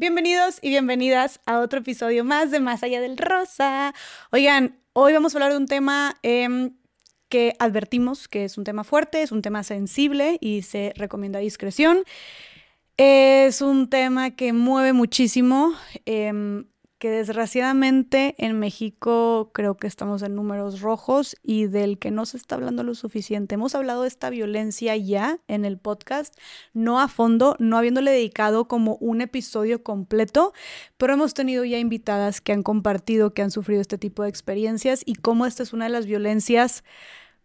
Bienvenidos y bienvenidas a otro episodio más de Más Allá del Rosa. Oigan, hoy vamos a hablar de un tema em, que advertimos que es un tema fuerte, es un tema sensible y se recomienda discreción. Es un tema que mueve muchísimo. Em, que desgraciadamente en México creo que estamos en números rojos y del que no se está hablando lo suficiente. Hemos hablado de esta violencia ya en el podcast, no a fondo, no habiéndole dedicado como un episodio completo, pero hemos tenido ya invitadas que han compartido que han sufrido este tipo de experiencias y cómo esta es una de las violencias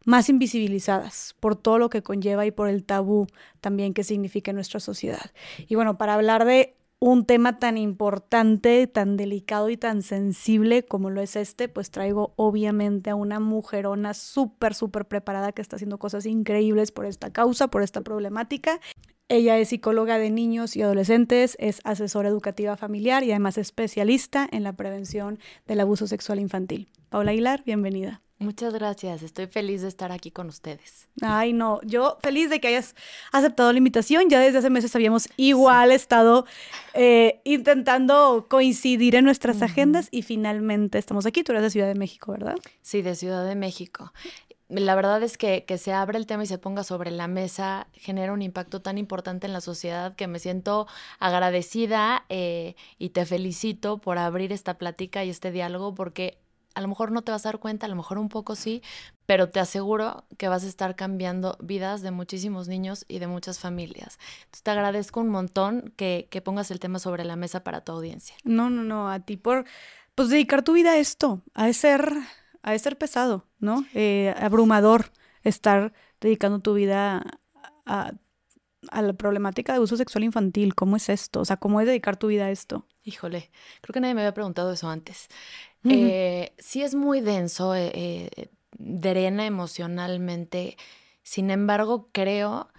más invisibilizadas por todo lo que conlleva y por el tabú también que significa en nuestra sociedad. Y bueno, para hablar de un tema tan importante, tan delicado y tan sensible como lo es este, pues traigo obviamente a una mujerona súper, súper preparada que está haciendo cosas increíbles por esta causa, por esta problemática. Ella es psicóloga de niños y adolescentes, es asesora educativa familiar y además especialista en la prevención del abuso sexual infantil. Paula Aguilar, bienvenida. Muchas gracias, estoy feliz de estar aquí con ustedes. Ay, no, yo feliz de que hayas aceptado la invitación. Ya desde hace meses habíamos igual estado eh, intentando coincidir en nuestras agendas y finalmente estamos aquí. Tú eres de Ciudad de México, ¿verdad? Sí, de Ciudad de México. La verdad es que, que se abra el tema y se ponga sobre la mesa genera un impacto tan importante en la sociedad que me siento agradecida eh, y te felicito por abrir esta plática y este diálogo porque a lo mejor no te vas a dar cuenta, a lo mejor un poco sí, pero te aseguro que vas a estar cambiando vidas de muchísimos niños y de muchas familias. Entonces te agradezco un montón que, pongas el tema sobre la mesa para tu audiencia. No, no, no, a ti por pues dedicar tu vida a esto, a ser, a ser pesado, ¿no? Eh, abrumador estar dedicando tu vida a, a la problemática de uso sexual infantil. ¿Cómo es esto? O sea, ¿cómo es dedicar tu vida a esto? Híjole, creo que nadie me había preguntado eso antes. Eh, sí es muy denso, eh, eh, drena emocionalmente. Sin embargo, creo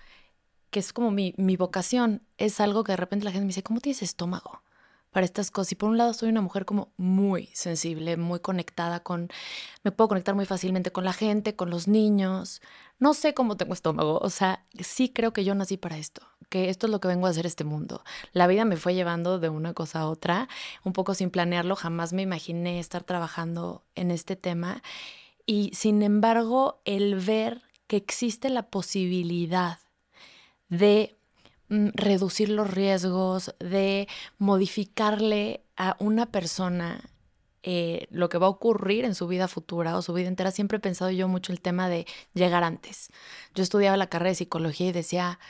que es como mi, mi, vocación. Es algo que de repente la gente me dice, ¿cómo tienes estómago para estas cosas? Y por un lado soy una mujer como muy sensible, muy conectada con, me puedo conectar muy fácilmente con la gente, con los niños. No sé cómo tengo estómago, o sea, sí creo que yo nací para esto que esto es lo que vengo a hacer este mundo. La vida me fue llevando de una cosa a otra, un poco sin planearlo, jamás me imaginé estar trabajando en este tema y sin embargo el ver que existe la posibilidad de mm, reducir los riesgos, de modificarle a una persona eh, lo que va a ocurrir en su vida futura o su vida entera, siempre he pensado yo mucho el tema de llegar antes. Yo estudiaba la carrera de psicología y decía,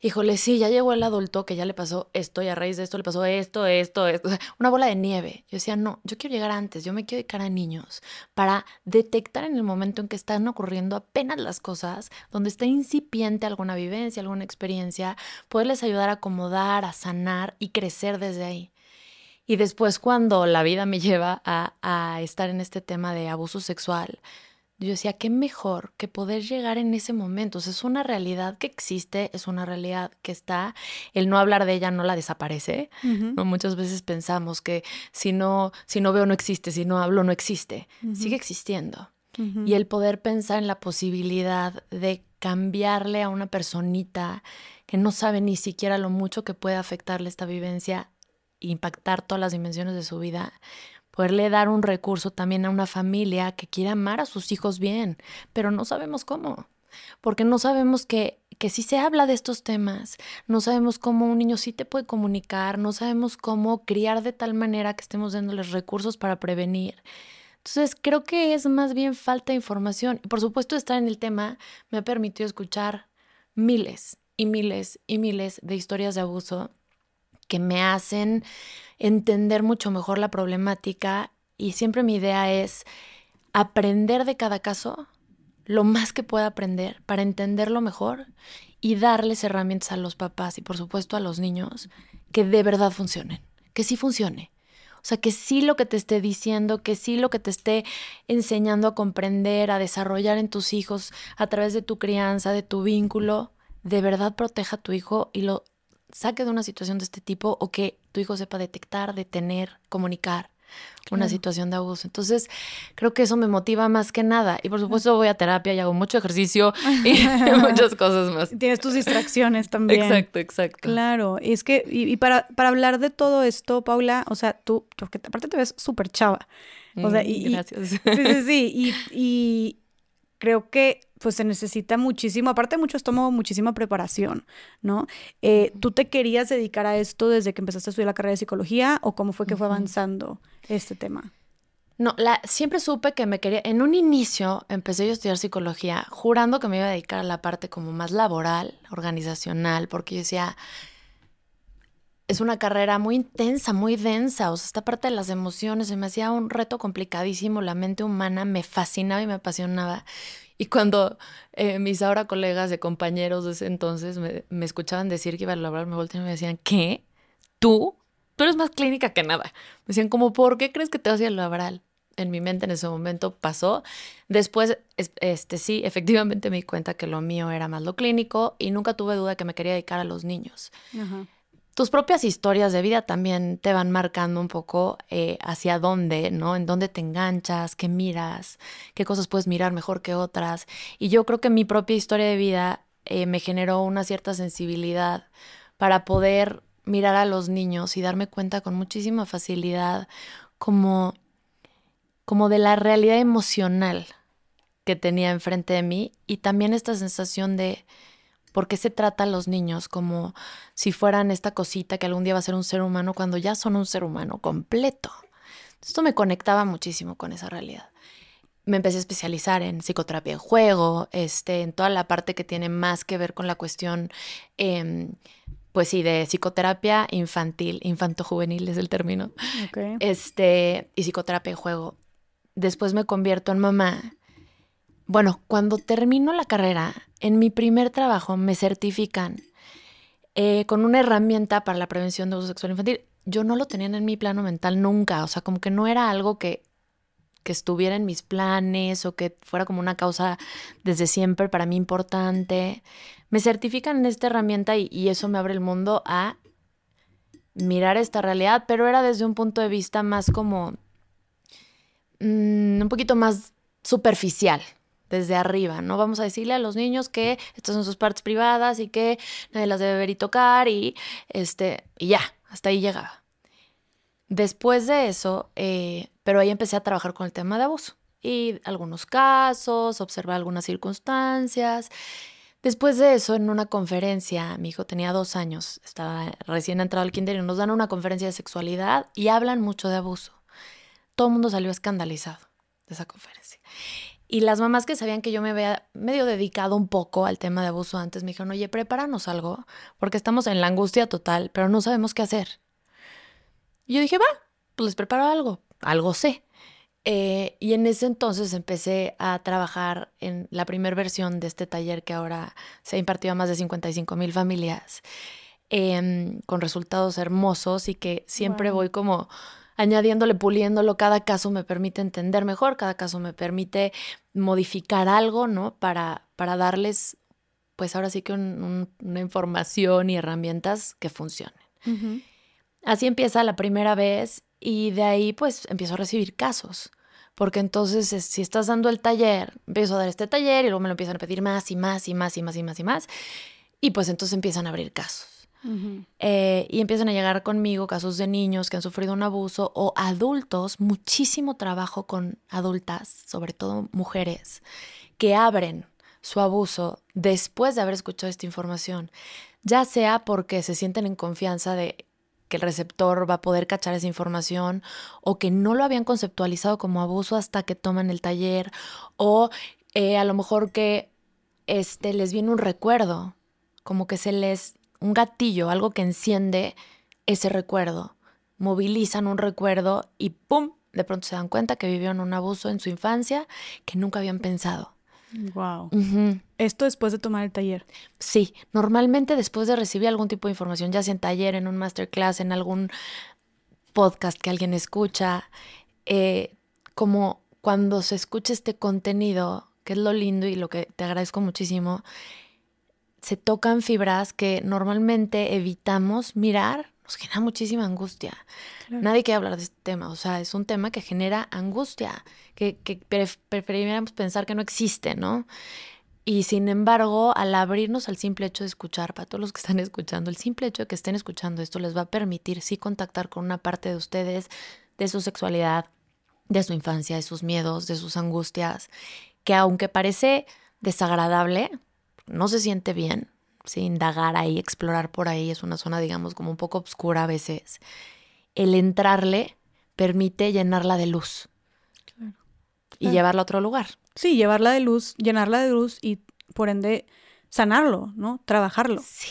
híjole, sí, ya llegó el adulto que ya le pasó esto y a raíz de esto le pasó esto, esto, esto, una bola de nieve. Yo decía, no, yo quiero llegar antes, yo me quiero dedicar a niños para detectar en el momento en que están ocurriendo apenas las cosas, donde está incipiente alguna vivencia, alguna experiencia, poderles ayudar a acomodar, a sanar y crecer desde ahí. Y después cuando la vida me lleva a, a estar en este tema de abuso sexual, yo decía, qué mejor que poder llegar en ese momento. O sea, es una realidad que existe, es una realidad que está. El no hablar de ella no la desaparece. ¿no? Muchas veces pensamos que si no, si no veo no existe, si no hablo no existe. Sigue existiendo. Y el poder pensar en la posibilidad de cambiarle a una personita que no sabe ni siquiera lo mucho que puede afectarle esta vivencia, impactar todas las dimensiones de su vida, poderle dar un recurso también a una familia que quiere amar a sus hijos bien, pero no sabemos cómo, porque no sabemos que, que si se habla de estos temas, no sabemos cómo un niño sí te puede comunicar, no sabemos cómo criar de tal manera que estemos dándoles recursos para prevenir. Entonces creo que es más bien falta de información. Por supuesto estar en el tema me ha permitido escuchar miles y miles y miles de historias de abuso que me hacen entender mucho mejor la problemática y siempre mi idea es aprender de cada caso lo más que pueda aprender para entenderlo mejor y darles herramientas a los papás y por supuesto a los niños que de verdad funcionen, que sí funcione. O sea, que sí lo que te esté diciendo, que sí lo que te esté enseñando a comprender, a desarrollar en tus hijos a través de tu crianza, de tu vínculo, de verdad proteja a tu hijo y lo saque de una situación de este tipo o que tu hijo sepa detectar, detener, comunicar. una situación de abuso. Entonces, creo que eso me motiva más que nada. Y por supuesto voy a terapia y hago mucho ejercicio y muchas cosas más. Tienes tus distracciones también. Exacto, exacto. Claro, y es que, y, para, para hablar de todo esto, Paula, o sea, tú, porque aparte te ves súper chava. O sea, y, mm, Gracias. sí, sí, sí. Y, y creo que pues se necesita muchísimo, aparte de mucho estómago, muchísima preparación, ¿no? Eh, ¿Tú te querías dedicar a esto desde que empezaste a estudiar la carrera de psicología o cómo fue que fue avanzando este tema? No, la, siempre supe que me quería, en un inicio empecé yo a estudiar psicología jurando que me iba a dedicar a la parte como más laboral, organizacional, porque yo decía, es una carrera muy intensa, muy densa, o sea, esta parte de las emociones se me hacía un reto complicadísimo, la mente humana me fascinaba y me apasionaba. Y cuando eh, mis ahora colegas de compañeros de ese entonces me, escuchaban decir que iba a laborar, me volteaban y me decían, ¿qué? ¿Tú? Tú eres más clínica que nada. Me decían, como, ¿por qué crees que te vas a ir laboral? En mi mente en ese momento pasó. Después, este sí, efectivamente me di cuenta que lo mío era más lo clínico y nunca tuve duda que me quería dedicar a los niños. Tus propias historias de vida también te van marcando un poco eh, hacia dónde, ¿no? En dónde te enganchas, qué miras, qué cosas puedes mirar mejor que otras. Y yo creo que mi propia historia de vida eh, me generó una cierta sensibilidad para poder mirar a los niños y darme cuenta con muchísima facilidad como, como de la realidad emocional que tenía enfrente de mí y también esta sensación de ¿Por qué se trata a los niños como si fueran esta cosita que algún día va a ser un ser humano cuando ya son un ser humano completo? Esto me conectaba muchísimo con esa realidad. Me empecé a especializar en psicoterapia en juego, este, en toda la parte que tiene más que ver con la cuestión, em, pues sí, de psicoterapia infantil, infanto-juvenil es el término, este, y psicoterapia en juego. Después me convierto en mamá bueno, cuando termino la carrera, en mi primer trabajo me certifican eh, con una herramienta para la prevención de abuso sexual infantil. Yo no lo tenía en mi plano mental nunca, o sea, como que no era algo que, que estuviera en mis planes o que fuera como una causa desde siempre para mí importante. Me certifican en esta herramienta y, eso me abre el mundo a mirar esta realidad, pero era desde un punto de vista más como mm, un poquito más superficial, desde arriba, ¿no? Vamos a decirle a los niños que estas son sus partes privadas y que nadie las debe ver y tocar y este, y ya, hasta ahí llegaba. Después de eso, eh, pero ahí empecé a trabajar con el tema de abuso y algunos casos, observar algunas circunstancias. Después de eso, en una conferencia, mi hijo tenía dos años, estaba recién entrado al kinder y nos dan una conferencia de sexualidad y hablan mucho de abuso. Todo el mundo salió escandalizado de esa conferencia. Y las mamás que sabían que yo me había medio dedicado un poco al tema de abuso antes me dijeron, oye, prepáranos algo, porque estamos en la angustia total, pero no sabemos qué hacer. Y yo dije, va, pues les preparo algo, algo sé. Eh, y en ese entonces empecé a trabajar en la primera versión de este taller que ahora se ha impartido a más de 55 mil familias, em, con resultados hermosos y que siempre voy como añadiéndole, puliéndolo, cada caso me permite entender mejor, cada caso me permite modificar algo, ¿no? Para, para darles, pues ahora sí que una información y herramientas que funcionen. Así empieza la primera vez y de ahí pues empiezo a recibir casos. Porque entonces, si estás dando el taller, empiezo a dar este taller y luego me lo empiezan a pedir más y más y más y más y más y más. Y pues entonces empiezan a abrir casos. Eh, y empiezan a llegar conmigo casos de niños que han sufrido un abuso o adultos, muchísimo trabajo con adultas, sobre todo mujeres, que abren su abuso después de haber escuchado esta información, ya sea porque se sienten en confianza de que el receptor va a poder cachar esa información o que no lo habían conceptualizado como abuso hasta que toman el taller o eh, a lo mejor que este, les viene un recuerdo, como que se les un gatillo, algo que enciende ese recuerdo. Movilizan un recuerdo y ¡pum! De pronto se dan cuenta que vivieron un abuso en su infancia que nunca habían pensado. Wow. Esto después de tomar el taller. Sí, normalmente después de recibir algún tipo de información, ya sea en taller, en un masterclass, en algún podcast que alguien escucha, eh, como cuando se escucha este contenido, que es lo lindo y lo que te agradezco muchísimo, se tocan fibras que normalmente evitamos mirar, nos genera muchísima angustia. Nadie quiere hablar de este tema, o sea, es un tema que genera angustia, que, que preferiríamos pensar que no existe, ¿no? Y sin embargo, al abrirnos al simple hecho de escuchar, para todos los que están escuchando, el simple hecho de que estén escuchando esto les va a permitir sí contactar con una parte de ustedes, de su sexualidad, de su infancia, de sus miedos, de sus angustias, que aunque parece desagradable, no se siente bien, ¿sí? indagar ahí, explorar por ahí, es una zona, digamos, como un poco oscura a veces. El entrarle permite llenarla de luz y llevarla a otro lugar. Sí, llevarla de luz, llenarla de luz y por ende sanarlo, ¿no? Trabajarlo. Sí.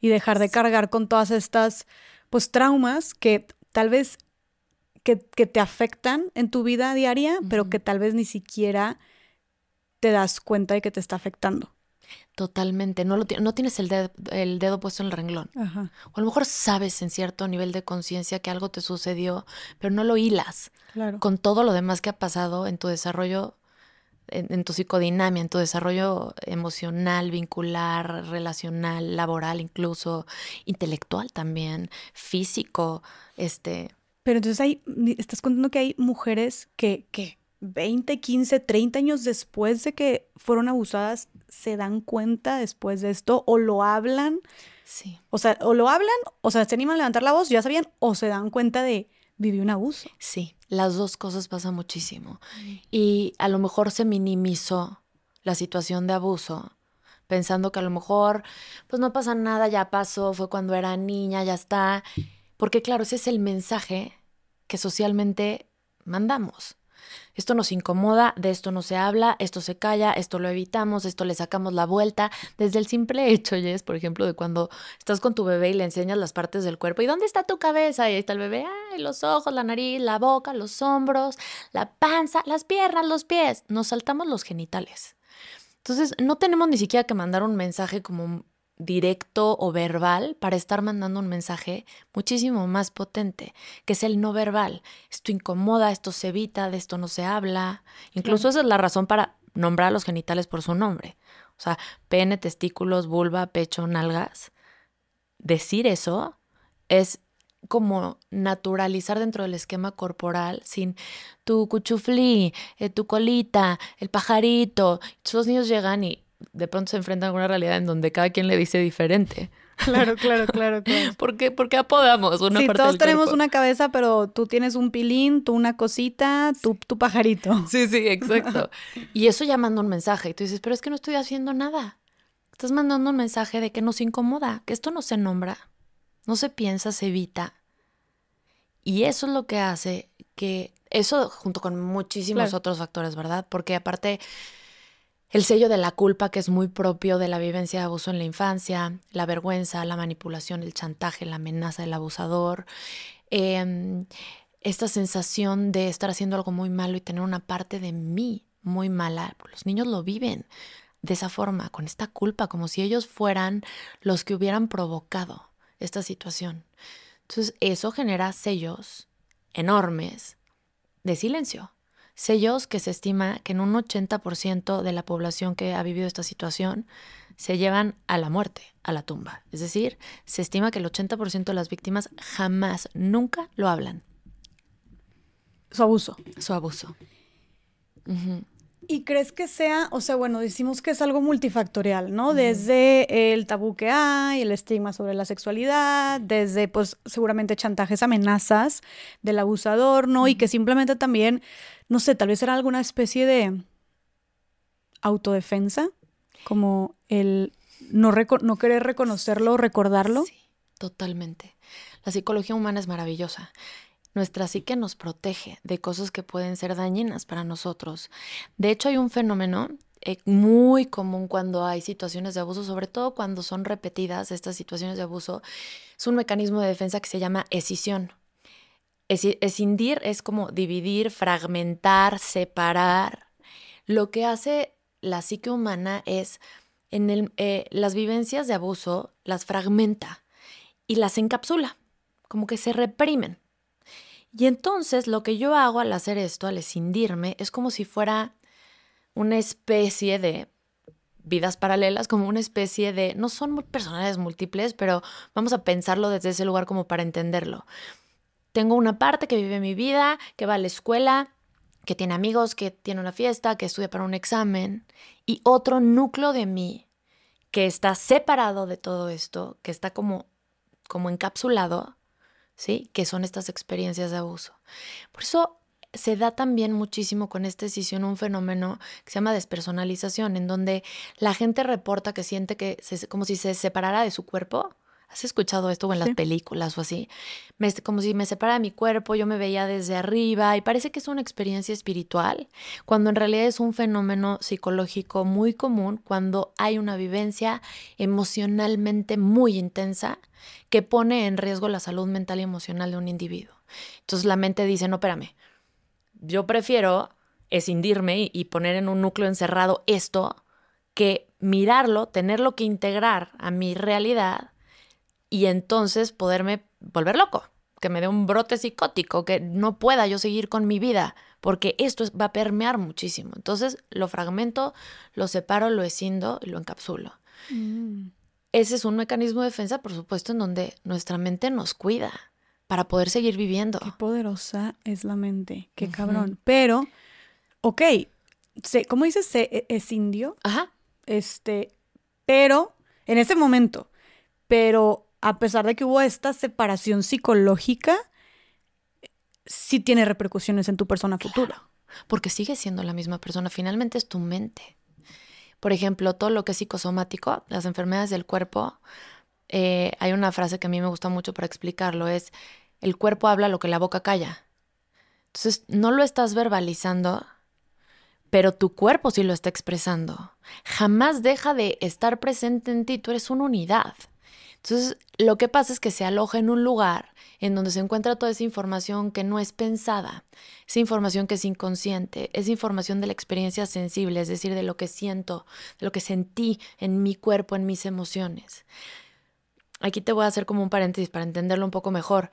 Y dejar de cargar con todas estas, pues, traumas que tal vez que, te afectan en tu vida diaria, pero que tal vez ni siquiera te das cuenta de que te está afectando. Totalmente, no, lo, no tienes el dedo, el dedo puesto en el renglón. O a lo mejor sabes en cierto nivel de conciencia que algo te sucedió, pero no lo hilas con todo lo demás que ha pasado en tu desarrollo, en, tu psicodinamia, en tu desarrollo emocional, vincular, relacional, laboral incluso, intelectual también, físico, este... Pero entonces hay, estás contando que hay mujeres que, que 20, 15, 30 años después de que fueron abusadas, se dan cuenta después de esto o lo hablan. Sí. O sea, o lo hablan, o sea, se animan a levantar la voz, ya sabían, o se dan cuenta de viví un abuso. Sí, las dos cosas pasan muchísimo. Y a lo mejor se minimizó la situación de abuso, pensando que a lo mejor, pues no pasa nada, ya pasó, fue cuando era niña, ya está. Porque claro, ese es el mensaje que socialmente mandamos esto nos incomoda, de esto no se habla, esto se calla, esto lo evitamos, esto le sacamos la vuelta. Desde el simple hecho, Jess, por ejemplo, de cuando estás con tu bebé y le enseñas las partes del cuerpo, ¿y dónde está tu cabeza? Y ahí está el bebé, ay, los ojos, la nariz, la boca, los hombros, la panza, las piernas, los pies. Nos saltamos los genitales. Entonces, no tenemos ni siquiera que mandar un mensaje como directo o verbal para estar mandando un mensaje muchísimo más potente, que es el no verbal. Esto incomoda, esto se evita, de esto no se habla. Incluso esa es la razón para nombrar a los genitales por su nombre. O sea, pene, testículos, vulva, pecho, nalgas. Decir eso es como naturalizar dentro del esquema corporal sin tu cuchuflí, eh, tu colita, el pajarito. Los niños llegan y de pronto se enfrentan a una realidad en donde cada quien le dice diferente. Claro, claro, claro, claro. ¿Por qué, ¿Por qué apodamos una sí, parte todos tenemos una cabeza, pero tú tienes un pilín, tú una cosita, tú tu pajarito. Sí, sí, exacto. y eso ya manda un mensaje. Y tú dices, pero es que no estoy haciendo nada. Estás mandando un mensaje de que nos incomoda, que esto no se nombra, no se piensa, se evita. Y eso es lo que hace que, eso junto con muchísimos otros factores, ¿verdad? Porque aparte el sello de la culpa que es muy propio de la vivencia de abuso en la infancia, la vergüenza, la manipulación, el chantaje, la amenaza del abusador, em, esta sensación de estar haciendo algo muy malo y tener una parte de mí muy mala. Los niños lo viven de esa forma, con esta culpa, como si ellos fueran los que hubieran provocado esta situación. Entonces eso genera sellos enormes de silencio sellos que se estima que en un 80% de la población que ha vivido esta situación se llevan a la muerte, a la tumba. Es decir, se estima que el 80% de las víctimas jamás, nunca lo hablan. Su abuso. Su abuso. ¿Y crees que sea, o sea, bueno, decimos que es algo multifactorial, ¿no? Desde el tabú que hay, el estigma sobre la sexualidad, desde, pues, seguramente chantajes, amenazas del abusador, ¿no? Y que simplemente también no sé, tal vez era alguna especie de autodefensa, como el no, querer reconocerlo o recordarlo. Sí, totalmente. La psicología humana es maravillosa. Nuestra psique nos protege de cosas que pueden ser dañinas para nosotros. De hecho, hay un fenómeno eh, muy común cuando hay situaciones de abuso, sobre todo cuando son repetidas estas situaciones de abuso. Es un mecanismo de defensa que se llama escisión. Escindir es como dividir, fragmentar, separar. Lo que hace la psique humana es, en el, eh, las vivencias de abuso las fragmenta y las encapsula, como que se reprimen. Y entonces lo que yo hago al hacer esto, al escindirme, es como si fuera una especie de vidas paralelas, como una especie de, no son personalidades múltiples, pero vamos a pensarlo desde ese lugar como para entenderlo. Tengo una parte que vive mi vida, que va a la escuela, que tiene amigos, que tiene una fiesta, que estudia para un examen, y otro núcleo de mí que está separado de todo esto, que está como, como encapsulado, ¿sí? Que son estas experiencias de abuso. Por eso se da también muchísimo con esta decisión un fenómeno que se llama despersonalización, en donde la gente reporta que siente que como si se separara de su cuerpo. ¿Has escuchado esto en las películas o así? como si me separa de mi cuerpo, yo me veía desde arriba y parece que es una experiencia espiritual, cuando en realidad es un fenómeno psicológico muy común cuando hay una vivencia emocionalmente muy intensa que pone en riesgo la salud mental y emocional de un individuo. Entonces la mente dice, no, espérame, yo prefiero escindirme y poner en un núcleo encerrado esto que mirarlo, tenerlo que integrar a mi realidad y entonces poderme volver loco, que me dé un brote psicótico, que no pueda yo seguir con mi vida, porque esto va a permear muchísimo. Entonces lo fragmento, lo separo, lo escindo y lo encapsulo. Mm. Ese es un mecanismo de defensa, por supuesto, en donde nuestra mente nos cuida para poder seguir viviendo. Qué poderosa es la mente, qué cabrón. Pero, ok, se, ¿cómo dices? Se, e, es indio. Ajá. Este, pero, en ese momento, pero a pesar de que hubo esta separación psicológica, sí tiene repercusiones en tu persona futura. porque sigue siendo la misma persona, finalmente es tu mente. Por ejemplo, todo lo que es psicosomático, las enfermedades del cuerpo, eh, hay una frase que a mí me gusta mucho para explicarlo, es el cuerpo habla lo que la boca calla. Entonces, no lo estás verbalizando, pero tu cuerpo sí lo está expresando. Jamás deja de estar presente en ti, tú eres una unidad. Entonces, lo que pasa es que se aloja en un lugar en donde se encuentra toda esa información que no es pensada, esa información que es inconsciente, esa información de la experiencia sensible, es decir, de lo que siento, de lo que sentí en mi cuerpo, en mis emociones aquí te voy a hacer como un paréntesis para entenderlo un poco mejor.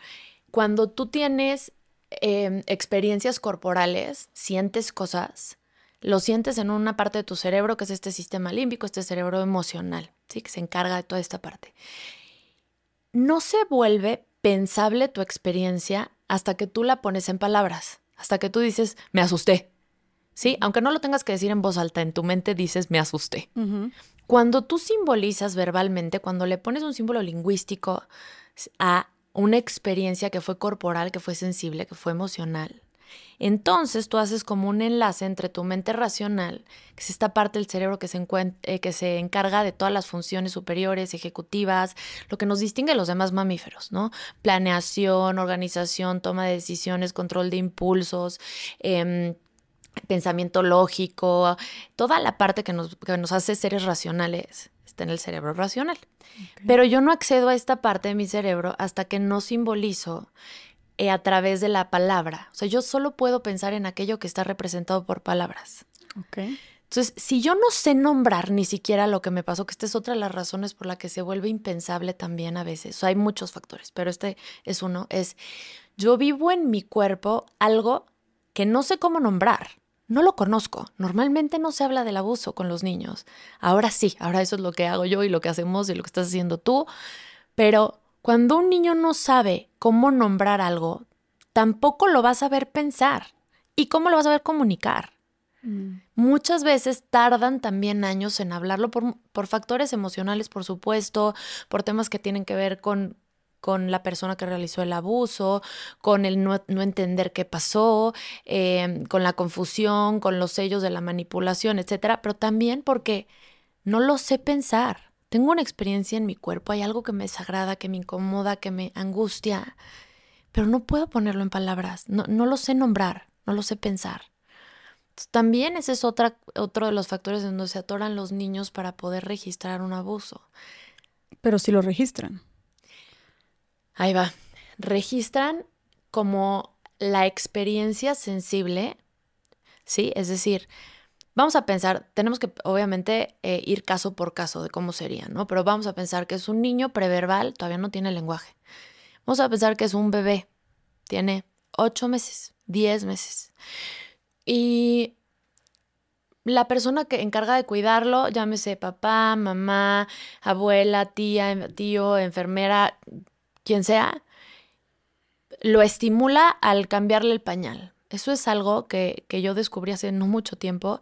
Cuando tú tienes em, experiencias corporales, sientes cosas, lo sientes en una parte de tu cerebro que es este sistema límbico, este cerebro emocional, ¿sí? que se encarga de toda esta parte. No se vuelve pensable tu experiencia hasta que tú la pones en palabras, hasta que tú dices, me asusté. ¿Sí? Aunque no lo tengas que decir en voz alta, en tu mente dices, me asusté. Cuando tú simbolizas verbalmente, cuando le pones un símbolo lingüístico a una experiencia que fue corporal, que fue sensible, que fue emocional, entonces tú haces como un enlace entre tu mente racional, que es esta parte del cerebro que se, eh, que se encarga de todas las funciones superiores, ejecutivas, lo que nos distingue de los demás mamíferos, ¿no? Planeación, organización, toma de decisiones, control de impulsos, eh, pensamiento lógico, toda la parte que nos, nos hace seres racionales está en el cerebro racional. Pero yo no accedo a esta parte de mi cerebro hasta que no simbolizo a través de la palabra. O sea, yo solo puedo pensar en aquello que está representado por palabras. Entonces, si yo no sé nombrar ni siquiera lo que me pasó, que esta es otra de las razones por la que se vuelve impensable también a veces, o sea, hay muchos factores, pero este es uno, es yo vivo en mi cuerpo algo que no sé cómo nombrar no lo conozco. Normalmente no se habla del abuso con los niños. Ahora sí, ahora eso es lo que hago yo y lo que hacemos y lo que estás haciendo tú. Pero cuando un niño no sabe cómo nombrar algo, tampoco lo va a saber pensar. ¿Y cómo lo vas a ver comunicar? Mm. Muchas veces tardan también años en hablarlo por, por, factores emocionales, por supuesto, por temas que tienen que ver con con la persona que realizó el abuso, con el no, entender qué pasó, em, con la confusión, con los sellos de la manipulación, etcétera, pero también porque no lo sé pensar. Tengo una experiencia en mi cuerpo, hay algo que me desagrada, que me incomoda, que me angustia, pero no puedo ponerlo en palabras, no, no lo sé nombrar, no lo sé pensar. también ese es otra, otro de los factores en donde se atoran los niños para poder registrar un abuso. Pero si lo registran. Ahí va. Registran como la experiencia sensible, ¿sí? Es decir, vamos a pensar, tenemos que obviamente eh, ir caso por caso de cómo sería, ¿no? Pero vamos a pensar que es un niño preverbal, todavía no tiene lenguaje. Vamos a pensar que es un bebé, tiene ocho meses, diez meses. Y la persona que encarga de cuidarlo, llámese papá, mamá, abuela, tía, tío, enfermera, quien sea, lo estimula al cambiarle el pañal. Eso es algo que, que yo descubrí hace no mucho tiempo,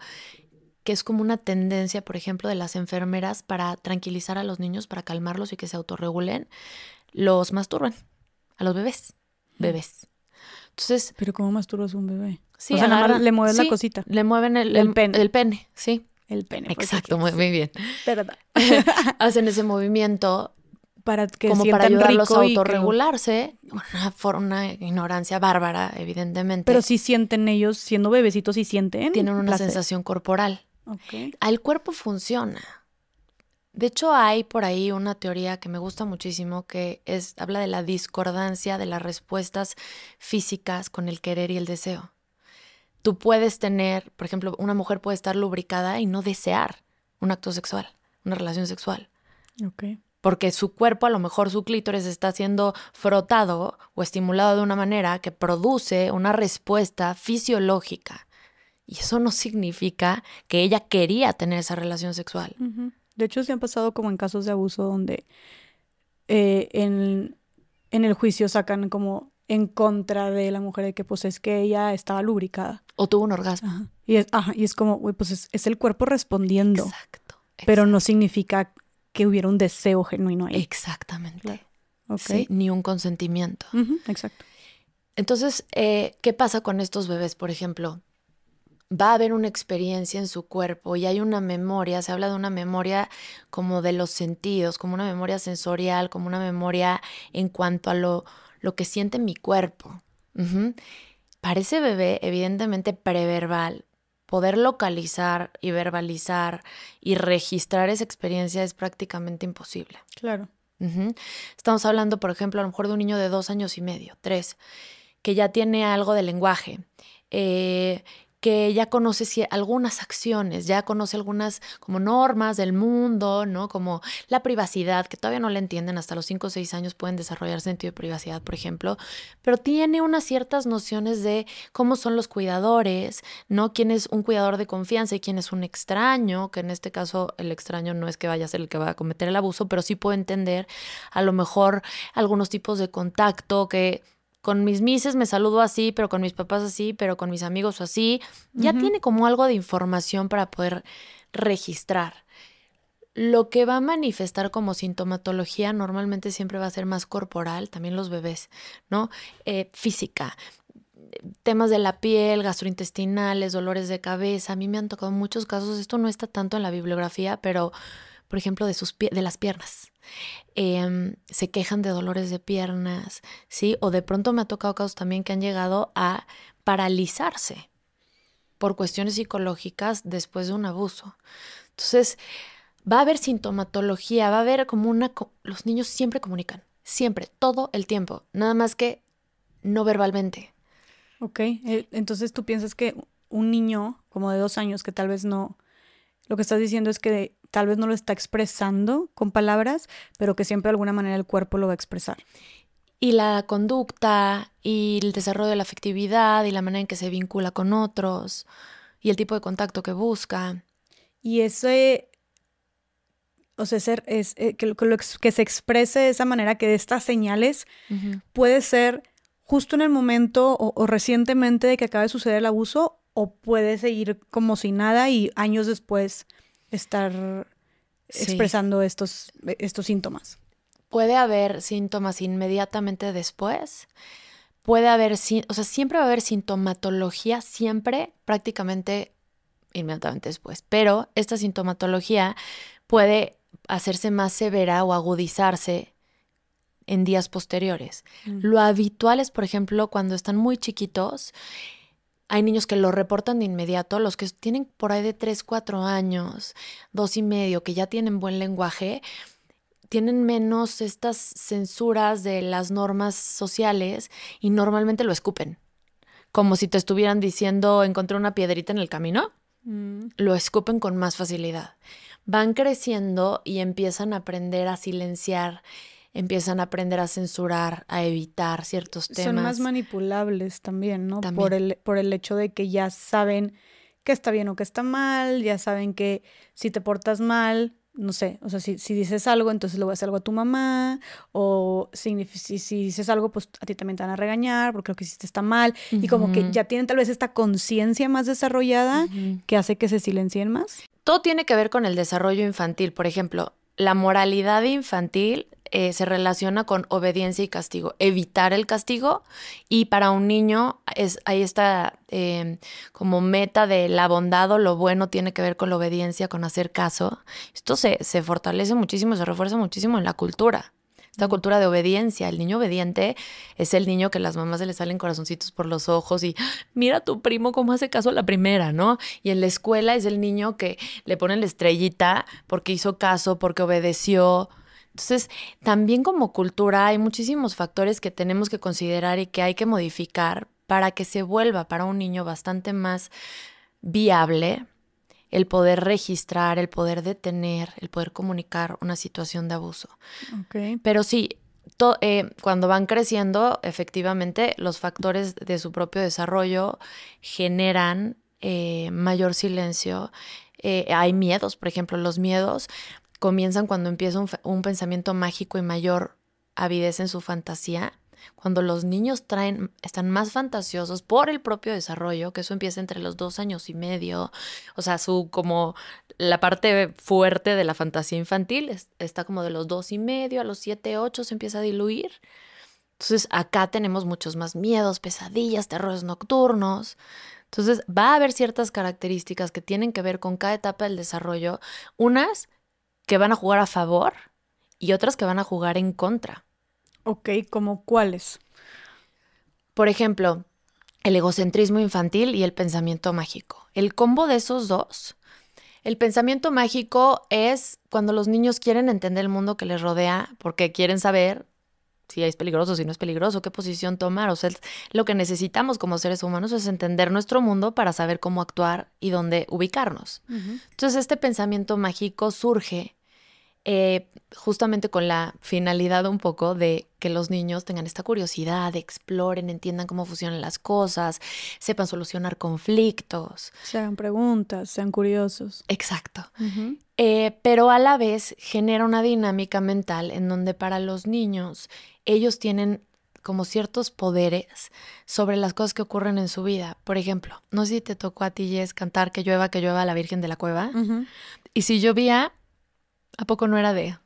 que es como una tendencia, por ejemplo, de las enfermeras para tranquilizar a los niños, para calmarlos y que se autorregulen, los masturban a los bebés. Bebés. Entonces. ¿Pero cómo masturbas un bebé? Sí, o sea, nada más le mueves la cosita. Le mueven el, el, pene. El pene, sí. El pene. Exacto, muy, muy bien. Verdad. Hacen ese movimiento para que como para ayudarlos a que- autorregularse. Una, ignorancia bárbara, evidentemente. Pero sí sienten ellos, siendo bebecitos, sí sienten. tienen una placer. sensación corporal. Ok. El cuerpo funciona. De hecho, hay por ahí una teoría que me gusta muchísimo que es habla de la discordancia de las respuestas físicas con el querer y el deseo. Tú puedes tener, por ejemplo, una mujer puede estar lubricada y no desear un acto sexual, una relación sexual, Ok. Porque su cuerpo, a lo mejor su clítoris está siendo frotado o estimulado de una manera que produce una respuesta fisiológica. Y eso no significa que ella quería tener esa relación sexual. De hecho, se han pasado como en casos de abuso donde eh, en, en el juicio sacan como en contra de la mujer de que pues es que ella estaba lubricada. O tuvo un orgasmo. Ajá. Y es, ajá, y es como, güey, pues es, es el cuerpo respondiendo, Exacto. pero no significa que hubiera un deseo genuino ahí. Exactamente. Claro. Sí, ni un consentimiento. Exacto. Entonces, eh, ¿qué pasa con estos bebés, por ejemplo? Va a haber una experiencia en su cuerpo y hay una memoria, se habla de una memoria como de los sentidos, como una memoria sensorial, como una memoria en cuanto a lo, lo que siente mi cuerpo. Ujú. Para ese bebé, evidentemente preverbal, poder localizar y verbalizar y registrar esa experiencia es prácticamente imposible. Claro. Estamos hablando, por ejemplo, a lo mejor de un niño de dos años y medio, tres, que ya tiene algo de lenguaje, eh, que ya conoce algunas acciones, ya conoce algunas como normas del mundo, ¿no? Como la privacidad, que todavía no la entienden, hasta los cinco o seis años pueden desarrollar sentido de privacidad, por ejemplo, pero tiene unas ciertas nociones de cómo son los cuidadores, ¿no? Quién es un cuidador de confianza y quién es un extraño, que en este caso el extraño no es que vaya a ser el que va a cometer el abuso, pero sí puede entender a lo mejor algunos tipos de contacto que con mis mises me saludo así, pero con mis papás así, pero con mis amigos así. Ya tiene como algo de información para poder registrar. Lo que va a manifestar como sintomatología normalmente siempre va a ser más corporal, también los bebés, ¿no? Eh, física, temas de la piel, gastrointestinales, dolores de cabeza. A mí me han tocado muchos casos, esto no está tanto en la bibliografía, pero por ejemplo de, sus de las piernas. Em, se quejan de dolores de piernas, ¿sí? O de pronto me ha tocado casos también que han llegado a paralizarse por cuestiones psicológicas después de un abuso. Entonces, va a haber sintomatología, va a haber como una... Los niños siempre comunican, siempre, todo el tiempo, nada más que no verbalmente. Ok. eh, Entonces tú piensas que un niño como de dos años que tal vez no, lo que estás diciendo es que tal vez no lo está expresando con palabras, pero que siempre de alguna manera el cuerpo lo va a expresar. Y la conducta y el desarrollo de la afectividad y la manera en que se vincula con otros y el tipo de contacto que busca. Y ese, o sea, ser, es, eh, que, lo- que lo ex- que se exprese de esa manera, que de estas señales puede ser justo en el momento o, o recientemente de que acaba de suceder el abuso, o puede seguir como si nada y años después estar Sí. expresando estos, estos síntomas. Puede haber síntomas inmediatamente después. Puede haber, o sea, siempre va a haber sintomatología, siempre prácticamente inmediatamente después. Pero esta sintomatología puede hacerse más severa o agudizarse en días posteriores. Mm. Lo habitual es, por ejemplo, cuando están muy chiquitos, hay niños que lo reportan de inmediato, los que tienen por ahí de 3, 4 años, dos y medio, que ya tienen buen lenguaje, tienen menos estas censuras de las normas sociales y normalmente lo escupen. Como si te estuvieran diciendo, encontré una piedrita en el camino, Mm. lo escupen con más facilidad. Van creciendo y empiezan a aprender a silenciar, empiezan a aprender a censurar, a evitar ciertos temas. Son más manipulables también, ¿no? También. Por el, por el hecho de que ya saben qué está bien o qué está mal, ya saben que si te portas mal, no sé, o sea, si, si dices algo, entonces le voy a hacer algo a tu mamá, o si, si, dices algo, pues a ti también te van a regañar porque lo que hiciste está mal, y como que ya tienen tal vez esta conciencia más desarrollada que hace que se silencien más. Todo tiene que ver con el desarrollo infantil, por ejemplo, la moralidad infantil eh, se relaciona con obediencia y castigo, evitar el castigo y para un niño es, ahí está em, como meta de la bondad o lo bueno tiene que ver con la obediencia, con hacer caso. Esto se, se fortalece muchísimo, se refuerza muchísimo en la cultura. Esta cultura de obediencia. El niño obediente es el niño que las mamás se le salen corazoncitos por los ojos y mira a tu primo cómo hace caso a la primera, ¿no? Y en la escuela es el niño que le ponen la estrellita porque hizo caso, porque obedeció, entonces, también como cultura hay muchísimos factores que tenemos que considerar y que hay que modificar para que se vuelva para un niño bastante más viable el poder registrar, el poder detener, el poder comunicar una situación de abuso. Pero sí, eh, cuando van creciendo, efectivamente, los factores de su propio desarrollo generan eh, mayor silencio. Eh, hay miedos, por ejemplo, los miedos comienzan cuando empieza un, pensamiento mágico y mayor avidez en su fantasía. Cuando los niños traen, están más fantasiosos por el propio desarrollo, que eso empieza entre los dos años y medio, o sea, su como la parte fuerte de la fantasía infantil está como de los dos y medio a los siete, ocho se empieza a diluir. Entonces acá tenemos muchos más miedos, pesadillas, terrores nocturnos. Entonces va a haber ciertas características que tienen que ver con cada etapa del desarrollo. Unas que van a jugar a favor y otras que van a jugar en contra. Ok, ¿como cuáles? Por ejemplo, el egocentrismo infantil y el pensamiento mágico. El combo de esos dos. El pensamiento mágico es cuando los niños quieren entender el mundo que les rodea porque quieren saber si es peligroso, si no es peligroso, qué posición tomar. O sea, lo que necesitamos como seres humanos es entender nuestro mundo para saber cómo actuar y dónde ubicarnos. Entonces, este pensamiento mágico surge eh, justamente con la finalidad un poco de que los niños tengan esta curiosidad, exploren, entiendan cómo funcionan las cosas, sepan solucionar conflictos. Se hagan preguntas, sean curiosos. Exacto. Eh, pero a la vez genera una dinámica mental en donde para los niños ellos tienen como ciertos poderes sobre las cosas que ocurren en su vida. Por ejemplo, no sé si te tocó a ti, Jess, cantar que llueva, que llueva la Virgen de la Cueva. Y si llovía, ¿A poco no era de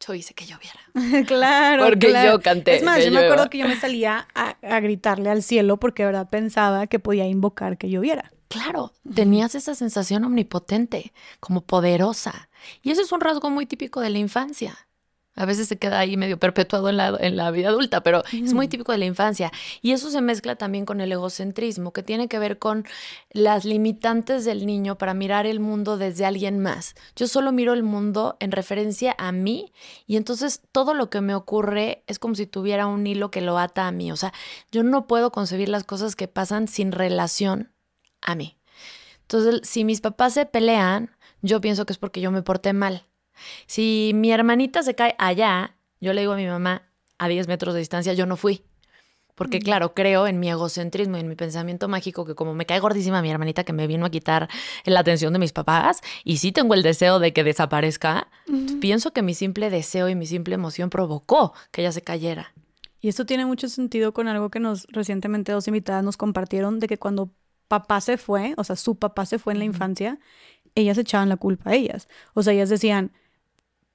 yo hice que lloviera? claro. Porque yo canté. Es más, yo me acuerdo que yo me salía a, gritarle al cielo porque de verdad pensaba que podía invocar que lloviera. Claro, tenías esa sensación omnipotente, como poderosa. Y eso es un rasgo muy típico de la infancia a veces se queda ahí medio perpetuado en la, en la vida adulta, pero es muy típico de la infancia. Y eso se mezcla también con el egocentrismo, que tiene que ver con las limitantes del niño para mirar el mundo desde alguien más. Yo solo miro el mundo en referencia a mí y entonces todo lo que me ocurre es como si tuviera un hilo que lo ata a mí. O sea, yo no puedo concebir las cosas que pasan sin relación a mí. Entonces, si mis papás se pelean, yo pienso que es porque yo me porté mal. Si mi hermanita se cae allá, yo le digo a mi mamá, a 10 metros de distancia, yo no fui. Porque claro, creo en mi egocentrismo y en mi pensamiento mágico que como me cae gordísima mi hermanita que me vino a quitar la atención de mis papás y sí tengo el deseo de que desaparezca, pienso que mi simple deseo y mi simple emoción provocó que ella se cayera. Y esto tiene mucho sentido con algo que nos recientemente dos invitadas nos compartieron de que cuando papá se fue, o sea, su papá se fue en la infancia, ellas echaban la culpa a ellas. O sea, ellas decían,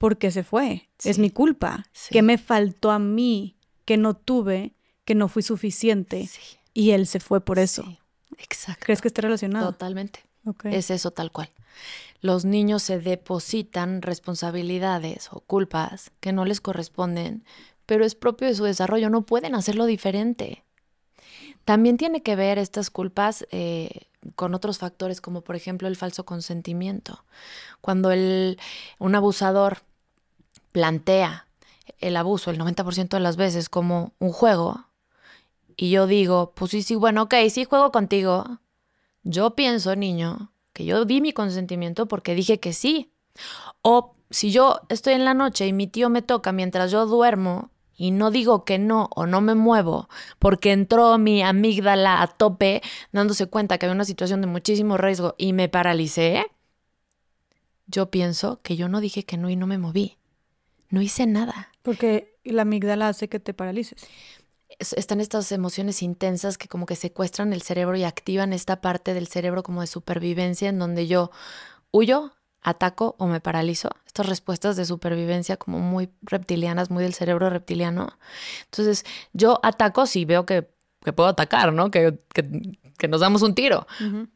porque se fue. Es mi culpa. ¿Qué me faltó a mí? Que no tuve, que no fui suficiente. Y él se fue por eso. Exacto. ¿Crees que esté relacionado? Totalmente. Es eso tal cual. Los niños se depositan responsabilidades o culpas que no les corresponden, pero es propio de su desarrollo, no pueden hacerlo diferente. También tiene que ver estas culpas eh, con otros factores, como por ejemplo el falso consentimiento. Cuando el, un abusador plantea el abuso el 90% de las veces como un juego, y yo digo, pues sí, sí, bueno, ok, sí juego contigo, yo pienso, niño, que yo di mi consentimiento porque dije que sí. O si yo estoy en la noche y mi tío me toca mientras yo duermo y no digo que no o no me muevo porque entró mi amígdala a tope dándose cuenta que había una situación de muchísimo riesgo y me paralicé, yo pienso que yo no dije que no y no me moví. No hice nada. Porque la amígdala hace que te paralices. Están estas emociones intensas que como que secuestran el cerebro y activan esta parte del cerebro como de supervivencia en donde yo huyo, ataco o me paralizo. Estas respuestas de supervivencia como muy reptilianas, muy del cerebro reptiliano. Entonces yo ataco si veo que, puedo atacar, ¿no? Que, nos damos un tiro.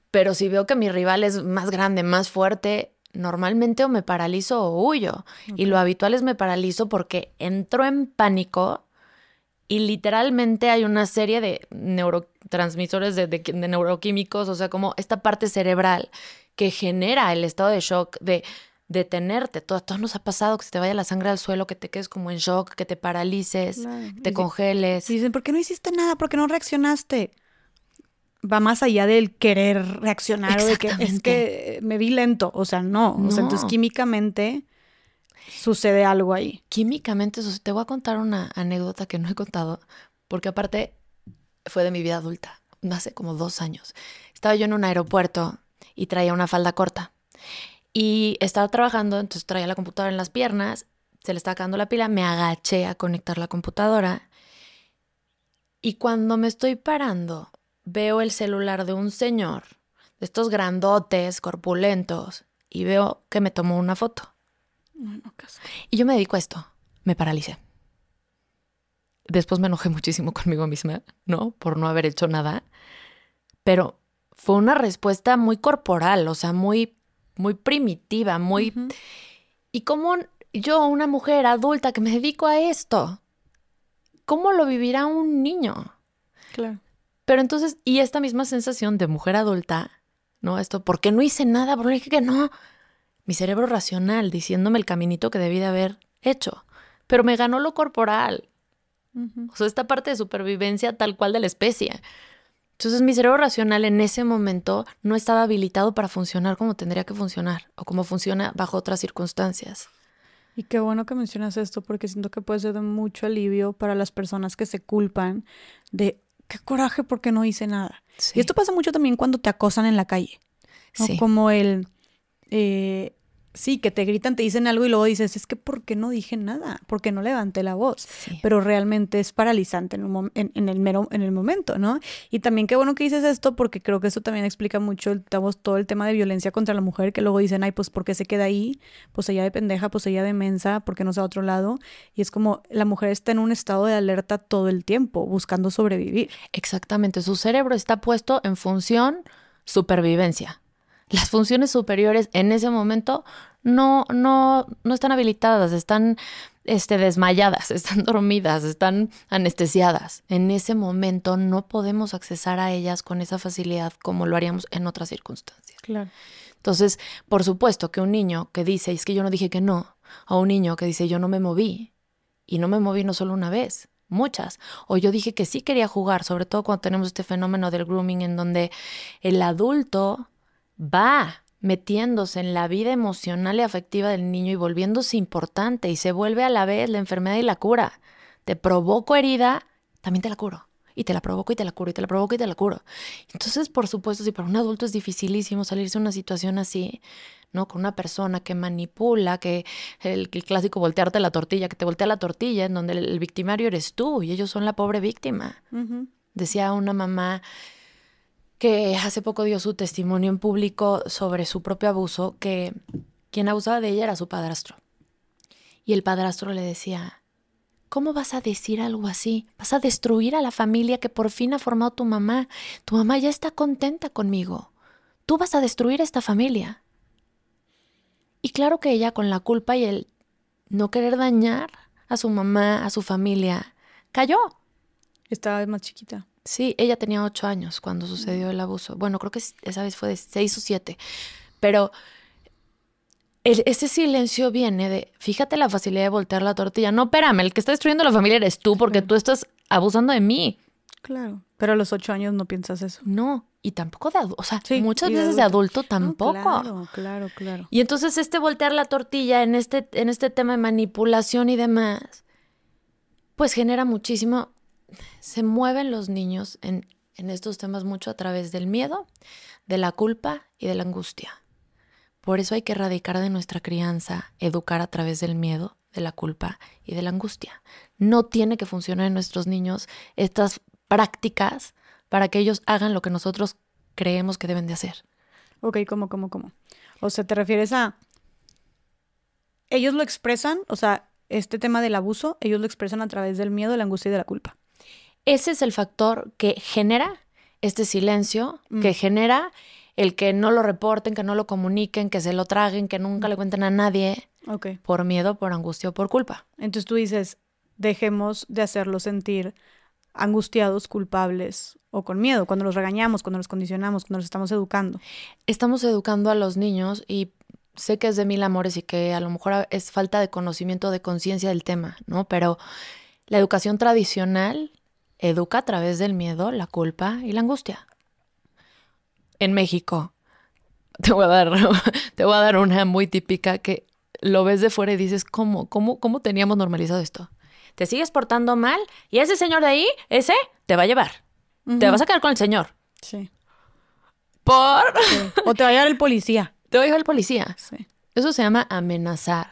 Pero si veo que mi rival es más grande, más fuerte, normalmente o me paralizo o huyo. Y lo habitual es me paralizo porque entro en pánico y literalmente hay una serie de neurotransmisores, de, de, neuroquímicos, o sea, como esta parte cerebral que genera el estado de shock, de detenerte. Todo, todo nos ha pasado que se te vaya la sangre al suelo, que te quedes como en shock, que te paralices, que te congeles. Y dicen, ¿por qué no hiciste nada? ¿Por qué no reaccionaste? Va más allá del querer reaccionar o de que es que me vi lento. O sea, no. O sea, entonces químicamente sucede algo ahí. Químicamente, te voy a contar una anécdota que no he contado, porque aparte fue de mi vida adulta, hace como dos años. Estaba yo en un aeropuerto y traía una falda corta. Y estaba trabajando, entonces traía la computadora en las piernas, se le estaba acabando la pila, me agaché a conectar la computadora. Y cuando me estoy parando, veo el celular de un señor, de estos grandotes, corpulentos, y veo que me tomó una foto. y yo me dedico a esto, me paralicé. Después me enojé muchísimo conmigo misma, ¿no? Por no haber hecho nada. Pero fue una respuesta muy corporal, o sea, muy, muy primitiva, muy... Y como yo, una mujer adulta que me dedico a esto, ¿cómo lo vivirá un niño? Claro. Pero entonces, y esta misma sensación de mujer adulta, ¿no? Esto, ¿por qué no hice nada? ¿Por qué dije que no? Mi cerebro racional diciéndome el caminito que debí de haber hecho. Pero me ganó lo corporal. O sea, esta parte de supervivencia tal cual de la especie. Entonces mi cerebro racional en ese momento no estaba habilitado para funcionar como tendría que funcionar o como funciona bajo otras circunstancias. Y qué bueno que mencionas esto porque siento que puede ser de mucho alivio para las personas que se culpan de qué coraje porque no hice nada. Y esto pasa mucho también cuando te acosan en la calle. Como el, eh, sí, que te gritan, te dicen algo y luego dices, es que ¿por qué no dije nada? ¿Por qué no levanté la voz? Pero realmente es paralizante en, en, el mero, en el momento, ¿no? Y también qué bueno que dices esto porque creo que eso también explica mucho el, todo el tema de violencia contra la mujer, que luego dicen, ay, pues ¿por qué se queda ahí? Pues ella de pendeja, pues ella de mensa, ¿por qué no se va a otro lado? Y es como la mujer está en un estado de alerta todo el tiempo, buscando sobrevivir. Exactamente, su cerebro está puesto en función supervivencia las funciones superiores en ese momento no, no, no están habilitadas, están este, desmayadas, están dormidas, están anestesiadas. En ese momento no podemos accesar a ellas con esa facilidad como lo haríamos en otras circunstancias. Claro. Entonces, por supuesto que un niño que dice, es que yo no dije que no, o un niño que dice, yo no me moví, y no me moví no solo una vez, muchas. O yo dije que sí quería jugar, sobre todo cuando tenemos este fenómeno del grooming en donde el adulto va metiéndose en la vida emocional y afectiva del niño y volviéndose importante y se vuelve a la vez la enfermedad y la cura. Te provoco herida, también te la curo. Y te la provoco y te la curo y te la provoco y te la curo. Entonces, por supuesto, si para un adulto es dificilísimo salirse de una situación así, ¿no? Con una persona que manipula, que el, clásico voltearte la tortilla, que te voltea la tortilla, en donde el, victimario eres tú y ellos son la pobre víctima. Decía una mamá que hace poco dio su testimonio en público sobre su propio abuso, que quien abusaba de ella era su padrastro. Y el padrastro le decía, ¿cómo vas a decir algo así? Vas a destruir a la familia que por fin ha formado tu mamá. Tu mamá ya está contenta conmigo. Tú vas a destruir esta familia. Y claro que ella con la culpa y el no querer dañar a su mamá, a su familia, cayó. Estaba más chiquita. Sí, ella tenía ocho años cuando sucedió el abuso. Bueno, creo que esa vez fue de seis o siete. Pero ese silencio viene de, fíjate la facilidad de voltear la tortilla. No, espérame, el que está destruyendo la familia eres tú porque tú estás abusando de mí. Claro. Pero a los ocho años no piensas eso. No, y tampoco de adulto. O sea, muchas veces de adulto, tampoco. claro, claro, claro. Y entonces este voltear la tortilla en este, en este tema de manipulación y demás Pues genera muchísimo, se mueven los niños en, estos temas mucho a través del miedo, de la culpa y de la angustia. Por eso hay que erradicar de nuestra crianza, educar a través del miedo, de la culpa y de la angustia. No tiene que funcionar en nuestros niños estas prácticas para que ellos hagan lo que nosotros creemos que deben de hacer. Ok, ¿cómo, cómo, cómo? O sea, ¿te refieres a... Ellos lo expresan, o sea, este tema del abuso, ellos lo expresan a través del miedo, la angustia y de la culpa. Ese es el factor que genera este silencio, que genera el que no lo reporten, que no lo comuniquen, que se lo traguen, que nunca le cuenten a nadie por miedo, por angustia o por culpa. Entonces tú dices, dejemos de hacerlos sentir angustiados, culpables o con miedo, cuando los regañamos, cuando los condicionamos, cuando los estamos educando. Estamos educando a los niños y sé que es de mil amores y que a lo mejor es falta de conocimiento, de conciencia del tema, ¿no? Pero la educación tradicional educa a través del miedo, la culpa y la angustia. En México, te voy a dar, te voy a dar una muy típica que lo ves de fuera y dices, ¿cómo, cómo, cómo teníamos normalizado esto? Te sigues portando mal y ese señor de ahí, ese, te va a llevar. Te vas a quedar con el señor. Sí. Por... sí. O te va a llevar el policía. Te va a llevar el policía. Sí. Eso se llama amenazar.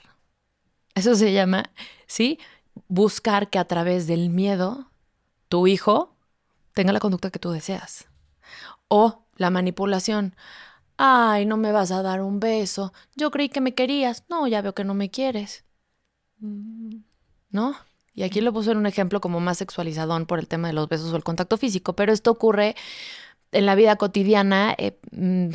Eso se llama, ¿sí? Buscar que a través del miedo tu hijo tenga la conducta que tú deseas. O la manipulación. Ay, no me vas a dar un beso. Yo creí que me querías. No, ya veo que no me quieres. ¿No? Y aquí lo puse en un ejemplo como más sexualizadón por el tema de los besos o el contacto físico, pero esto ocurre en la vida cotidiana eh, mm,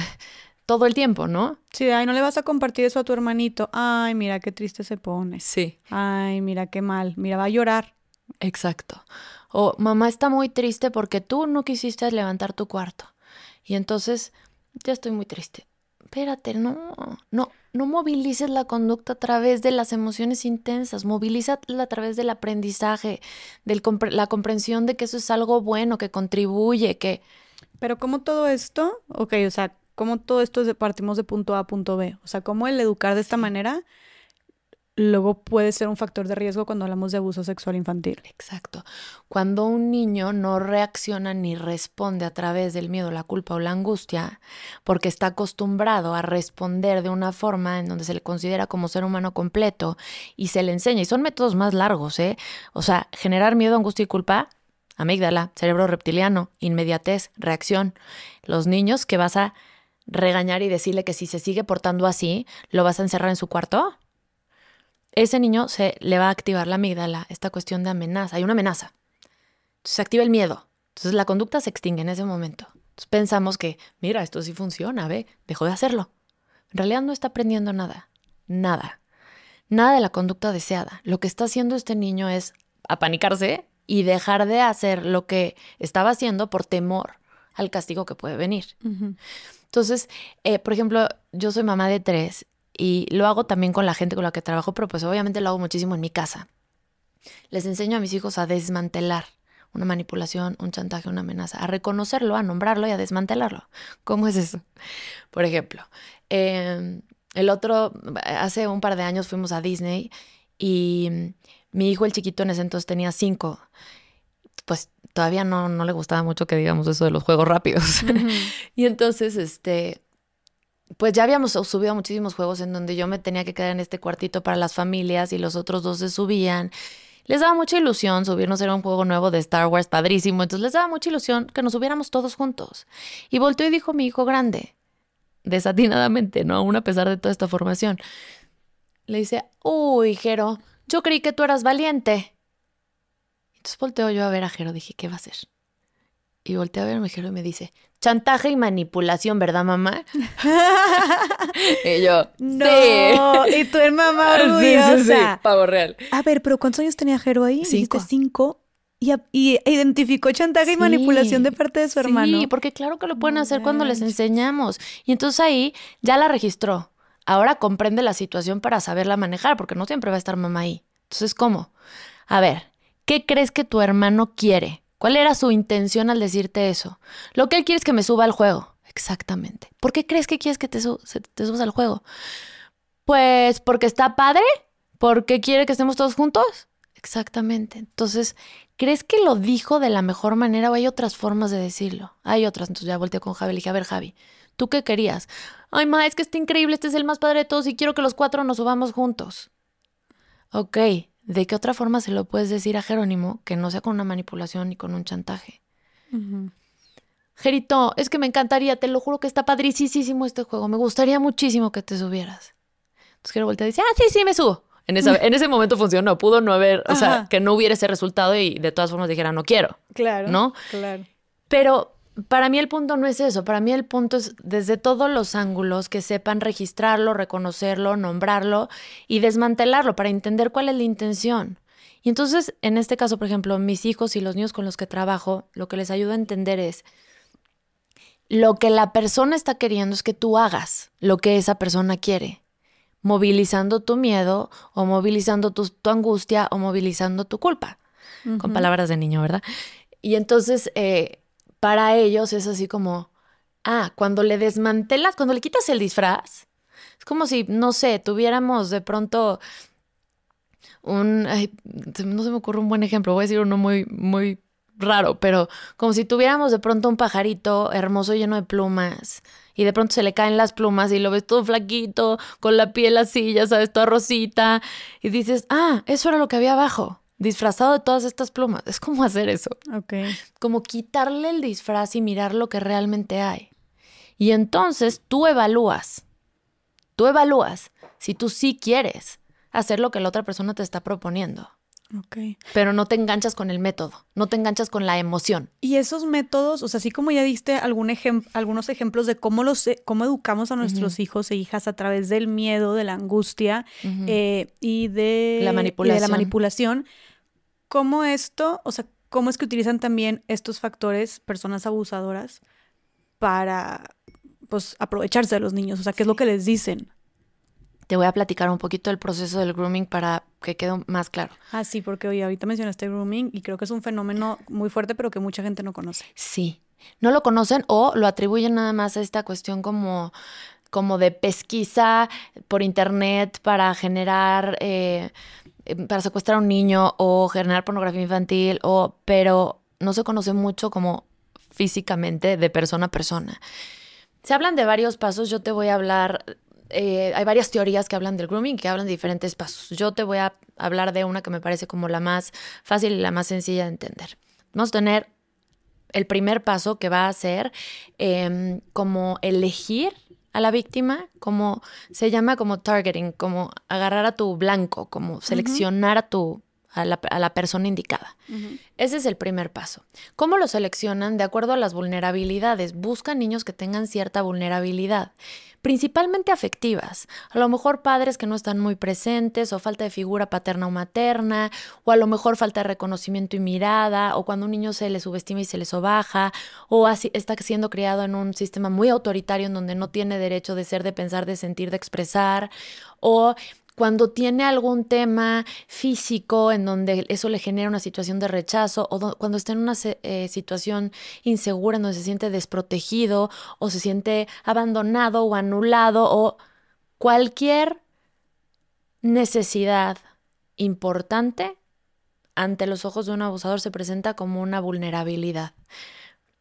todo el tiempo, ¿no? Sí, ay, no le vas a compartir eso a tu hermanito. Ay, mira qué triste se pone. Sí. Ay, mira qué mal. Mira, va a llorar. Exacto. O mamá está muy triste porque tú no quisiste levantar tu cuarto. Y entonces, ya estoy muy triste. Espérate, no, no, no movilices la conducta a través de las emociones intensas, movilízala a través del aprendizaje, de la comprensión de que eso es algo bueno, que contribuye, que... Pero como todo esto, ok, o sea, como todo esto es de, partimos de punto A a punto B, o sea, como el educar de esta manera luego puede ser un factor de riesgo cuando hablamos de abuso sexual infantil. Exacto. Cuando un niño no reacciona ni responde a través del miedo, la culpa o la angustia, porque está acostumbrado a responder de una forma en donde se le considera como ser humano completo y se le enseña, y son métodos más largos, ¿eh? O sea, generar miedo, angustia y culpa, amígdala, cerebro reptiliano, inmediatez, reacción. Los niños que vas a regañar y decirle que si se sigue portando así, lo vas a encerrar en su cuarto ese niño se le va a activar la amígdala, esta cuestión de amenaza. Hay una amenaza. Entonces se activa el miedo. Entonces la conducta se extingue en ese momento. Entonces pensamos que, mira, esto sí funciona, ve, dejó de hacerlo. En realidad no está aprendiendo nada. Nada. Nada de la conducta deseada. Lo que está haciendo este niño es apanicarse y dejar de hacer lo que estaba haciendo por temor al castigo que puede venir. Uh -huh. Entonces, eh, por ejemplo, yo soy mamá de tres y lo hago también con la gente con la que trabajo, pero pues obviamente lo hago muchísimo en mi casa. Les enseño a mis hijos a desmantelar una manipulación, un chantaje, una amenaza, a reconocerlo, a nombrarlo y a desmantelarlo. ¿Cómo es eso? Por ejemplo, eh, el otro, hace un par de años fuimos a Disney y mi hijo, el chiquito, en ese entonces tenía cinco. Pues todavía no, no le gustaba mucho que digamos eso de los juegos rápidos. Uh -huh. y entonces, este, pues ya habíamos subido muchísimos juegos en donde yo me tenía que quedar en este cuartito para las familias y los otros dos se subían. Les daba mucha ilusión subirnos, era un juego nuevo de Star Wars, padrísimo, entonces les daba mucha ilusión que nos subiéramos todos juntos. Y volteó y dijo mi hijo grande, desatinadamente, ¿no? Aún a pesar de toda esta formación. Le dice, uy, Jero, yo creí que tú eras valiente. Entonces volteo yo a ver a Jero, dije, ¿qué va a hacer? Y volteé a ver a mi Jero y me dice, chantaje y manipulación, ¿verdad, mamá? y yo, no. sí. Y tu mamá orgullosa. Sí, sí, sí, pavo real. A ver, pero ¿cuántos años tenía Jero ahí? Cinco. Dijiste cinco. Y, y, identificó chantaje sí, y manipulación de parte de su hermano. Sí, porque claro que lo pueden hacer cuando les enseñamos. Y entonces ahí ya la registró. Ahora comprende la situación para saberla manejar, porque no siempre va a estar mamá ahí. Entonces, ¿cómo? A ver, ¿qué crees que tu hermano quiere? ¿Cuál era su intención al decirte eso? Lo que él quiere es que me suba al juego. Exactamente. ¿Por qué crees que quieres que te, su te subas al juego? Pues porque está padre, porque quiere que estemos todos juntos. Exactamente. Entonces, ¿crees que lo dijo de la mejor manera o hay otras formas de decirlo? Hay otras. Entonces ya volteé con Javi y dije, a ver, Javi, ¿tú qué querías? Ay, ma, es que está increíble, este es el más padre de todos y quiero que los cuatro nos subamos juntos. Ok, ¿de qué otra forma se lo puedes decir a Jerónimo que no sea con una manipulación ni con un chantaje? Gerito, es que me encantaría, te lo juro que está padricísimo este juego, me gustaría muchísimo que te subieras. Entonces Jero voltea y dice, ah, sí, sí, me subo. En, en ese momento funcionó, pudo no haber, o sea, que no hubiera ese resultado y de todas formas dijera, no quiero. Claro. ¿No? Claro. Pero para mí el punto no es eso, para mí el punto es desde todos los ángulos que sepan registrarlo, reconocerlo, nombrarlo y desmantelarlo para entender cuál es la intención. Y entonces, en este caso, por ejemplo, mis hijos y los niños con los que trabajo, lo que les ayuda a entender es lo que la persona está queriendo es que tú hagas lo que esa persona quiere movilizando tu miedo o movilizando tu, angustia o movilizando tu culpa, con palabras de niño, ¿verdad? Y entonces, eh, para ellos es así como, ah, cuando le desmantelas, cuando le quitas el disfraz, es como si, no sé, tuviéramos de pronto un, no se me ocurre un buen ejemplo, voy a decir uno muy, muy raro, pero como si tuviéramos de pronto un pajarito hermoso lleno de plumas y de pronto se le caen las plumas y lo ves todo flaquito, con la piel así, ya sabes, toda rosita, y dices, ah, eso era lo que había abajo, disfrazado de todas estas plumas. Es como hacer eso. Ok. Como quitarle el disfraz y mirar lo que realmente hay. Y entonces tú evalúas, tú evalúas si tú sí quieres hacer lo que la otra persona te está proponiendo. Pero no te enganchas con el método, no te enganchas con la emoción. Y esos métodos, o sea, así como ya diste algún algunos ejemplos de cómo, los, cómo educamos a nuestros hijos e hijas a través del miedo, de la angustia eh, y, de la manipulación. de la manipulación, ¿cómo esto, o sea, cómo es que utilizan también estos factores personas abusadoras para, pues, aprovecharse de los niños? O sea, ¿qué es lo que les dicen? Te voy a platicar un poquito del proceso del grooming para que quede más claro. Ah, sí, porque hoy ahorita mencionaste grooming y creo que es un fenómeno muy fuerte, pero que mucha gente no conoce. Sí, no lo conocen o lo atribuyen nada más a esta cuestión como como de pesquisa por internet para generar, eh, para secuestrar a un niño o generar pornografía infantil, o, pero no se conoce mucho como físicamente de persona a persona. Se hablan de varios pasos, yo te voy a hablar eh, hay varias teorías que hablan del grooming, que hablan de diferentes pasos. Yo te voy a hablar de una que me parece como la más fácil y la más sencilla de entender. Vamos a tener el primer paso que va a ser em, como elegir a la víctima, como se llama como targeting, como agarrar a tu blanco, como seleccionar a tu a la, persona indicada. Ese es el primer paso. ¿Cómo lo seleccionan? De acuerdo a las vulnerabilidades. Buscan niños que tengan cierta vulnerabilidad principalmente afectivas. A lo mejor padres que no están muy presentes o falta de figura paterna o materna, o a lo mejor falta de reconocimiento y mirada, o cuando un niño se le subestima y se le sobaja, o así, está siendo criado en un sistema muy autoritario en donde no tiene derecho de ser, de pensar, de sentir, de expresar, o cuando tiene algún tema físico en donde eso le genera una situación de rechazo o cuando está en una eh, situación insegura en donde se siente desprotegido o se siente abandonado o anulado o cualquier necesidad importante ante los ojos de un abusador se presenta como una vulnerabilidad.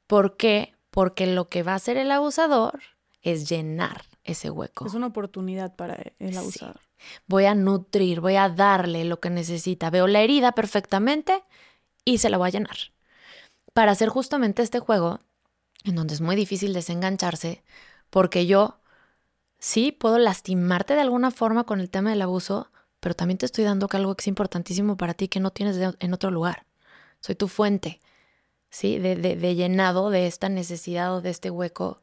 ¿Por qué? Porque lo que va a hacer el abusador es llenar ese hueco. Es una oportunidad para el abusador voy a nutrir, voy a darle lo que necesita. Veo la herida perfectamente y se la voy a llenar. Para hacer justamente este juego, en donde es muy difícil desengancharse, porque yo sí puedo lastimarte de alguna forma con el tema del abuso, pero también te estoy dando algo que es importantísimo para ti que no tienes en otro lugar. Soy tu fuente, ¿sí? De, de llenado de esta necesidad o de este hueco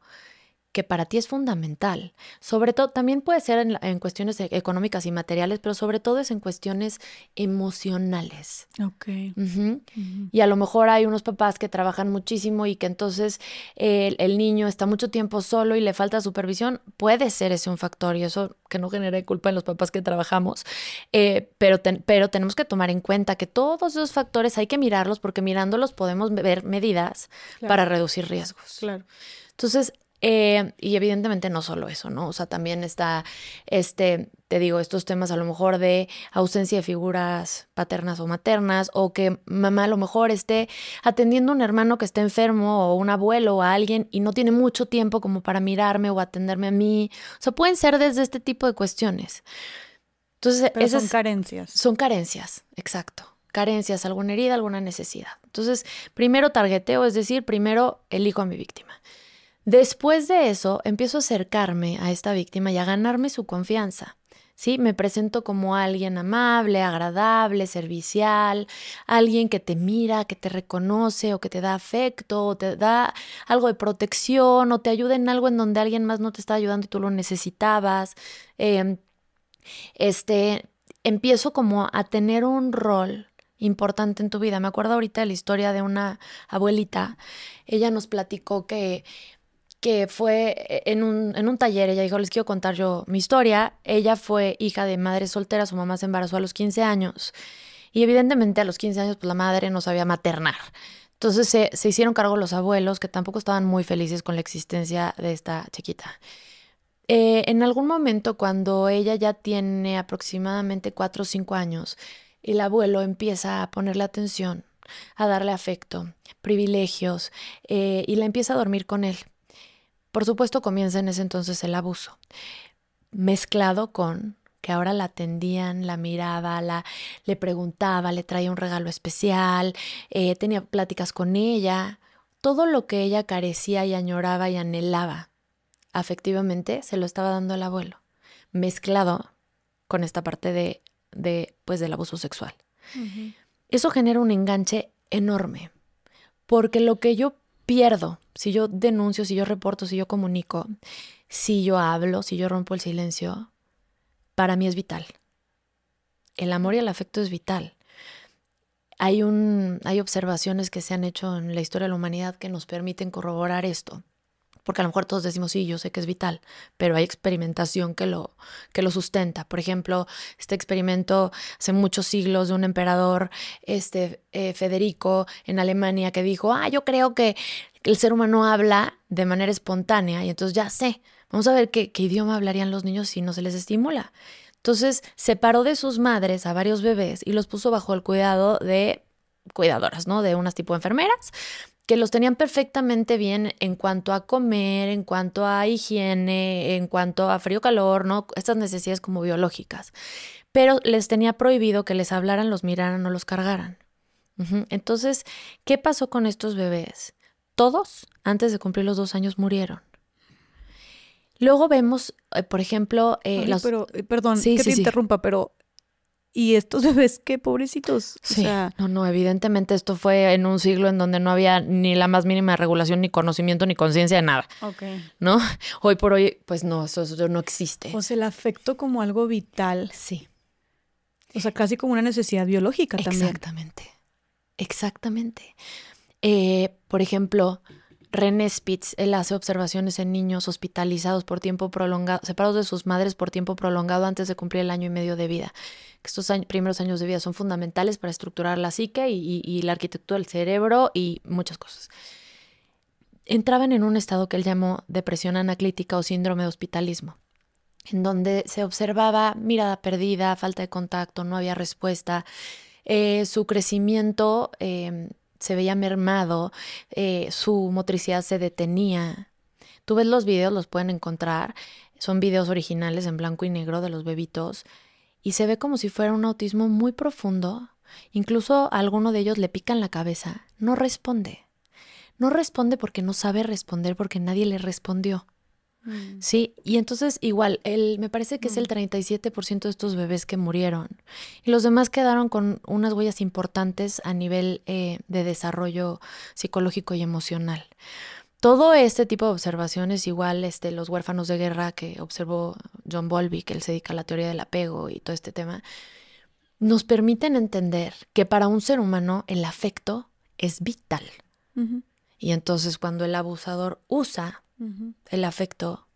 que para ti es fundamental. Sobre todo, también puede ser en, cuestiones e, económicas y materiales, pero sobre todo es en cuestiones emocionales. Ok. Y a lo mejor hay unos papás que trabajan muchísimo y que entonces el, niño está mucho tiempo solo y le falta supervisión. Puede ser ese un factor y eso que no genere culpa en los papás que trabajamos. Eh, pero, pero tenemos que tomar en cuenta que todos esos factores hay que mirarlos porque mirándolos podemos ver medidas para reducir riesgos. Claro. Entonces, Eh, y evidentemente no solo eso, ¿no? O sea, también está, este, te digo, estos temas a lo mejor de ausencia de figuras paternas o maternas, o que mamá a lo mejor esté atendiendo a un hermano que está enfermo o un abuelo o a alguien y no tiene mucho tiempo como para mirarme o atenderme a mí. O sea, pueden ser desde este tipo de cuestiones. Entonces, esas son carencias. Son carencias, exacto. Carencias, alguna herida, alguna necesidad. Entonces, primero targeteo, es decir, primero elijo a mi víctima. Después de eso, empiezo a acercarme a esta víctima y a ganarme su confianza. ¿Sí? Me presento como alguien amable, agradable, servicial, alguien que te mira, que te reconoce o que te da afecto o te da algo de protección o te ayuda en algo en donde alguien más no te está ayudando y tú lo necesitabas. Em, este, empiezo como a tener un rol importante en tu vida. Me acuerdo ahorita de la historia de una abuelita. Ella nos platicó que que fue en un, en un taller, ella dijo, les quiero contar yo mi historia. Ella fue hija de madre soltera, su mamá se embarazó a los 15 años y evidentemente a los 15 años pues la madre no sabía maternar. Entonces se, se hicieron cargo los abuelos que tampoco estaban muy felices con la existencia de esta chiquita. Eh, en algún momento cuando ella ya tiene aproximadamente 4 o 5 años, el abuelo empieza a ponerle atención, a darle afecto, privilegios eh, y la empieza a dormir con él. Por supuesto comienza en ese entonces el abuso, mezclado con que ahora la atendían, la miraba, la, le preguntaba, le traía un regalo especial, eh, tenía pláticas con ella, todo lo que ella carecía y añoraba y anhelaba afectivamente se lo estaba dando el abuelo, mezclado con esta parte de, de pues del abuso sexual. Eso genera un enganche enorme, porque lo que yo pierdo si yo denuncio, si yo reporto, si yo comunico, si yo hablo, si yo rompo el silencio, para mí es vital. El amor y el afecto es vital. Hay, un, hay observaciones que se han hecho en la historia de la humanidad que nos permiten corroborar esto porque a lo mejor todos decimos, sí, yo sé que es vital, pero hay experimentación que lo, que lo sustenta. Por ejemplo, este experimento hace muchos siglos de un emperador, este, eh, Federico, en Alemania, que dijo, ah, yo creo que el ser humano habla de manera espontánea y entonces ya sé, vamos a ver qué, qué idioma hablarían los niños si no se les estimula. Entonces separó de sus madres a varios bebés y los puso bajo el cuidado de cuidadoras, ¿no? De unas tipo enfermeras que los tenían perfectamente bien en cuanto a comer, en cuanto a higiene, en cuanto a frío-calor, ¿no? Estas necesidades como biológicas. Pero les tenía prohibido que les hablaran, los miraran o los cargaran. Entonces, ¿qué pasó con estos bebés? Todos, antes de cumplir los dos años, murieron. Luego vemos, eh, por ejemplo, eh, Pero, eh, perdón que te interrumpa, pero y estos bebés, qué pobrecitos. Sí, no, no, evidentemente esto fue en un siglo en donde no había ni la más mínima regulación, ni conocimiento, ni conciencia de nada. Ok. ¿No? Hoy por hoy, pues no, eso, no existe. O sea, el afecto como algo vital. Sí. O sea, casi como una necesidad biológica también. Exactamente. Exactamente. Eh, por ejemplo, René Spitz, él hace observaciones en niños hospitalizados por tiempo prolongado, separados de sus madres por tiempo prolongado antes de cumplir el año y medio de vida. Estos primeros años de vida son fundamentales para estructurar la psique y, la arquitectura del cerebro y muchas cosas. Entraban en un estado que él llamó depresión anaclítica o síndrome de hospitalismo, en donde se observaba mirada perdida, falta de contacto, no había respuesta, eh, su crecimiento em, se veía mermado, eh, su motricidad se detenía. Tú ves los videos, los pueden encontrar. Son videos originales en blanco y negro de los bebitos. Y se ve como si fuera un autismo muy profundo. Incluso a alguno de ellos le pican la cabeza. No responde. No responde porque no sabe responder porque nadie le respondió. Mm. Sí, y entonces igual, el, me parece que es el 37% mm. de estos bebés que murieron. Y los demás quedaron con unas huellas importantes a nivel eh, de desarrollo psicológico y emocional. Todo este tipo de observaciones, igual este, los huérfanos de guerra que observó John Bowlby, que él se dedica a la teoría del apego y todo este tema, nos permiten entender que para un ser humano el afecto es vital. Y entonces cuando el abusador usa el afecto,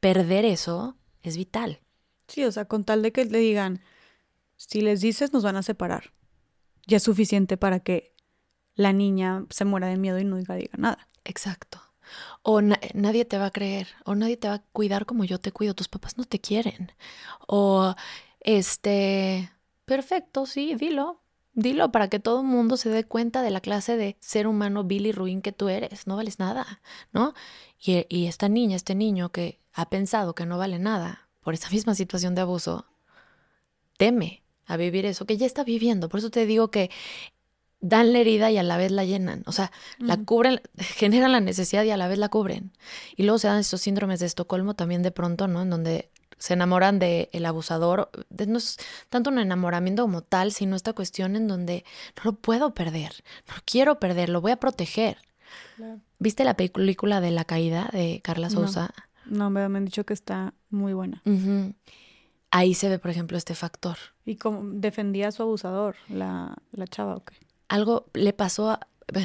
perder eso es vital. Sí, o sea, con tal de que le digan, si les dices nos van a separar, ya es suficiente para que la niña se muera de miedo y no diga, diga nada. Exacto. O nadie te va a creer, o nadie te va a cuidar como yo te cuido, tus papás no te quieren. O este, perfecto, sí, dilo, Dilo para que todo el mundo se dé cuenta de la clase de ser humano Billy ruin que tú eres. No vales nada, ¿no? Y, y, esta niña, este niño que ha pensado que no vale nada por esa misma situación de abuso, teme a vivir eso que ya está viviendo. Por eso te digo que dan la herida y a la vez la llenan. O sea, la cubren, generan la necesidad y a la vez la cubren. Y luego se dan estos síndromes de Estocolmo también de pronto, ¿no? En donde se enamoran del el abusador. No es tanto un enamoramiento como tal, sino esta cuestión en donde no lo puedo perder, no quiero perder, lo voy a proteger. ¿Viste la película de La Caída de Carla Sousa? No, me han dicho que está muy buena. Ahí se ve, por ejemplo, este factor. ¿Y cómo defendía a su abusador, la, la chava o qué? Algo le pasó, a,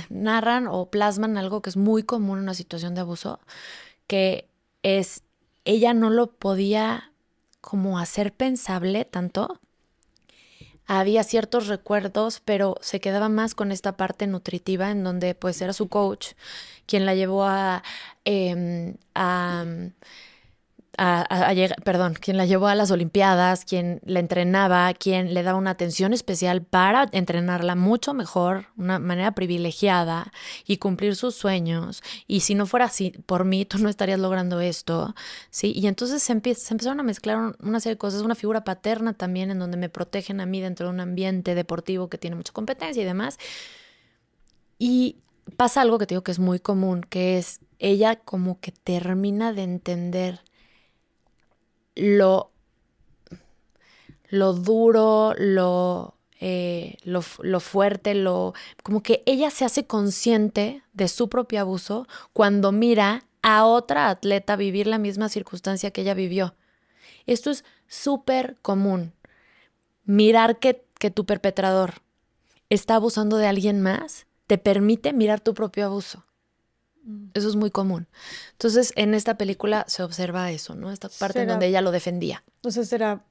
narran o plasman algo que es muy común en una situación de abuso, que es ella no lo podía como hacer pensable tanto. Había ciertos recuerdos, pero se quedaba más con esta parte nutritiva en donde pues era su coach quien la llevó a, em, a a, llegar, perdón, quien la llevó a las Olimpiadas, quien la entrenaba, quien le daba una atención especial para entrenarla mucho mejor, una manera privilegiada y cumplir sus sueños. Y si no fuera así por mí, tú no estarías logrando esto, ¿sí? Y entonces se, se empezaron a mezclar una serie de cosas, una figura paterna también en donde me protegen a mí dentro de un ambiente deportivo que tiene mucha competencia y demás. Y pasa algo que te digo que es muy común, que es ella como que termina de entender lo, lo duro, lo, eh, lo, lo, fuerte, lo. como que ella se hace consciente de su propio abuso cuando mira a otra atleta vivir la misma circunstancia que ella vivió. Esto es súper común. Mirar que, que tu perpetrador está abusando de alguien más te permite mirar tu propio abuso. Eso es muy común. Entonces, en esta película se observa eso, ¿no? Esta parte en donde ella lo defendía. Entonces, será,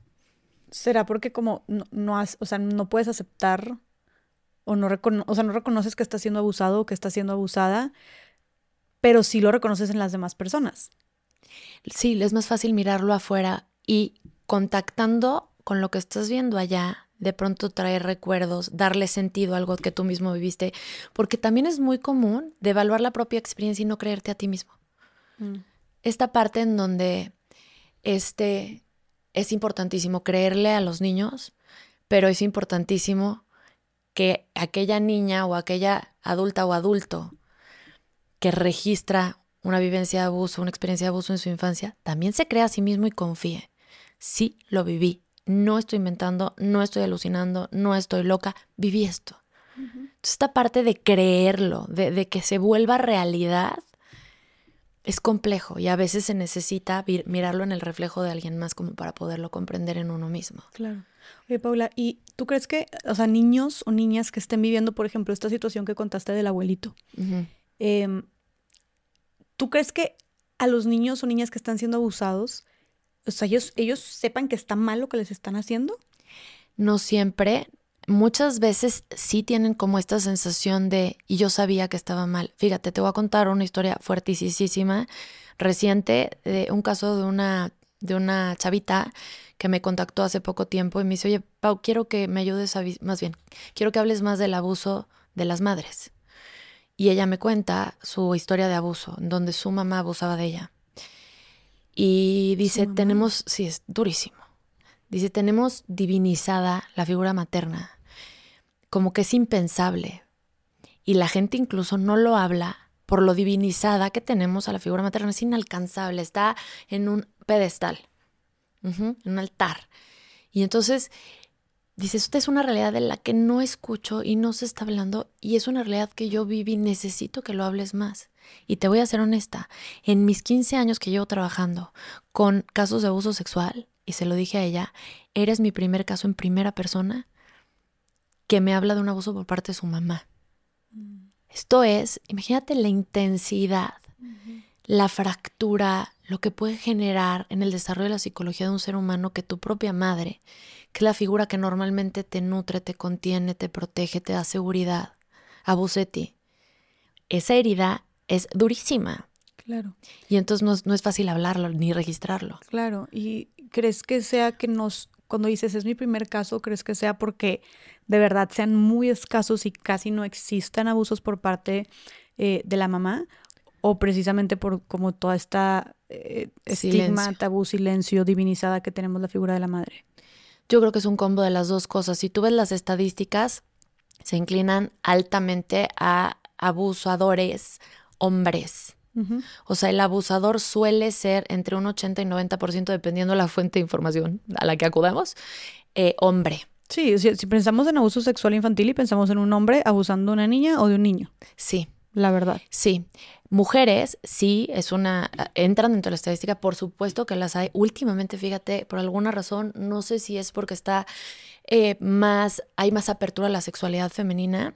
será porque como no, no has, o sea, no puedes aceptar o no, o sea, no reconoces que estás siendo abusado o que estás siendo abusada, pero sí lo reconoces en las demás personas. Sí, es más fácil mirarlo afuera y contactando con lo que estás viendo allá, de pronto traer recuerdos, darle sentido a algo que tú mismo viviste, porque también es muy común de evaluar la propia experiencia y no creerte a ti mismo. Mm. Esta parte en donde este es importantísimo creerle a los niños, pero es importantísimo que aquella niña o aquella adulta o adulto que registra una vivencia de abuso, una experiencia de abuso en su infancia, también se crea a sí mismo y confíe. Sí, lo viví, no estoy inventando, no estoy alucinando, no estoy loca, viví esto. esta parte de creerlo, de, que se vuelva realidad, es complejo y a veces se necesita mirarlo en el reflejo de alguien más como para poderlo comprender en uno mismo. Claro. Oye, Paula, ¿y tú crees que, o sea, niños o niñas que estén viviendo, por ejemplo, esta situación que contaste del abuelito, em, ¿tú crees que a los niños o niñas que están siendo abusados o sea, ellos, ellos sepan que está mal lo que les están haciendo. No siempre. Muchas veces sí tienen como esta sensación de, y yo sabía que estaba mal. Fíjate, te voy a contar una historia fuertísima, reciente, de un caso de una, de una chavita que me contactó hace poco tiempo y me dice, oye, Pau, quiero que me ayudes a, más bien, quiero que hables más del abuso de las madres. Y ella me cuenta su historia de abuso, donde su mamá abusaba de ella. Y dice, tenemos, sí, es durísimo. Dice, tenemos divinizada la figura materna, como que es impensable. Y la gente incluso no lo habla por lo divinizada que tenemos a la figura materna. Es inalcanzable, está en un pedestal, en un altar. Y entonces dice, esta es una realidad de la que no escucho y no se está hablando y es una realidad que yo viví, necesito que lo hables más. Y te voy a ser honesta, en mis 15 años que llevo trabajando con casos de abuso sexual, y se lo dije a ella, eres mi primer caso en primera persona que me habla de un abuso por parte de su mamá. Mm. Esto es, imagínate la intensidad, la fractura, lo que puede generar en el desarrollo de la psicología de un ser humano que tu propia madre, que la figura que normalmente te nutre, te contiene, te protege, te da seguridad, abuse de ti. Esa herida es durísima Claro. Y entonces no es, no es fácil hablarlo ni registrarlo. Claro. ¿Y crees que sea que nos, cuando dices es mi primer caso, crees que sea porque de verdad sean muy escasos y casi no existan abusos por parte eh, de la mamá? ¿O precisamente por como toda esta eh, estigma, Silencio. tabú, silencio, divinizada que tenemos la figura de la madre? Yo creo que es un combo de las dos cosas. Si tú ves las estadísticas, se inclinan altamente a abusadores hombres. O sea, el abusador suele ser entre un 80 y 90%, dependiendo de la fuente de información a la que acudamos, eh, hombre. Sí, si, si pensamos en abuso sexual infantil y pensamos en un hombre abusando de una niña o de un niño, Sí, la verdad. sí. Mujeres, sí, es una. entran dentro de la estadística, por supuesto que las hay. Últimamente, fíjate, por alguna razón, no sé si es porque está eh, más. hay más apertura a la sexualidad femenina,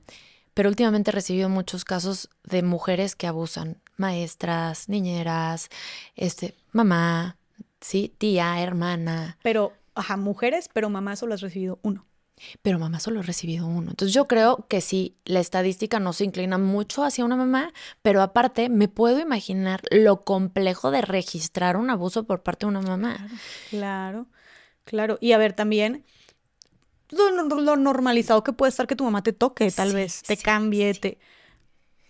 pero últimamente he recibido muchos casos de mujeres que abusan. Maestras, niñeras, este, mamá, sí, tía, hermana. Pero, ajá, mujeres, pero mamá solo has recibido uno. Pero mamá solo ha recibido uno. Entonces yo creo que sí, la estadística no se inclina mucho hacia una mamá, pero aparte me puedo imaginar lo complejo de registrar un abuso por parte de una mamá. Claro, claro. Y a ver, también lo, normalizado que puede estar que tu mamá te toque, tal Sí, vez, te sí, cambie, sí. te,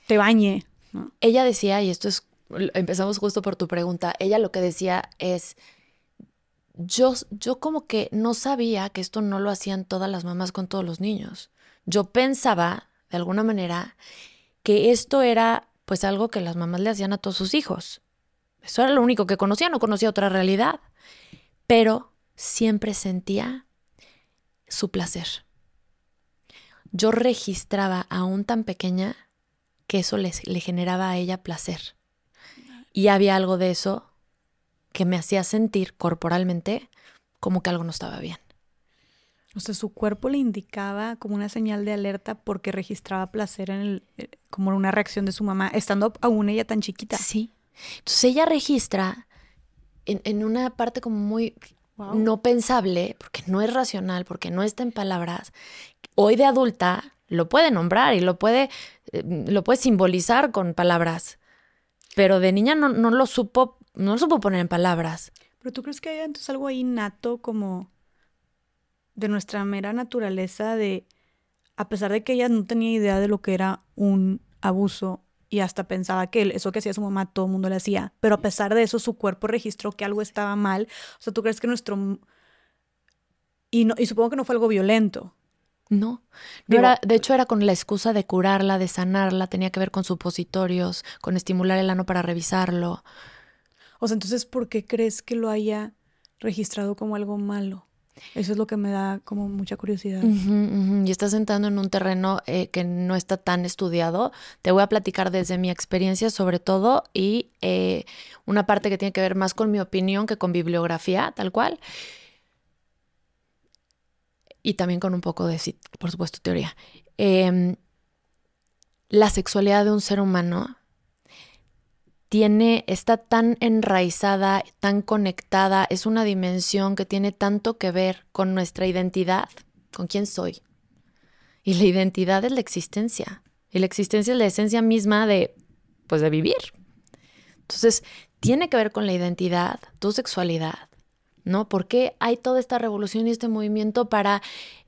te bañe. ¿no? Ella decía, y esto es, empezamos justo por tu pregunta, ella lo que decía es, yo, yo como que no sabía que esto no lo hacían todas las mamás con todos los niños. Yo pensaba, de alguna manera, que esto era pues algo que las mamás le hacían a todos sus hijos. Eso era lo único que conocía, no conocía otra realidad. Pero siempre sentía su placer. Yo registraba aún tan pequeña que eso le generaba a ella placer. Y había algo de eso que me hacía sentir corporalmente como que algo no estaba bien. O sea, su cuerpo le indicaba como una señal de alerta porque registraba placer en el, eh, como una reacción de su mamá, estando aún ella tan chiquita. Sí. Entonces ella registra en, en una parte como muy Wow. no pensable, porque no es racional, porque no está en palabras. Hoy de adulta lo puede nombrar y lo puede, eh, lo puede simbolizar con palabras, pero de niña no, no lo supo, no lo supo poner en palabras. Pero tú crees que hay entonces algo ahí nato como de nuestra mera naturaleza de, a pesar de que ella no tenía idea de lo que era un abuso y hasta pensaba que eso que hacía su mamá todo el mundo le hacía, pero a pesar de eso su cuerpo registró que algo estaba mal. O sea, ¿tú crees que nuestro... Y, no, y supongo que no fue algo violento. No, no era, de hecho era con la excusa de curarla, de sanarla, tenía que ver con supositorios, con estimular el ano para revisarlo. O sea, entonces, ¿por qué crees que lo haya registrado como algo malo? Eso es lo que me da como mucha curiosidad. Y estás entrando en un terreno eh, que no está tan estudiado. Te voy a platicar desde mi experiencia sobre todo y eh, una parte que tiene que ver más con mi opinión que con bibliografía, tal cual. Y también con un poco de, por supuesto, teoría. Em, la sexualidad de un ser humano tiene, está tan enraizada, tan conectada, es una dimensión que tiene tanto que ver con nuestra identidad, con quién soy. Y la identidad es la existencia. Y la existencia es la esencia misma de, pues, de vivir. Entonces, tiene que ver con la identidad, tu sexualidad, ¿no? ¿Por qué hay toda esta revolución y este movimiento para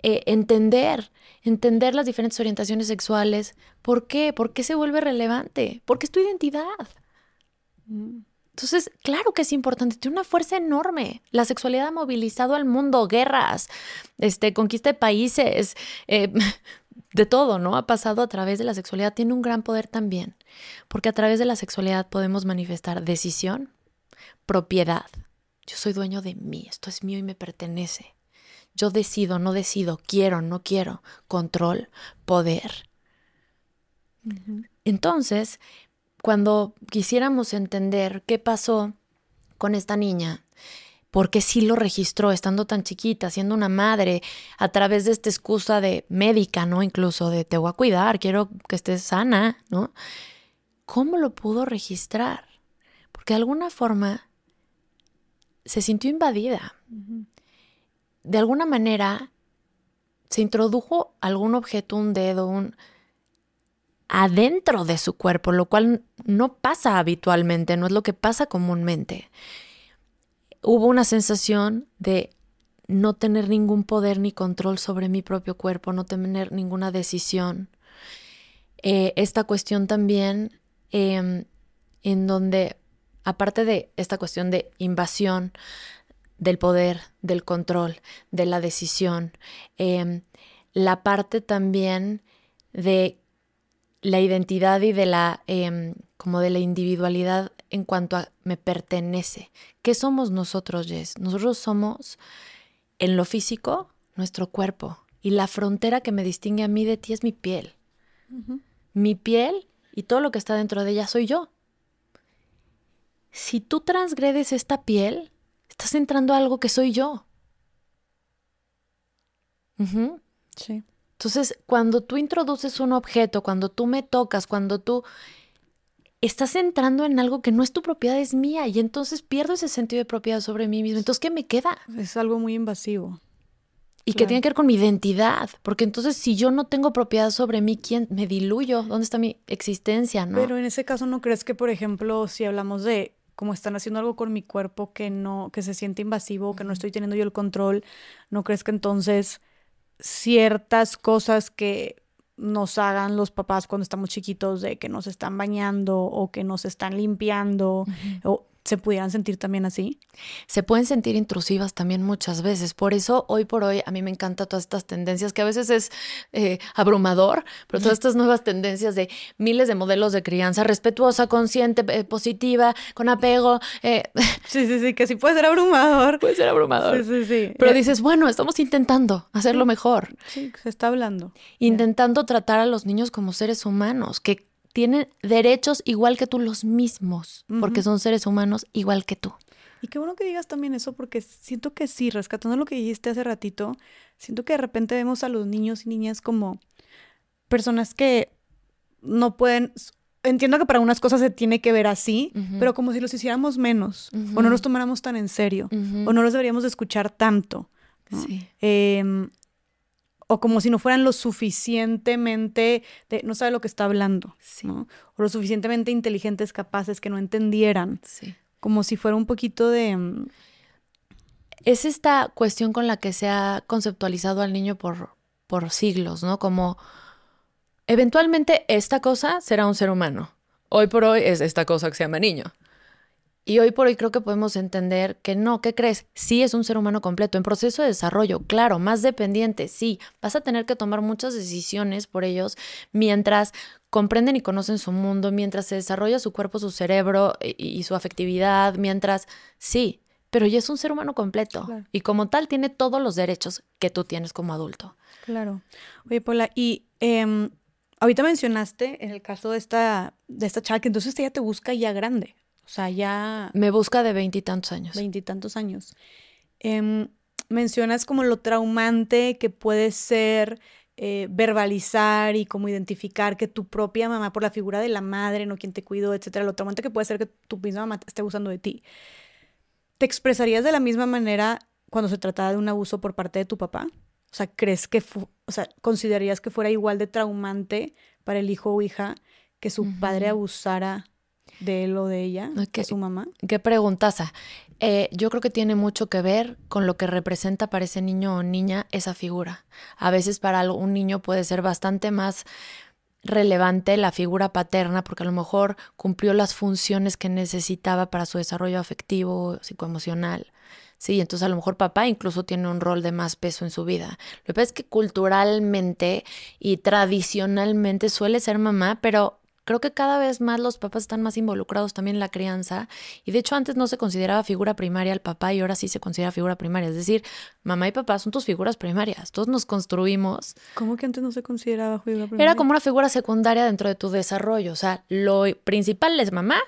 eh, entender, entender las diferentes orientaciones sexuales? ¿Por qué? ¿Por qué se vuelve relevante? Porque es tu identidad. Mm. Entonces, claro que es importante, tiene una fuerza enorme. La sexualidad ha movilizado al mundo, guerras, este, conquista de países, eh, de todo, ¿no? Ha pasado a través de la sexualidad, tiene un gran poder también, porque a través de la sexualidad podemos manifestar decisión, propiedad. Yo soy dueño de mí, esto es mío y me pertenece. Yo decido, no decido, quiero, no quiero, control, poder. Entonces, cuando quisiéramos entender qué pasó con esta niña, por qué sí lo registró estando tan chiquita, siendo una madre, a través de esta excusa de médica, ¿no? Incluso de te voy a cuidar, quiero que estés sana, ¿no? ¿Cómo lo pudo registrar? Porque de alguna forma se sintió invadida. De alguna manera se introdujo algún objeto, un dedo, un adentro de su cuerpo, lo cual no pasa habitualmente, no es lo que pasa comúnmente. Hubo una sensación de no tener ningún poder ni control sobre mi propio cuerpo, no tener ninguna decisión. Eh, esta cuestión también em, en donde, aparte de esta cuestión de invasión del poder, del control, de la decisión, em, la parte también de la identidad y de la em, como de la individualidad en cuanto a me pertenece. ¿Qué somos nosotros, Jess? Nosotros somos en lo físico nuestro cuerpo y la frontera que me distingue a mí de ti es mi piel. Mi piel y todo lo que está dentro de ella soy yo. Si tú transgredes esta piel, estás entrando a algo que soy yo. Sí. Entonces, cuando tú introduces un objeto, cuando tú me tocas, cuando tú estás entrando en algo que no es tu propiedad, es mía, y entonces pierdo ese sentido de propiedad sobre mí mismo. Entonces, ¿qué me queda? Es algo muy invasivo. Y que tiene que ver con mi identidad, porque entonces si yo no tengo propiedad sobre mí, ¿quién me diluyo? ¿Dónde está mi existencia? ¿no? Pero en ese caso, ¿no crees que, por ejemplo, si hablamos de cómo están haciendo algo con mi cuerpo que no, que se siente invasivo, que no estoy teniendo yo el control, ¿no crees que entonces ciertas cosas que nos hagan los papás cuando estamos chiquitos de que nos están bañando o que nos están limpiando o se pudieran sentir también así. Se pueden sentir intrusivas también muchas veces. Por eso, hoy por hoy, a mí me encantan todas estas tendencias que a veces es eh, abrumador, pero todas estas nuevas tendencias de miles de modelos de crianza respetuosa, consciente, eh, positiva, con apego. Eh. Sí, sí, sí, que sí puede ser abrumador. Puede ser abrumador. Sí, sí, sí. Pero dices, bueno, estamos intentando hacerlo mejor. Sí, se está hablando. Intentando tratar a los niños como seres humanos, que tienen derechos igual que tú los mismos, porque son seres humanos igual que tú. Y qué bueno que digas también eso, porque siento que sí, rescatando lo que dijiste hace ratito, siento que de repente vemos a los niños y niñas como personas que no pueden, entiendo que para unas cosas se tiene que ver así, pero como si los hiciéramos menos, o no los tomáramos tan en serio, o no los deberíamos de escuchar tanto. Sí. Em, o como si no fueran lo suficientemente, de, no sabe lo que está hablando, o lo suficientemente inteligentes, capaces, que no entendieran, sí. como si fuera un poquito de... Mm, es esta cuestión con la que se ha conceptualizado al niño por, por siglos, ¿no? Como eventualmente esta cosa será un ser humano. Hoy por hoy es esta cosa que se llama niño. Y hoy por hoy creo que podemos entender que no, ¿qué crees? Sí es un ser humano completo, en proceso de desarrollo, claro, más dependiente, sí. Vas a tener que tomar muchas decisiones por ellos mientras comprenden y conocen su mundo, mientras se desarrolla su cuerpo, su cerebro y, su afectividad, mientras, sí, pero ya es un ser humano completo y como tal tiene todos los derechos que tú tienes como adulto. Claro. Oye, Paula, y em, ahorita mencionaste en el caso de esta, de esta chava que entonces ella te busca ya grande. O sea, ya... Me busca de veintitantos años. Veintitantos años. Em, mencionas como lo traumante que puede ser eh, verbalizar y como identificar que tu propia mamá, por la figura de la madre, no quien te cuidó, etcétera, lo traumante que puede ser que tu misma mamá esté abusando de ti. ¿Te expresarías de la misma manera cuando se trataba de un abuso por parte de tu papá? O sea, ¿crees que, o sea, considerarías que fuera igual de traumante para el hijo o hija que su padre abusara de él o de ella, que su mamá? Qué preguntaza. Eh, yo creo que tiene mucho que ver con lo que representa para ese niño o niña esa figura. A veces para un niño puede ser bastante más relevante la figura paterna porque a lo mejor cumplió las funciones que necesitaba para su desarrollo afectivo, psicoemocional. Sí, entonces a lo mejor papá incluso tiene un rol de más peso en su vida. Lo que pasa es que culturalmente y tradicionalmente suele ser mamá, pero Creo que cada vez más los papás están más involucrados también en la crianza y de hecho antes no se consideraba figura primaria el papá y ahora sí se considera figura primaria. Es decir, mamá y papá son tus figuras primarias. Todos nos construimos. ¿Cómo que antes no se consideraba figura primaria? Era como una figura secundaria dentro de tu desarrollo. O sea, lo principal es mamá,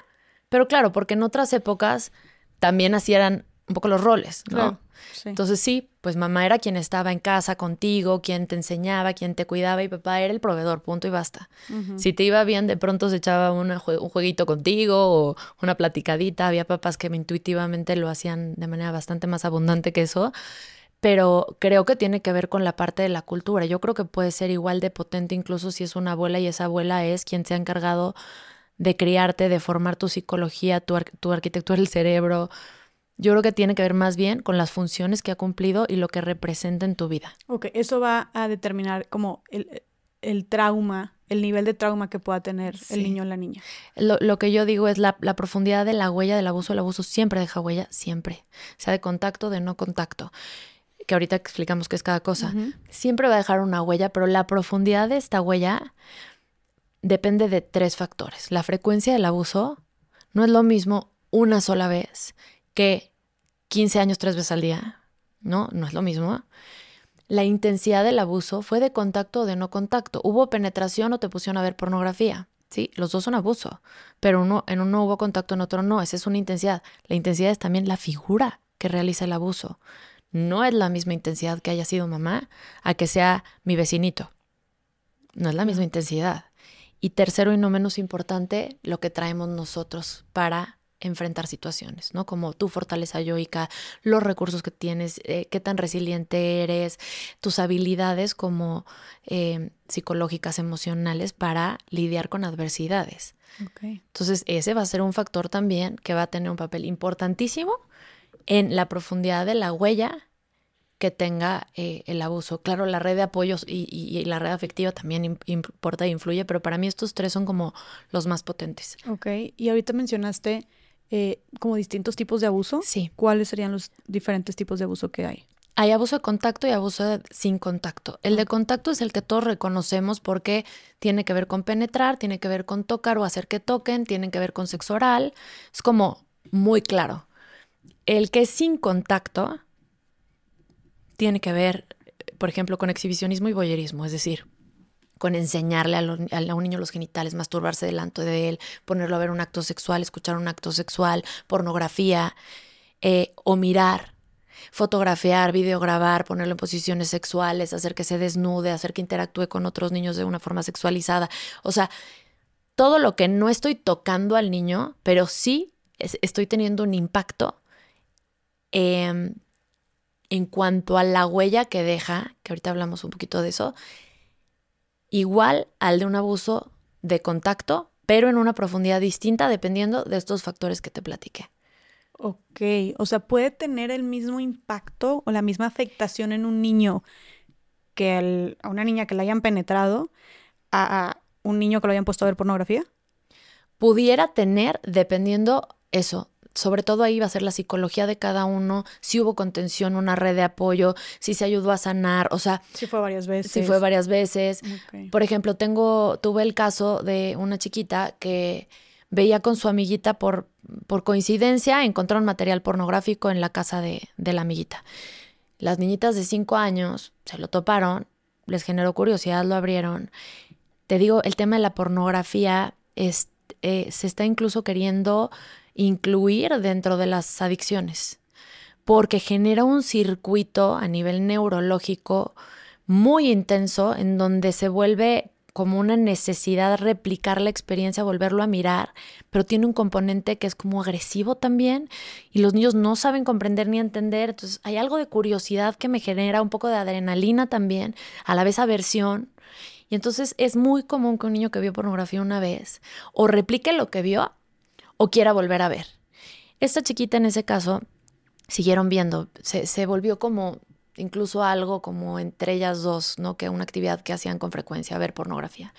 pero claro, porque en otras épocas también hacían un poco los roles, ¿no? Entonces sí, pues mamá era quien estaba en casa contigo, quien te enseñaba, quien te cuidaba y papá era el proveedor, punto y basta. Si te iba bien, de pronto se echaba un jueguito contigo o una platicadita. Había papás que intuitivamente lo hacían de manera bastante más abundante que eso. pero creo que tiene que ver con la parte de la cultura. Yo creo que puede ser igual de potente incluso si es una abuela y esa abuela es quien se ha encargado de criarte, de formar tu psicología, tu, tu arquitectura del cerebro. Yo creo que tiene que ver más bien con las funciones que ha cumplido y lo que representa en tu vida. Ok, eso va a determinar como el, el trauma, el nivel de trauma que pueda tener el niño o la niña. Lo, lo que yo digo es la, la, profundidad de la huella del abuso. El abuso siempre deja huella, siempre. Sea de contacto, de no contacto. Que ahorita explicamos qué es cada cosa. Siempre va a dejar una huella, pero la profundidad de esta huella depende de tres factores. La frecuencia del abuso no es lo mismo una sola vez que 15 años tres veces al día. No, no es lo mismo. La intensidad del abuso fue de contacto o de no contacto. Hubo penetración o te pusieron a ver pornografía. Sí, los dos son abuso, pero uno, en uno hubo contacto, en otro no. Esa es una intensidad. La intensidad es también la figura que realiza el abuso. No es la misma intensidad que haya sido mamá a que sea mi vecinito. No es la misma intensidad. Y tercero y no menos importante, lo que traemos nosotros para enfrentar situaciones, ¿no? Como tu fortaleza yoica, los recursos que tienes, eh, qué tan resiliente eres, tus habilidades como eh, psicológicas, emocionales para lidiar con adversidades. Entonces, ese va a ser un factor también que va a tener un papel importantísimo en la profundidad de la huella que tenga eh, el abuso. Claro, la red de apoyos y, la red afectiva también importa e influye, pero para mí estos tres son como los más potentes. Ok, y ahorita mencionaste eh, como distintos tipos de abuso. Sí. ¿Cuáles serían los diferentes tipos de abuso que hay? Hay abuso de contacto y abuso sin contacto. El de contacto es el que todos reconocemos porque tiene que ver con penetrar, tiene que ver con tocar o hacer que toquen, tiene que ver con sexo oral. Es como muy claro. El que es sin contacto tiene que ver, por ejemplo, con exhibicionismo y boyerismo, es decir, con enseñarle a, un niño los genitales, masturbarse delante de él, ponerlo a ver un acto sexual, escuchar un acto sexual, pornografía, eh, o mirar, fotografiar, videograbar, ponerlo en posiciones sexuales, hacer que se desnude, hacer que interactúe con otros niños de una forma sexualizada. O sea, todo lo que no estoy tocando al niño, pero sí estoy teniendo un impacto em, en cuanto a la huella que deja, que ahorita hablamos un poquito de eso, igual al de un abuso de contacto, pero en una profundidad distinta dependiendo de estos factores que te platiqué. Ok, o sea, puede tener el mismo impacto o la misma afectación en un niño que a una niña que la hayan penetrado a, un niño que lo hayan puesto a ver pornografía? Pudiera tener, dependiendo eso, sobre todo ahí va a ser la psicología de cada uno, si hubo contención, una red de apoyo, si se ayudó a sanar, o sea, si fue varias veces. Si fue varias veces. Por ejemplo, tengo tuve el caso de una chiquita que veía con su amiguita por por coincidencia encontraron material pornográfico en la casa de, de la amiguita. Las niñitas de cinco años se lo toparon, les generó curiosidad, lo abrieron. Te digo, el tema de la pornografía es, eh, se está incluso queriendo incluir dentro de las adicciones, porque genera un circuito a nivel neurológico muy intenso en donde se vuelve como una necesidad replicar la experiencia, volverlo a mirar, pero tiene un componente que es como agresivo también y los niños no saben comprender ni entender, entonces hay algo de curiosidad que me genera un poco de adrenalina también, a la vez aversión. Y entonces es muy común que un niño que vio pornografía una vez o replique lo que vio o quiera volver a ver. Esta chiquita en ese caso siguieron viendo, se, volvió como incluso algo como entre ellas dos, ¿no? Que una actividad que hacían con frecuencia, ver pornografía.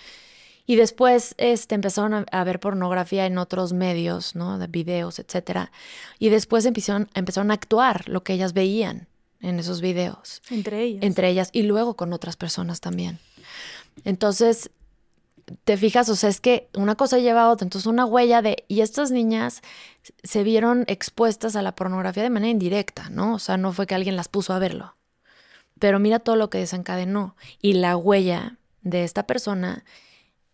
Y después este, empezaron a, ver pornografía en otros medios, ¿no? De videos, etcétera. Y después empezaron, empezaron a actuar lo que ellas veían en esos videos. Entre ellas. Entre ellas y luego con otras personas también. Entonces, te fijas, o sea, es que una cosa lleva a otra, entonces una huella de, y estas niñas se vieron expuestas a la pornografía de manera indirecta, ¿no? O sea, no fue que alguien las puso a verlo, pero mira todo lo que desencadenó. Y la huella de esta persona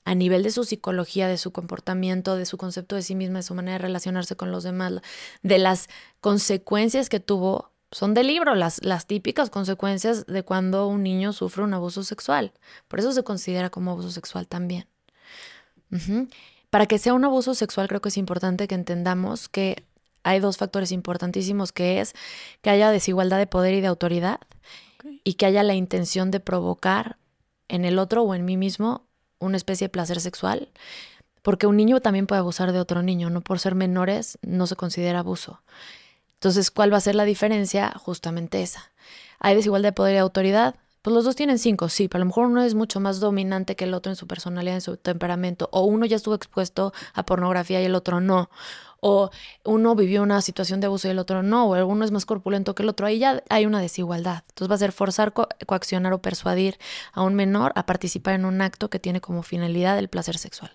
a nivel de su psicología, de su comportamiento, de su concepto de sí misma, de su manera de relacionarse con los demás, de las consecuencias que tuvo son del libro, las, las típicas consecuencias de cuando un niño sufre un abuso sexual. Por eso se considera como abuso sexual también. Para que sea un abuso sexual creo que es importante que entendamos que hay dos factores importantísimos que es que haya desigualdad de poder y de autoridad y que haya la intención de provocar en el otro o en mí mismo una especie de placer sexual. Porque un niño también puede abusar de otro niño, no por ser menores no se considera abuso. Entonces, ¿cuál va a ser la diferencia? Justamente esa. ¿Hay desigualdad de poder y autoridad? Pues los dos tienen cinco, sí, pero a lo mejor uno es mucho más dominante que el otro en su personalidad, en su temperamento, o uno ya estuvo expuesto a pornografía y el otro no, o uno vivió una situación de abuso y el otro no, o uno es más corpulento que el otro, ahí ya hay una desigualdad. Entonces va a ser forzar, coaccionar o persuadir a un menor a participar en un acto que tiene como finalidad el placer sexual.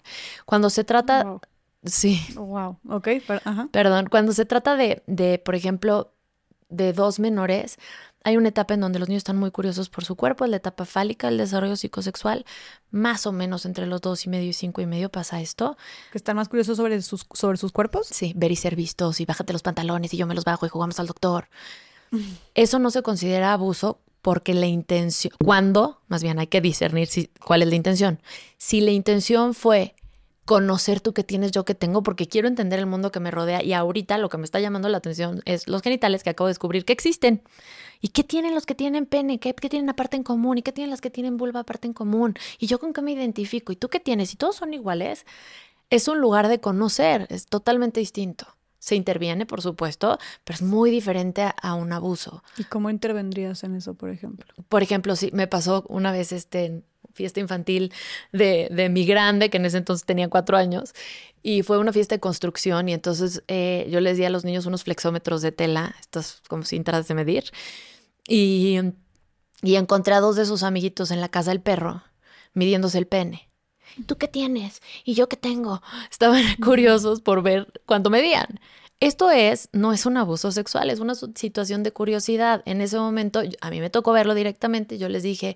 Cuando se trata... Sí. Wow, ok, Perdón, cuando se trata de, de, por ejemplo, de dos menores, hay una etapa en donde los niños están muy curiosos por su cuerpo, es la etapa fálica, el desarrollo psicosexual, más o menos entre los dos y medio y cinco y medio pasa esto. ¿Que están más curiosos sobre sus, sobre sus cuerpos? Sí, ver y ser vistos y bájate los pantalones y yo me los bajo y jugamos al doctor. Eso no se considera abuso porque la intención, cuando, más bien hay que discernir si, cuál es la intención. Si la intención fue conocer tú que tienes, yo que tengo, porque quiero entender el mundo que me rodea y ahorita lo que me está llamando la atención es los genitales que acabo de descubrir que existen. ¿Y qué tienen los que tienen pene? ¿Qué, qué tienen aparte en común? ¿Y qué tienen las que tienen vulva aparte en común? ¿Y yo con qué me identifico? ¿Y tú qué tienes? ¿Y todos son iguales? Es un lugar de conocer, es totalmente distinto. Se interviene, por supuesto, pero es muy diferente a, un abuso. ¿Y cómo intervendrías en eso, por ejemplo? Por ejemplo, sí, me pasó una vez este, fiesta infantil de, de mi grande, que en ese entonces tenía cuatro años, y fue una fiesta de construcción y entonces eh, yo les di a los niños unos flexómetros de tela, estos como cintas de medir, y, y encontré a dos de sus amiguitos en la casa del perro midiéndose el pene. ¿Tú qué tienes? ¿Y yo qué tengo? Estaban curiosos por ver cuánto medían. Esto es, no es un abuso sexual, es una situación de curiosidad. En ese momento, a mí me tocó verlo directamente, yo les dije,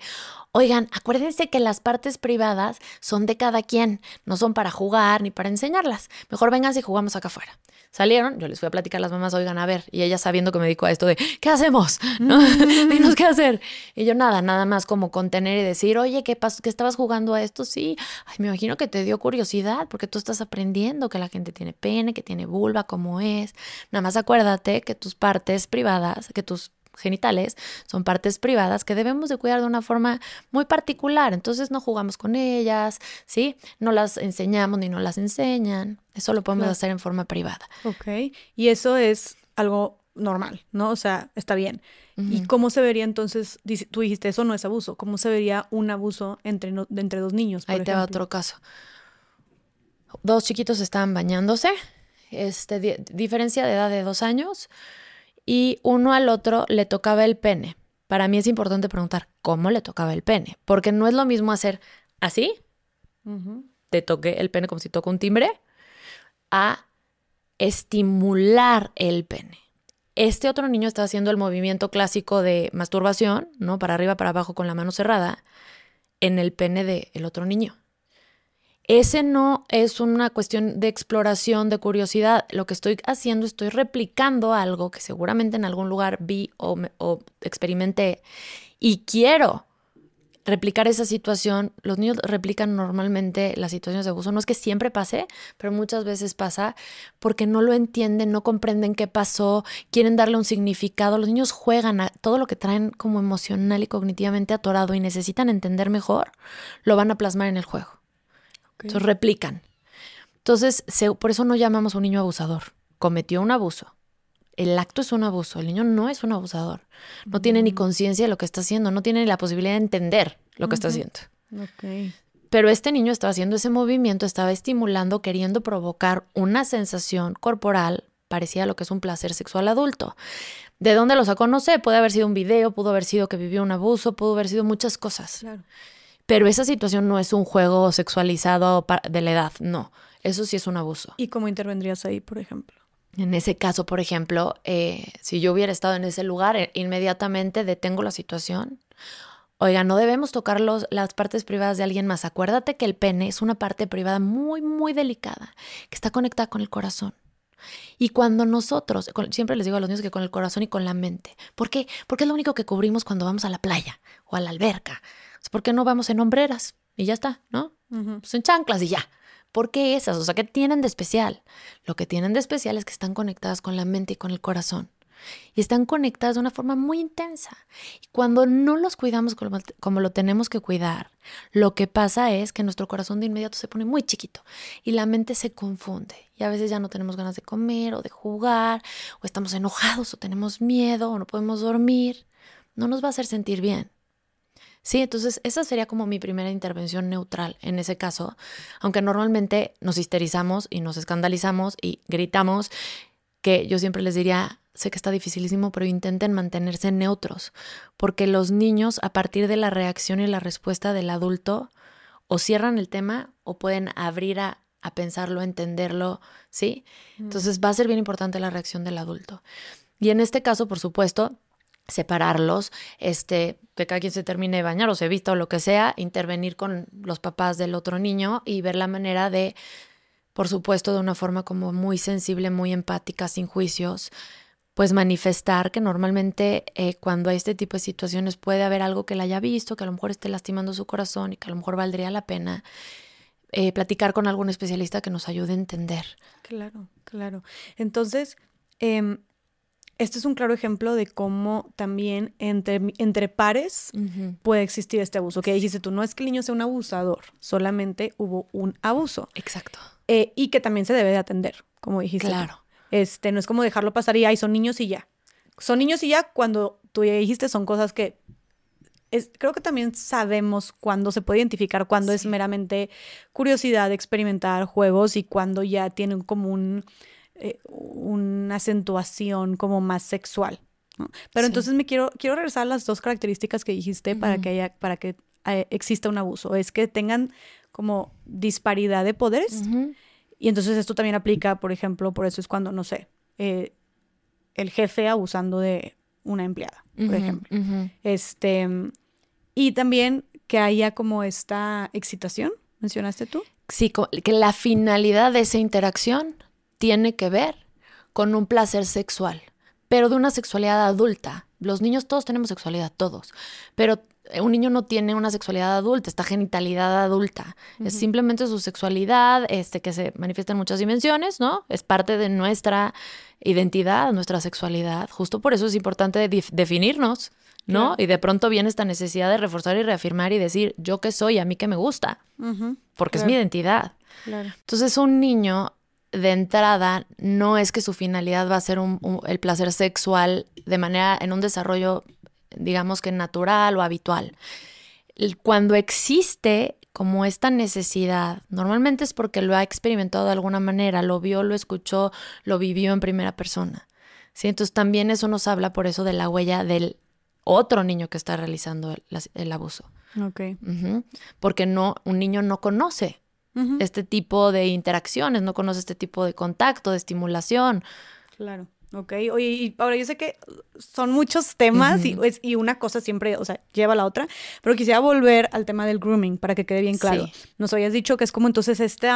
oigan, acuérdense que las partes privadas son de cada quien, no son para jugar ni para enseñarlas. Mejor vengan si jugamos acá afuera. Salieron, yo les fui a platicar a las mamás, oigan, a ver, y ella sabiendo que me dedico a esto de, ¿qué hacemos? ¿No? Dinos qué hacer. Y yo nada, nada más como contener y decir, oye, ¿qué pasó? ¿Que estabas jugando a esto? Sí, Ay, me imagino que te dio curiosidad porque tú estás aprendiendo que la gente tiene pene, que tiene vulva, cómo es. Nada más acuérdate que tus partes privadas, que tus genitales son partes privadas que debemos de cuidar de una forma muy particular. Entonces no jugamos con ellas, ¿sí? No las enseñamos ni no las enseñan. Eso lo podemos hacer en forma privada. Ok. Y eso es algo normal, ¿no? O sea, está bien. ¿Y cómo se vería entonces? Tú dijiste, eso no es abuso. ¿Cómo se vería un abuso entre, entre dos niños? Ahí te va otro caso. Dos chiquitos estaban bañándose, este, diferencia de edad de dos años y uno al otro le tocaba el pene. Para mí es importante preguntar cómo le tocaba el pene, porque no es lo mismo hacer así, te toque el pene como si toca un timbre, a estimular el pene. Este otro niño está haciendo el movimiento clásico de masturbación, ¿no? Para arriba, para abajo con la mano cerrada, en el pene del otro niño. Ese no es una cuestión de exploración, de curiosidad. Lo que estoy haciendo, estoy replicando algo que seguramente en algún lugar vi o, experimenté y quiero replicar esa situación. Los niños replican normalmente las situaciones de abuso. No es que siempre pase, pero muchas veces pasa porque no lo entienden, no comprenden qué pasó, quieren darle un significado. Los niños juegan a todo lo que traen como emocional y cognitivamente atorado y necesitan entender mejor, lo van a plasmar en el juego. Entonces replican. Entonces, por eso no llamamos a un niño abusador. Cometió un abuso. El acto es un abuso. El niño no es un abusador. No tiene ni mm. conciencia de lo que está haciendo. No tiene ni la posibilidad de entender lo que está haciendo. Pero este niño estaba haciendo ese movimiento, estaba estimulando, queriendo provocar una sensación corporal parecida a lo que es un placer sexual adulto. ¿De dónde lo sacó? No sé. Puede haber sido un video, pudo haber sido que vivió un abuso, pudo haber sido muchas cosas. Claro. Pero esa situación no es un juego sexualizado de la edad, no. Eso sí es un abuso. ¿Y cómo intervendrías ahí, por ejemplo? En ese caso, por ejemplo, eh, si yo hubiera estado en ese lugar, eh, inmediatamente detengo la situación. Oiga, no debemos tocar las partes privadas de alguien más. Acuérdate que el pene es una parte privada muy, muy delicada, que está conectada con el corazón. Y cuando nosotros, siempre les digo a los niños que con el corazón y con la mente. ¿Por qué? Porque es lo único que cubrimos cuando vamos a la playa o a la alberca ¿Por qué no vamos en hombreras? Y ya está, ¿no? Pues en chanclas y ya. ¿Por qué esas? O sea, ¿qué tienen de especial? Lo que tienen de especial es que están conectadas con la mente y con el corazón. y están conectadas de una forma muy intensa. Y cuando no los cuidamos como, como, lo tenemos que cuidar, lo que pasa es que nuestro corazón de inmediato se pone muy chiquito y la mente se confunde. Y a veces ya no tenemos ganas de comer o de jugar, o estamos enojados o tenemos miedo o no podemos dormir. No nos va a hacer sentir bien. Sí, entonces esa sería como mi primera intervención neutral en ese caso, aunque normalmente nos histerizamos y nos escandalizamos y gritamos, que yo siempre les diría, sé que está dificilísimo, pero intenten mantenerse neutros, porque los niños a partir de la reacción y la respuesta del adulto o cierran el tema o pueden abrir a, a pensarlo, entenderlo, ¿sí? Entonces va a ser bien importante la reacción del adulto. Y en este caso, por supuesto, separarlos, este, que cada quien se termine de bañar o se vista o lo que sea, intervenir con los papás del otro niño y ver la manera de, por supuesto, de una forma como muy sensible, muy empática, sin juicios, pues manifestar que normalmente eh, cuando hay este tipo de situaciones puede haber algo que la haya visto, que a lo mejor esté lastimando su corazón y que a lo mejor valdría la pena eh, platicar con algún especialista que nos ayude a entender. Claro, claro. Entonces, eh, este es un claro ejemplo de cómo también entre, entre pares puede existir este abuso. Que dijiste tú, no es que el niño sea un abusador, solamente hubo un abuso. Exacto. Eh, y que también se debe de atender, como dijiste. Claro. Este, no es como dejarlo pasar y, ay, son niños y ya. Son niños y ya cuando tú ya dijiste son cosas que es, creo que también sabemos cuándo se puede identificar, cuándo es meramente curiosidad experimentar juegos y cuándo ya tienen como un eh, una acentuación como más sexual. Pero entonces me quiero, quiero regresar a las dos características que dijiste para que haya, para que eh, exista un abuso. Es que tengan como disparidad de poderes. Y entonces esto también aplica, por ejemplo, por eso es cuando, no sé, eh, el jefe abusando de una empleada, por ejemplo. Este, y también que haya como esta excitación, mencionaste tú. Sí, que la finalidad de esa interacción tiene que ver con un placer sexual, pero de una sexualidad adulta. Los niños todos tenemos sexualidad, todos, pero un niño no tiene una sexualidad adulta, esta genitalidad adulta. Es simplemente su sexualidad, este, que se manifiesta en muchas dimensiones, ¿no? Es parte de nuestra identidad, nuestra sexualidad. Justo por eso es importante definirnos, ¿no? Y de pronto viene esta necesidad de reforzar y reafirmar y decir, yo qué soy, a mí qué me gusta, porque es mi identidad. Entonces un niño de entrada no es que su finalidad va a ser el placer sexual de manera en un desarrollo, digamos que natural o habitual. Cuando existe como esta necesidad, normalmente es porque lo ha experimentado de alguna manera, lo vio, lo escuchó, lo vivió en primera persona. ¿sí? Entonces también eso nos habla por eso de la huella del otro niño que está realizando el, abuso. Ok. Porque no, un niño no conoce este tipo de interacciones, no conoce este tipo de contacto, de estimulación. Claro. Ok, oye, y ahora yo sé que son muchos temas y, y, una cosa siempre, o sea, lleva a la otra, pero quisiera volver al tema del grooming para que quede bien claro. Nos habías dicho que es como entonces este,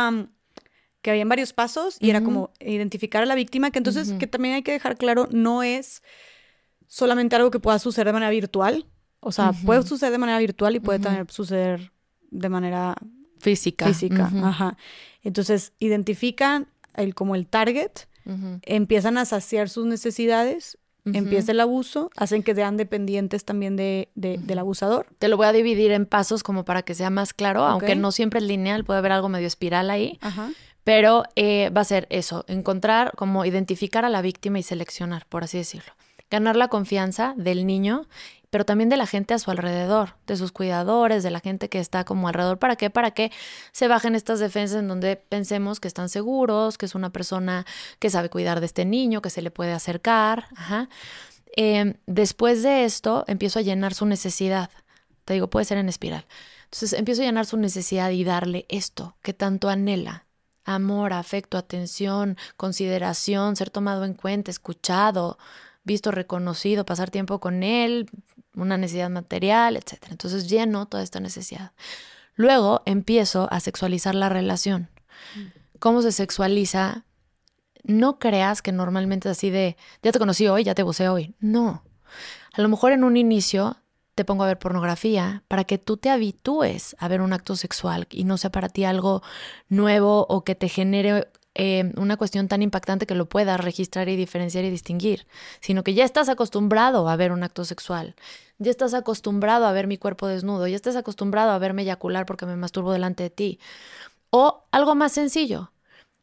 que habían varios pasos y era como identificar a la víctima, que entonces, que también hay que dejar claro, no es solamente algo que pueda suceder de manera virtual, o sea, puede suceder de manera virtual y puede también suceder de manera Física. Física, ajá. Entonces, identifican el, como el target, empiezan a saciar sus necesidades, empieza el abuso, hacen que sean dependientes también de, del abusador. Te lo voy a dividir en pasos como para que sea más claro, aunque no siempre es lineal, puede haber algo medio espiral ahí. Ajá. Pero eh, va a ser eso, encontrar, como identificar a la víctima y seleccionar, por así decirlo. Ganar la confianza del niño pero también de la gente a su alrededor, de sus cuidadores, de la gente que está como alrededor. ¿Para qué? Para que se bajen estas defensas en donde pensemos que están seguros, que es una persona que sabe cuidar de este niño, que se le puede acercar. Em, después de esto, empiezo a llenar su necesidad. Te digo, puede ser en espiral. Entonces, empiezo a llenar su necesidad y darle esto que tanto anhela. Amor, afecto, atención, consideración, ser tomado en cuenta, escuchado, visto, reconocido, pasar tiempo con él, una necesidad material, etc. Entonces lleno toda esta necesidad. Luego empiezo a sexualizar la relación. ¿Cómo se sexualiza? No creas que normalmente es así de, ya te conocí hoy, ya te busqué hoy. No. A lo mejor en un inicio te pongo a ver pornografía para que tú te habitúes a ver un acto sexual y no sea para ti algo nuevo o que te genere eh, una cuestión tan impactante que lo puedas registrar y diferenciar y distinguir, sino que ya estás acostumbrado a ver un acto sexual, ya estás acostumbrado a ver mi cuerpo desnudo, ya estás acostumbrado a verme eyacular porque me masturbo delante de ti. O algo más sencillo,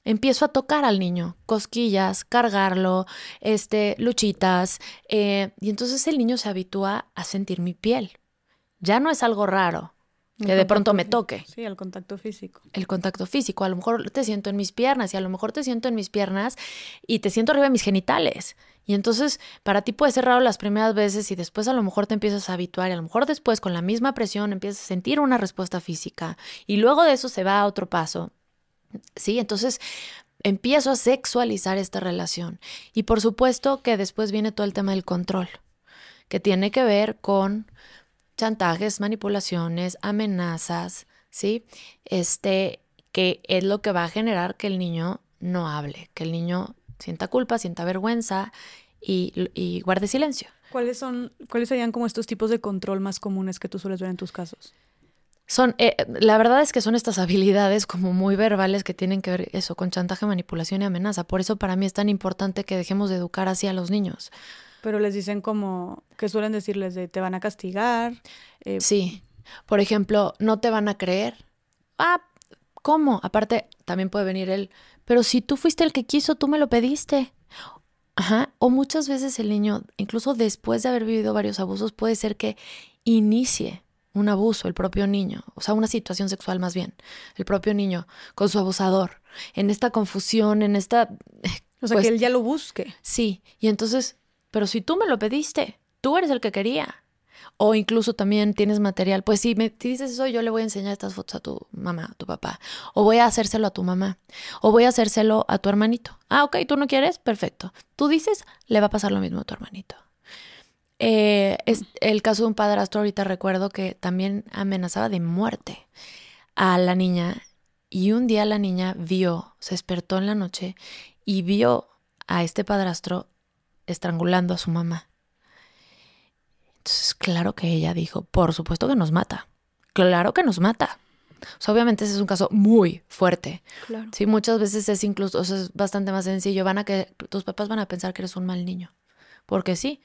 empiezo a tocar al niño, cosquillas, cargarlo, este, luchitas, eh, y entonces el niño se habitúa a sentir mi piel. Ya no es algo raro que de pronto me toque. Sí, el contacto físico. El contacto físico. A lo mejor te siento en mis piernas y a lo mejor te siento en mis piernas y te siento arriba de mis genitales. Y entonces para ti puede ser raro las primeras veces y después a lo mejor te empiezas a habituar y a lo mejor después con la misma presión empiezas a sentir una respuesta física y luego de eso se va a otro paso. Sí, entonces empiezo a sexualizar esta relación. Y por supuesto que después viene todo el tema del control, que tiene que ver con chantajes, manipulaciones, amenazas, ¿sí? Este, que es lo que va a generar que el niño no hable, que el niño sienta culpa, sienta vergüenza y, guarde silencio. ¿Cuáles son, cuáles serían como estos tipos de control más comunes que tú sueles ver en tus casos? Son, eh, la verdad es que son estas habilidades como muy verbales que tienen que ver eso con chantaje, manipulación y amenaza. Por eso para mí es tan importante que dejemos de educar así a los niños. Pero les dicen como, que suelen decirles de te van a castigar. Eh, sí. Por ejemplo, no te van a creer. Ah, ¿cómo? Aparte, también puede venir el, pero si tú fuiste el que quiso, tú me lo pediste. Ajá. O muchas veces el niño, incluso después de haber vivido varios abusos, puede ser que inicie un abuso, el propio niño, o sea, una situación sexual más bien, el propio niño con su abusador, en esta confusión, en esta... O sea, que él ya lo busque. Sí, y entonces pero si tú me lo pediste, tú eres el que quería. O incluso también tienes material. Pues si me dices eso, yo le voy a enseñar estas fotos a tu mamá, a tu papá. O voy a hacérselo a tu mamá. O voy a hacérselo a tu hermanito. Ah, ok, tú no quieres, perfecto. Tú dices, le va a pasar lo mismo a tu hermanito. Eh, es el caso de un padrastro, ahorita recuerdo que también amenazaba de muerte a la niña. Y un día la niña vio, se despertó en la noche y vio a este padrastro estrangulando a su mamá. Entonces, claro que ella dijo, por supuesto que nos mata. Claro que nos mata. O sea, obviamente ese es un caso muy fuerte. Claro. Sí, muchas veces es incluso, o sea, es bastante más sencillo. Van a que tus papás van a pensar que eres un mal niño. Porque sí,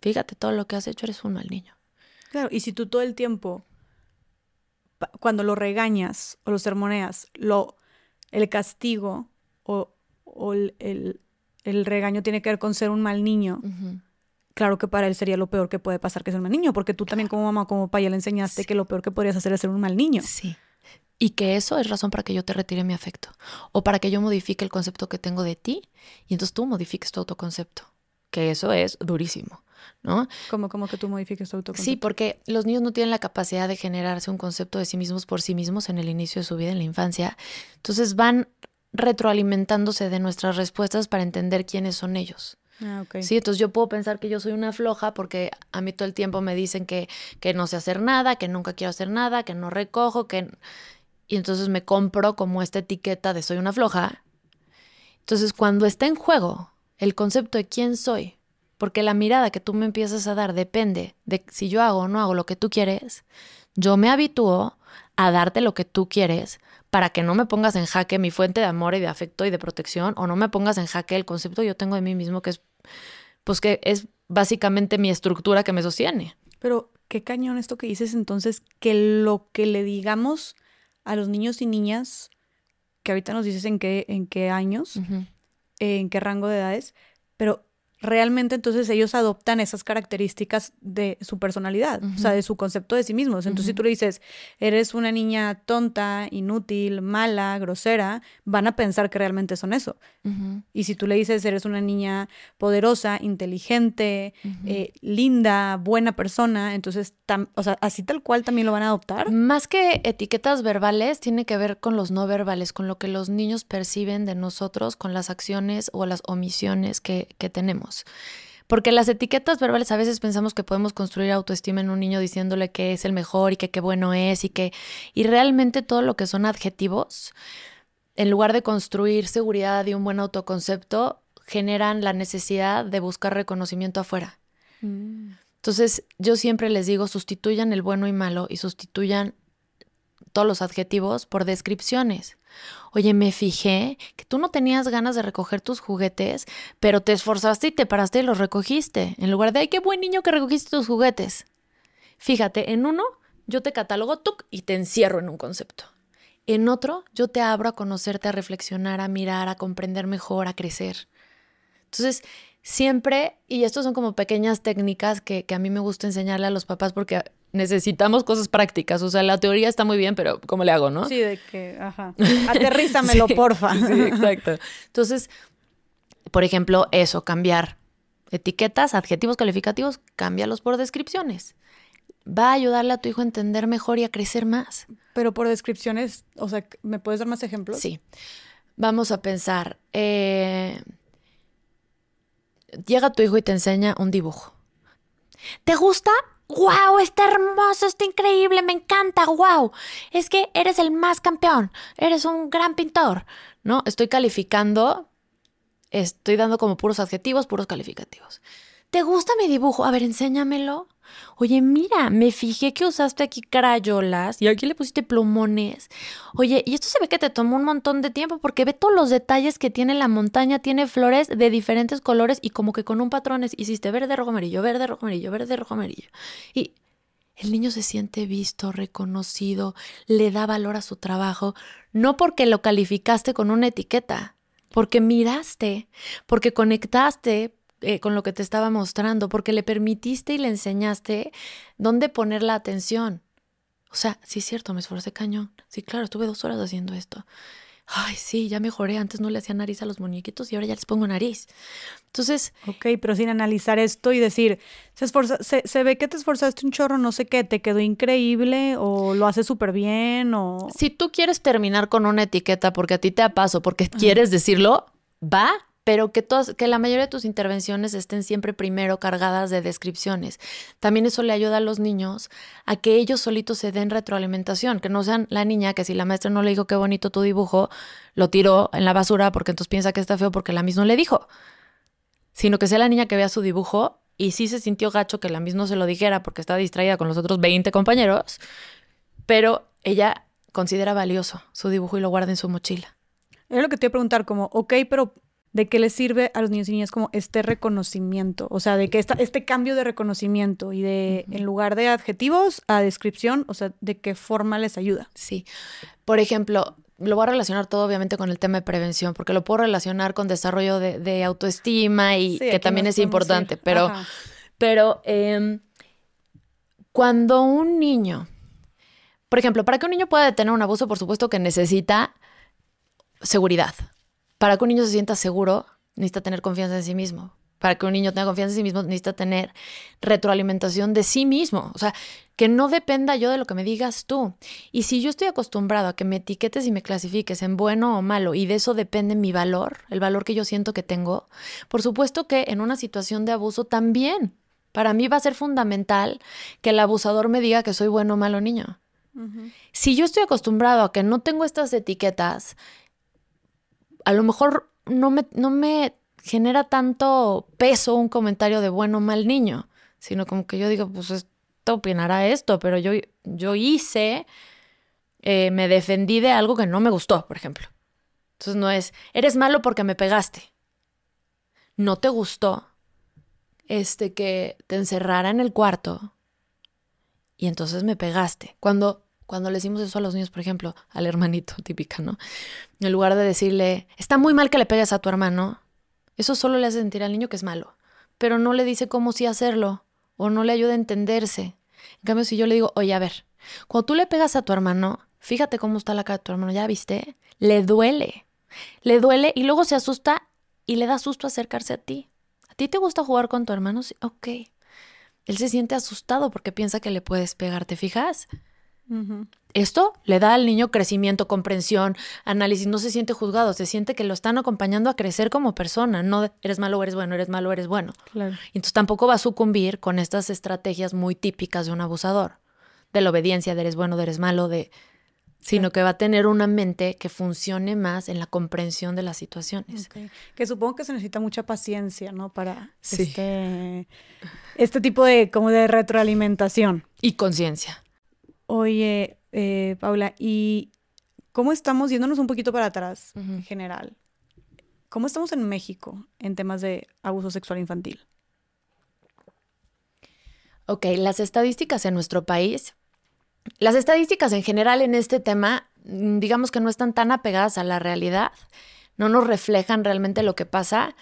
fíjate todo lo que has hecho, eres un mal niño. Claro, y si tú todo el tiempo, cuando lo regañas o lo sermoneas, lo, el castigo o, o el, el regaño tiene que ver con ser un mal niño, claro que para él sería lo peor que puede pasar que ser un mal niño, porque tú también como mamá, como papá, ya le enseñaste que lo peor que podrías hacer es ser un mal niño. Sí. Y que eso es razón para que yo te retire mi afecto o para que yo modifique el concepto que tengo de ti y entonces tú modifiques tu autoconcepto, que eso es durísimo. ¿No? ¿Cómo, cómo que tú modifiques tu autoconcepto? Sí, porque los niños no tienen la capacidad de generarse un concepto de sí mismos por sí mismos en el inicio de su vida, en la infancia. Entonces van retroalimentándose de nuestras respuestas para entender quiénes son ellos. Ah, Sí, entonces yo puedo pensar que yo soy una floja porque a mí todo el tiempo me dicen que, que no sé hacer nada, que nunca quiero hacer nada, que no recojo, que... Y entonces me compro como esta etiqueta de soy una floja. Entonces cuando está en juego el concepto de quién soy, porque la mirada que tú me empiezas a dar depende de si yo hago o no hago lo que tú quieres, yo me habitúo a darte lo que tú quieres para que no me pongas en jaque mi fuente de amor y de afecto y de protección o no me pongas en jaque el concepto que yo tengo de mí mismo que es pues que es básicamente mi estructura que me sostiene. Pero qué cañón esto que dices entonces que lo que le digamos a los niños y niñas que ahorita nos dices en qué en qué años, en qué rango de edades, pero realmente entonces ellos adoptan esas características de su personalidad, o sea, de su concepto de sí mismos. Entonces, si tú le dices, eres una niña tonta, inútil, mala, grosera, van a pensar que realmente son eso. Y si tú le dices, eres una niña poderosa, inteligente, eh, linda, buena persona, entonces, o sea, así tal cual también lo van a adoptar. Más que etiquetas verbales, tiene que ver con los no verbales, con lo que los niños perciben de nosotros, con las acciones o las omisiones que tenemos. Porque las etiquetas verbales a veces pensamos que podemos construir autoestima en un niño diciéndole que es el mejor y que qué bueno es y que y realmente todo lo que son adjetivos en lugar de construir seguridad y un buen autoconcepto generan la necesidad de buscar reconocimiento afuera. Mm. Entonces, yo siempre les digo, sustituyan el bueno y malo y sustituyan todos los adjetivos por descripciones. Oye, me fijé que tú no tenías ganas de recoger tus juguetes, pero te esforzaste y te paraste y los recogiste. En lugar de, ay, qué buen niño que recogiste tus juguetes. Fíjate, en uno yo te catalogo tú y te encierro en un concepto. En otro yo te abro a conocerte, a reflexionar, a mirar, a comprender mejor, a crecer. Entonces, siempre, y estos son como pequeñas técnicas que, que a mí me gusta enseñarle a los papás porque necesitamos cosas prácticas. O sea, la teoría está muy bien, pero ¿cómo le hago, no? Sí, de que, ajá. Aterrízamelo, porfa. Sí, exacto. Entonces, por ejemplo, eso, cambiar etiquetas, adjetivos calificativos, cámbialos por descripciones. Va a ayudarle a tu hijo a entender mejor y a crecer más. Pero por descripciones, o sea, ¿me puedes dar más ejemplos? Sí. Vamos a pensar. Eh, llega tu hijo y te enseña un dibujo. ¿Te gusta? ¡Wow! Está hermoso, está increíble, me encanta, wow. Es que eres el más campeón, eres un gran pintor. ¿No? Estoy calificando, estoy dando como puros adjetivos, puros calificativos. ¿Te gusta mi dibujo? A ver, enséñamelo. Oye, mira, me fijé que usaste aquí crayolas y aquí le pusiste plumones. Oye, y esto se ve que te tomó un montón de tiempo porque ve todos los detalles que tiene la montaña. Tiene flores de diferentes colores y como que con un patrón hiciste verde, rojo, amarillo, verde, rojo, amarillo, verde, rojo, amarillo. Y el niño se siente visto, reconocido, le da valor a su trabajo, no porque lo calificaste con una etiqueta, porque miraste, porque conectaste, eh, con lo que te estaba mostrando, porque le permitiste y le enseñaste dónde poner la atención. O sea, sí es cierto, me esforcé cañón. Sí, claro, estuve dos horas haciendo esto. Ay, sí, ya mejoré. Antes no le hacía nariz a los muñequitos y ahora ya les pongo nariz. Entonces. Ok, pero sin analizar esto y decir, se, esforza, se, se ve que te esforzaste un chorro, no sé qué, te quedó increíble o lo haces súper bien o. Si tú quieres terminar con una etiqueta porque a ti te paso, porque quieres decirlo, va, pero que, todas, que la mayoría de tus intervenciones estén siempre primero cargadas de descripciones. También eso le ayuda a los niños a que ellos solitos se den retroalimentación, que no sean la niña que si la maestra no le dijo qué bonito tu dibujo, lo tiró en la basura porque entonces piensa que está feo porque la misma le dijo, sino que sea la niña que vea su dibujo y sí se sintió gacho que la misma se lo dijera porque está distraída con los otros 20 compañeros, pero ella considera valioso su dibujo y lo guarda en su mochila. Es lo que te iba a preguntar, como, ok, pero de qué les sirve a los niños y niñas como este reconocimiento, o sea, de que esta, este cambio de reconocimiento y de, en lugar de adjetivos, a descripción, o sea, de qué forma les ayuda. Sí. Por ejemplo, lo voy a relacionar todo obviamente con el tema de prevención, porque lo puedo relacionar con desarrollo de, autoestima y que también es importante, pero, pero em, cuando un niño, por ejemplo, para que un niño pueda detener un abuso, por supuesto que necesita seguridad. Para que un niño se sienta seguro, necesita tener confianza en sí mismo. Para que un niño tenga confianza en sí mismo, necesita tener retroalimentación de sí mismo. O sea, que no dependa yo de lo que me digas tú. Y si yo estoy acostumbrado a que me etiquetes y me clasifiques en bueno o malo, y de eso depende mi valor, el valor que yo siento que tengo, por supuesto que en una situación de abuso también. Para mí va a ser fundamental que el abusador me diga que soy bueno o malo niño. Si yo estoy acostumbrado a que no tengo estas etiquetas a lo mejor no me, no me genera tanto peso un comentario de bueno o mal niño, sino como que yo digo, pues esto opinará esto, pero yo, yo hice, eh, me defendí de algo que no me gustó, por ejemplo. Entonces no es, eres malo porque me pegaste. No te gustó este que te encerrara en el cuarto y entonces me pegaste. Cuando cuando le decimos eso a los niños, por ejemplo, al hermanito, típica, ¿no? En lugar de decirle, está muy mal que le pegues a tu hermano, eso solo le hace sentir al niño que es malo, pero no le dice cómo sí hacerlo o no le ayuda a entenderse. En cambio, si yo le digo, oye, a ver, cuando tú le pegas a tu hermano, fíjate cómo está la cara de tu hermano, ¿ya viste? Le duele, le duele y luego se asusta y le da susto acercarse a ti. ¿A ti te gusta jugar con tu hermano? Sí, ok. Él se siente asustado porque piensa que le puedes pegar, ¿te fijas? Esto le da al niño crecimiento, comprensión, análisis, no se siente juzgado, se siente que lo están acompañando a crecer como persona, no eres malo, eres bueno, eres malo, eres bueno. Claro. Entonces tampoco va a sucumbir con estas estrategias muy típicas de un abusador, de la obediencia, de eres bueno, de eres malo, de sino que va a tener una mente que funcione más en la comprensión de las situaciones. Que supongo que se necesita mucha paciencia, ¿no? Para este, este tipo de como de retroalimentación. Y conciencia. Oye, eh, Paula, y ¿cómo estamos, yéndonos un poquito para atrás en general, cómo estamos en México en temas de abuso sexual infantil? Ok, las estadísticas en nuestro país, las estadísticas en general en este tema, mm, digamos que no están tan apegadas a la realidad, no nos reflejan realmente lo que pasa.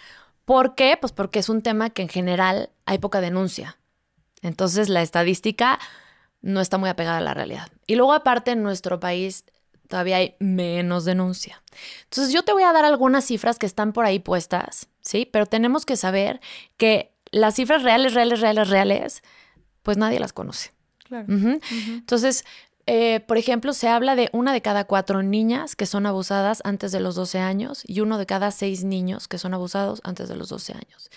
¿Por qué? Pues porque es un tema que en general hay poca denuncia. Entonces la estadística no está muy apegada a la realidad. Y luego aparte en nuestro país todavía hay menos denuncia. Entonces yo te voy a dar algunas cifras que están por ahí puestas, ¿sí? Pero tenemos que saber que las cifras reales, reales, reales, reales, pues nadie las conoce. Claro. Entonces, eh, por ejemplo, se habla de una de cada cuatro niñas que son abusadas antes de los 12 años y uno de cada seis niños que son abusados antes de los 12 años.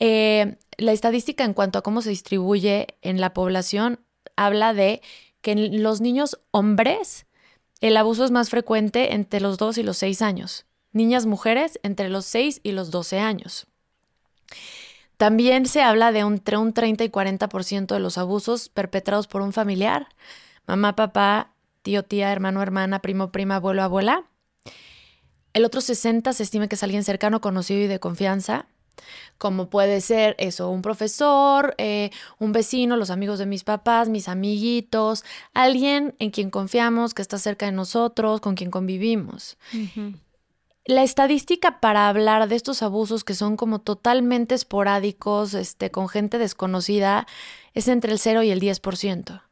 Eh, la estadística en cuanto a cómo se distribuye en la población habla de que en los niños hombres el abuso es más frecuente entre los 2 y los 6 años. Niñas mujeres entre los 6 y los 12 años. También se habla de entre un 30 y 40% de los abusos perpetrados por un familiar, mamá, papá, tío, tía, hermano, hermana, primo, prima, abuelo, abuela. El otro 60 se estima que es alguien cercano, conocido y de confianza como puede ser eso, un profesor, eh, un vecino, los amigos de mis papás, mis amiguitos, alguien en quien confiamos, que está cerca de nosotros, con quien convivimos. La estadística para hablar de estos abusos que son como totalmente esporádicos, este, con gente desconocida, es entre el 0 y el 10%.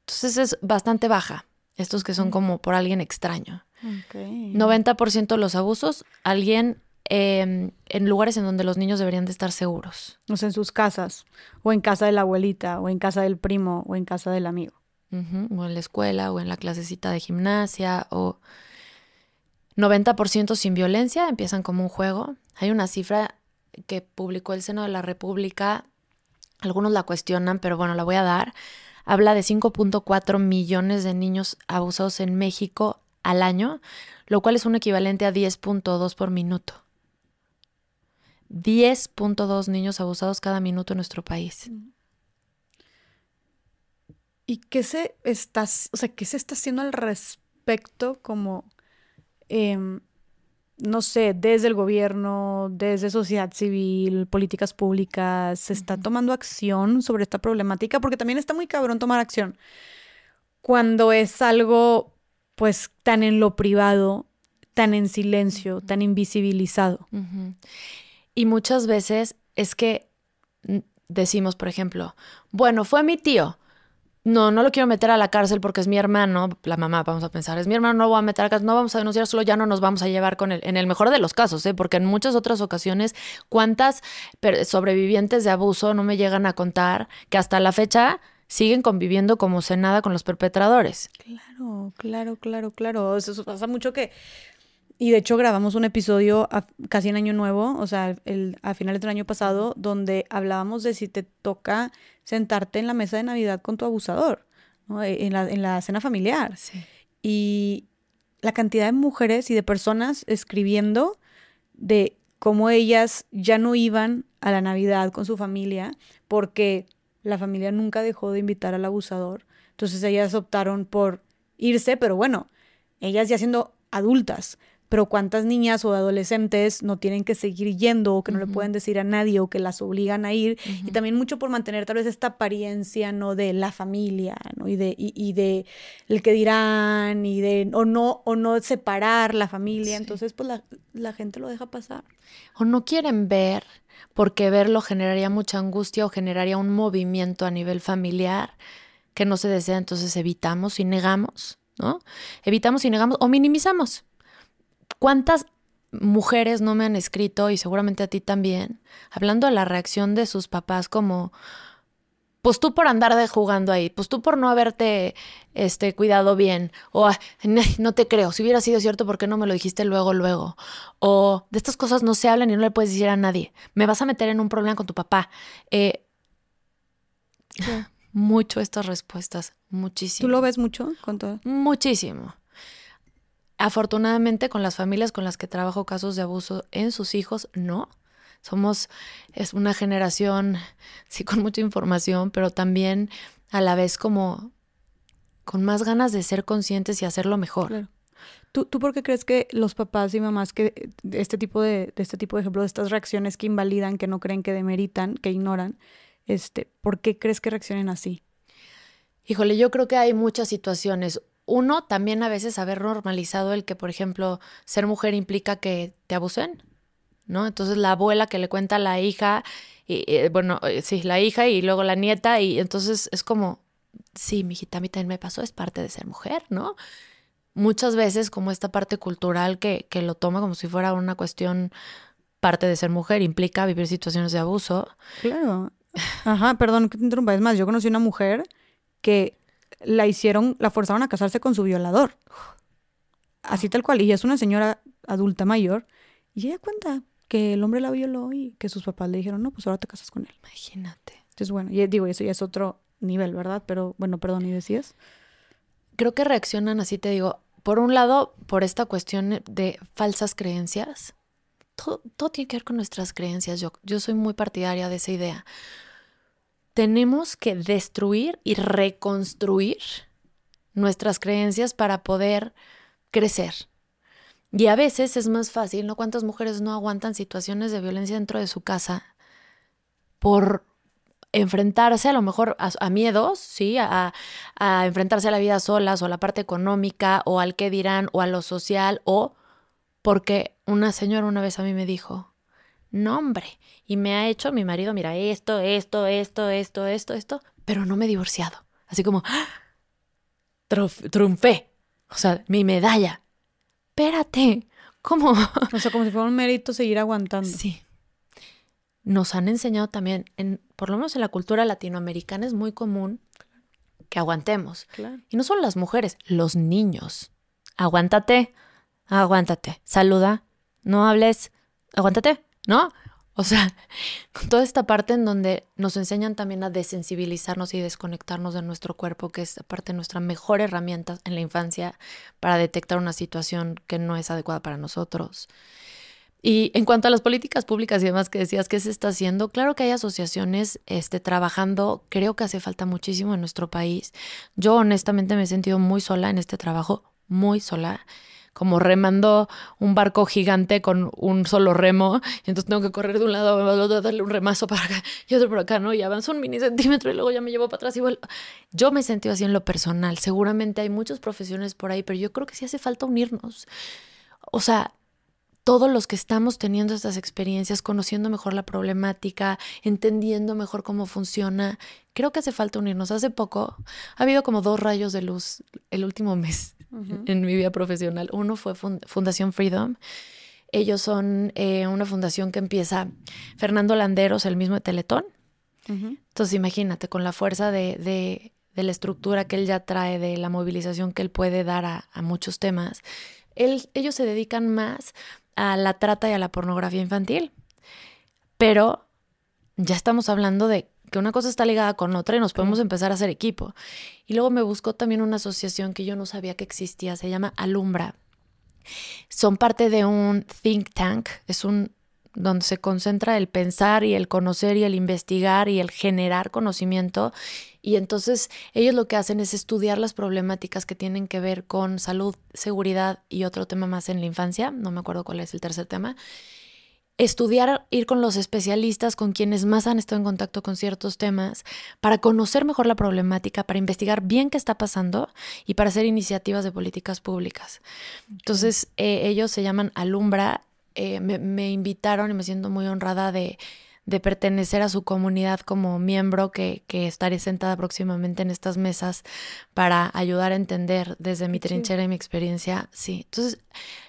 Entonces es bastante baja, estos que son como por alguien extraño. 90% de los abusos, alguien Em, en lugares en donde los niños deberían de estar seguros. O sea, en sus casas, o en casa de la abuelita, o en casa del primo, o en casa del amigo. O en la escuela, o en la clasecita de gimnasia, o 90% sin violencia, empiezan como un juego. Hay una cifra que publicó el Seno de la República, algunos la cuestionan, pero bueno, la voy a dar. Habla de 5.4 millones de niños abusados en México al año, lo cual es un equivalente a 10.2 por minuto. 10.2 niños abusados cada minuto en nuestro país. ¿Y qué se está, o sea, qué se está haciendo al respecto como, em, no sé, desde el gobierno, desde sociedad civil, políticas públicas, se está tomando acción sobre esta problemática? Porque también está muy cabrón tomar acción cuando es algo, pues, tan en lo privado, tan en silencio, tan invisibilizado. Y muchas veces es que decimos, por ejemplo, bueno, fue mi tío. No, no lo quiero meter a la cárcel porque es mi hermano. La mamá, vamos a pensar, es mi hermano, no lo voy a meter a la cárcel, no vamos a denunciar, solo ya no nos vamos a llevar con él. En el mejor de los casos, ¿eh? porque en muchas otras ocasiones, ¿cuántas sobrevivientes de abuso no me llegan a contar que hasta la fecha siguen conviviendo como se nada con los perpetradores? Claro, claro, claro, claro. Eso pasa mucho que y de hecho grabamos un episodio casi en año nuevo, o sea, el, a finales del año pasado, donde hablábamos de si te toca sentarte en la mesa de Navidad con tu abusador, e, en, la, en la cena familiar. Y la cantidad de mujeres y de personas escribiendo de cómo ellas ya no iban a la Navidad con su familia porque la familia nunca dejó de invitar al abusador. Entonces ellas optaron por irse, pero bueno, ellas ya siendo adultas, pero cuántas niñas o adolescentes no tienen que seguir yendo o que no le pueden decir a nadie o que las obligan a ir y también mucho por mantener tal vez esta apariencia no de la familia no y de y, de el que dirán y de o no o no separar la familia. Entonces pues la, la gente lo deja pasar. O no quieren ver porque verlo generaría mucha angustia o generaría un movimiento a nivel familiar que no se desea. Entonces evitamos y negamos no evitamos y negamos o minimizamos ¿Cuántas mujeres no me han escrito, y seguramente a ti también, hablando de la reacción de sus papás como, pues tú por andar de jugando ahí, pues tú por no haberte este, cuidado bien, o no te creo, si hubiera sido cierto, ¿por qué no me lo dijiste luego, luego? O de estas cosas no se hablan y no le puedes decir a nadie, me vas a meter en un problema con tu papá. Eh, mucho estas respuestas, muchísimo. ¿Tú lo ves mucho con todo? Muchísimo. Afortunadamente con las familias con las que trabajo casos de abuso en sus hijos, no. Somos, es una generación, sí, con mucha información, pero también a la vez como con más ganas de ser conscientes y hacerlo mejor. ¿Tú, ¿Tú por qué crees que los papás y mamás que de este tipo de, de este tipo de ejemplo, de estas reacciones que invalidan, que no creen, que demeritan, que ignoran, este, ¿por qué crees que reaccionen así? Híjole, yo creo que hay muchas situaciones. Uno, también a veces haber normalizado el que, por ejemplo, ser mujer implica que te abusen, ¿no? Entonces la abuela que le cuenta a la hija, y, eh, bueno, eh, sí, la hija y luego la nieta, y entonces es como, sí, mi hijita, a mí también me pasó, es parte de ser mujer, ¿no? Muchas veces como esta parte cultural que, que lo toma como si fuera una cuestión parte de ser mujer, implica vivir situaciones de abuso. Claro. Ajá, perdón que te interrumpa. Es más, yo conocí una mujer que la hicieron, la forzaron a casarse con su violador. Así tal cual. Y es una señora adulta mayor. Y ella cuenta que el hombre la violó y que sus papás le dijeron, no, pues ahora te casas con él. Imagínate. Entonces, bueno, y digo, eso ya es otro nivel, ¿verdad? Pero bueno, perdón, ¿y decías? Creo que reaccionan así, te digo, por un lado, por esta cuestión de falsas creencias. Todo, todo tiene que ver con nuestras creencias. Yo, yo soy muy partidaria de esa idea tenemos que destruir y reconstruir nuestras creencias para poder crecer. Y a veces es más fácil, ¿no? ¿Cuántas mujeres no aguantan situaciones de violencia dentro de su casa por enfrentarse a lo mejor a, miedos, ¿sí? A, a, enfrentarse a la vida solas o a la parte económica o al qué dirán o a lo social o porque una señora una vez a mí me dijo, no hombre, y me ha hecho mi marido, mira, esto, esto, esto, esto, esto, esto, pero no me he divorciado. Así como, ¡ah! triunfé. O sea, mi medalla. Espérate, ¿cómo? O sea, como si fuera un mérito seguir aguantando. Sí. Nos han enseñado también, en, por lo menos en la cultura latinoamericana es muy común que aguantemos. Claro. Y no solo las mujeres, los niños. Aguántate, aguántate, saluda, no hables, aguántate, ¿no? O sea, toda esta parte en donde nos enseñan también a desensibilizarnos y desconectarnos de nuestro cuerpo, que es aparte nuestra mejor herramienta en la infancia para detectar una situación que no es adecuada para nosotros. Y en cuanto a las políticas públicas y demás que decías que se está haciendo, claro que hay asociaciones este, trabajando, creo que hace falta muchísimo en nuestro país. Yo honestamente me he sentido muy sola en este trabajo, muy sola como remando un barco gigante con un solo remo, y entonces tengo que correr de un lado a otro, darle un remazo para acá y otro por acá, ¿no? Y avanzo un mini centímetro y luego ya me llevo para atrás y vuelvo. Yo me he sentido así en lo personal. Seguramente hay muchas profesiones por ahí, pero yo creo que sí hace falta unirnos. O sea, todos los que estamos teniendo estas experiencias, conociendo mejor la problemática, entendiendo mejor cómo funciona, creo que hace falta unirnos. Hace poco ha habido como dos rayos de luz el último mes en mi vida profesional. Uno fue Fundación Freedom. Ellos son eh, una fundación que empieza Fernando Landeros, el mismo de Teletón. Entonces imagínate, con la fuerza de, la estructura que él ya trae, de la movilización que él puede dar a, muchos temas, ellos se dedican más a la trata y a la pornografía infantil. Pero ya estamos hablando de una cosa está ligada con otra y nos podemos empezar a hacer equipo. Y luego me buscó también una asociación que yo no sabía que existía, se llama Alumbra. Son parte de un think tank, es un donde se concentra el pensar y el conocer y el investigar y el generar conocimiento. Y entonces ellos lo que hacen es estudiar las problemáticas que tienen que ver con salud, seguridad y otro tema más en la infancia, no me acuerdo cuál es el tercer tema estudiar, ir con los especialistas, con quienes más han estado en contacto con ciertos temas, para conocer mejor la problemática, para investigar bien qué está pasando y para hacer iniciativas de políticas públicas. Entonces, eh, ellos se llaman Alumbra, eh, me, me invitaron y me siento muy honrada de de pertenecer a su comunidad como miembro que, que, estaré sentada próximamente en estas mesas para ayudar a entender desde mi trinchera y mi experiencia. Sí, entonces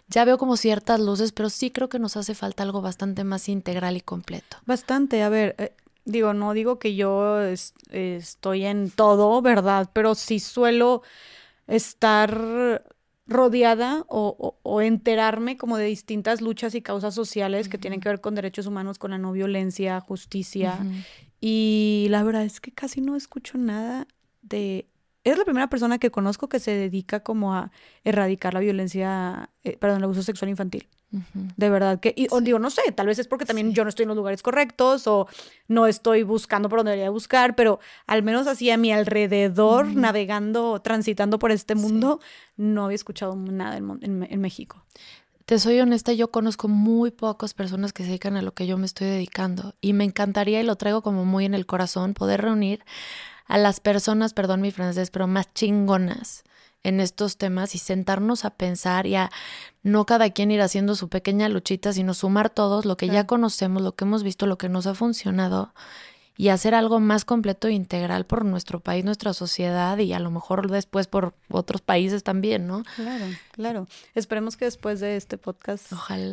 ya veo como ciertas luces, pero sí creo que nos hace falta algo bastante más integral y completo. Bastante, a ver, eh, digo, no digo que yo estoy en todo, ¿verdad? Pero sí suelo estar rodeada o, enterarme como de distintas luchas y causas sociales que tienen que ver con derechos humanos, con la no violencia, justicia. Y la verdad es que casi no escucho nada de eres la primera persona que conozco que se dedica como a erradicar la violencia, eh, perdón, el abuso sexual infantil. De verdad que, y, o digo, no sé, tal vez es porque también yo no estoy en los lugares correctos o no estoy buscando por donde debería buscar, pero al menos así a mi alrededor, navegando, transitando por este mundo, no había escuchado nada en, en México. Te soy honesta, yo conozco muy pocas personas que se dedican a lo que yo me estoy dedicando y me encantaría y lo traigo como muy en el corazón poder reunir a las personas, perdón mi francés, pero más chingonas en estos temas y sentarnos a pensar y a no cada quien ir haciendo su pequeña luchita, sino sumar todos lo que ya conocemos, lo que hemos visto, lo que nos ha funcionado y hacer algo más completo e integral por nuestro país, nuestra sociedad y a lo mejor después por otros países también, ¿no? Claro, claro. Esperemos que después de este podcast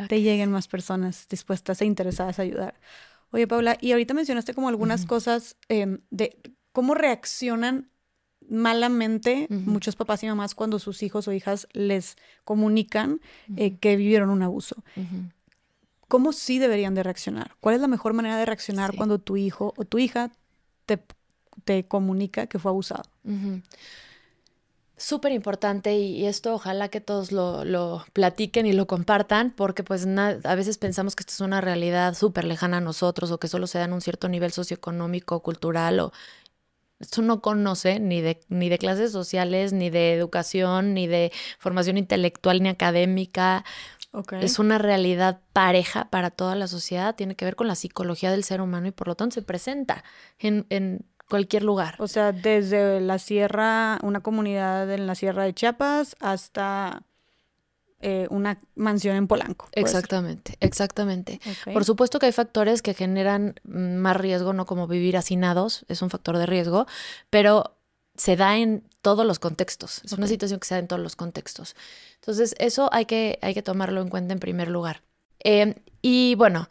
te lleguen más personas dispuestas e interesadas a ayudar. Oye, Paula, y ahorita mencionaste como algunas cosas em, de cómo reaccionan malamente muchos papás y mamás cuando sus hijos o hijas les comunican eh, que vivieron un abuso. ¿Cómo sí deberían de reaccionar? ¿Cuál es la mejor manera de reaccionar cuando tu hijo o tu hija te, te comunica que fue abusado? Súper importante y, esto ojalá que todos lo, lo, platiquen y lo compartan porque pues a veces pensamos que esto es una realidad súper lejana a nosotros o que solo se da en un cierto nivel socioeconómico, cultural o esto no conoce ni de, ni de clases sociales, ni de educación, ni de formación intelectual, ni académica. Es una realidad pareja para toda la sociedad, tiene que ver con la psicología del ser humano y por lo tanto se presenta en, en cualquier lugar. O sea, desde la sierra, una comunidad en la sierra de Chiapas hasta eh, una mansión en Polanco. Exactamente, exactamente. Por supuesto que hay factores que generan más riesgo, no como vivir hacinados, es un factor de riesgo, pero se da en todos los contextos. Es una situación que se da en todos los contextos. Entonces, eso hay que, hay que tomarlo en cuenta en primer lugar. Eh, y bueno,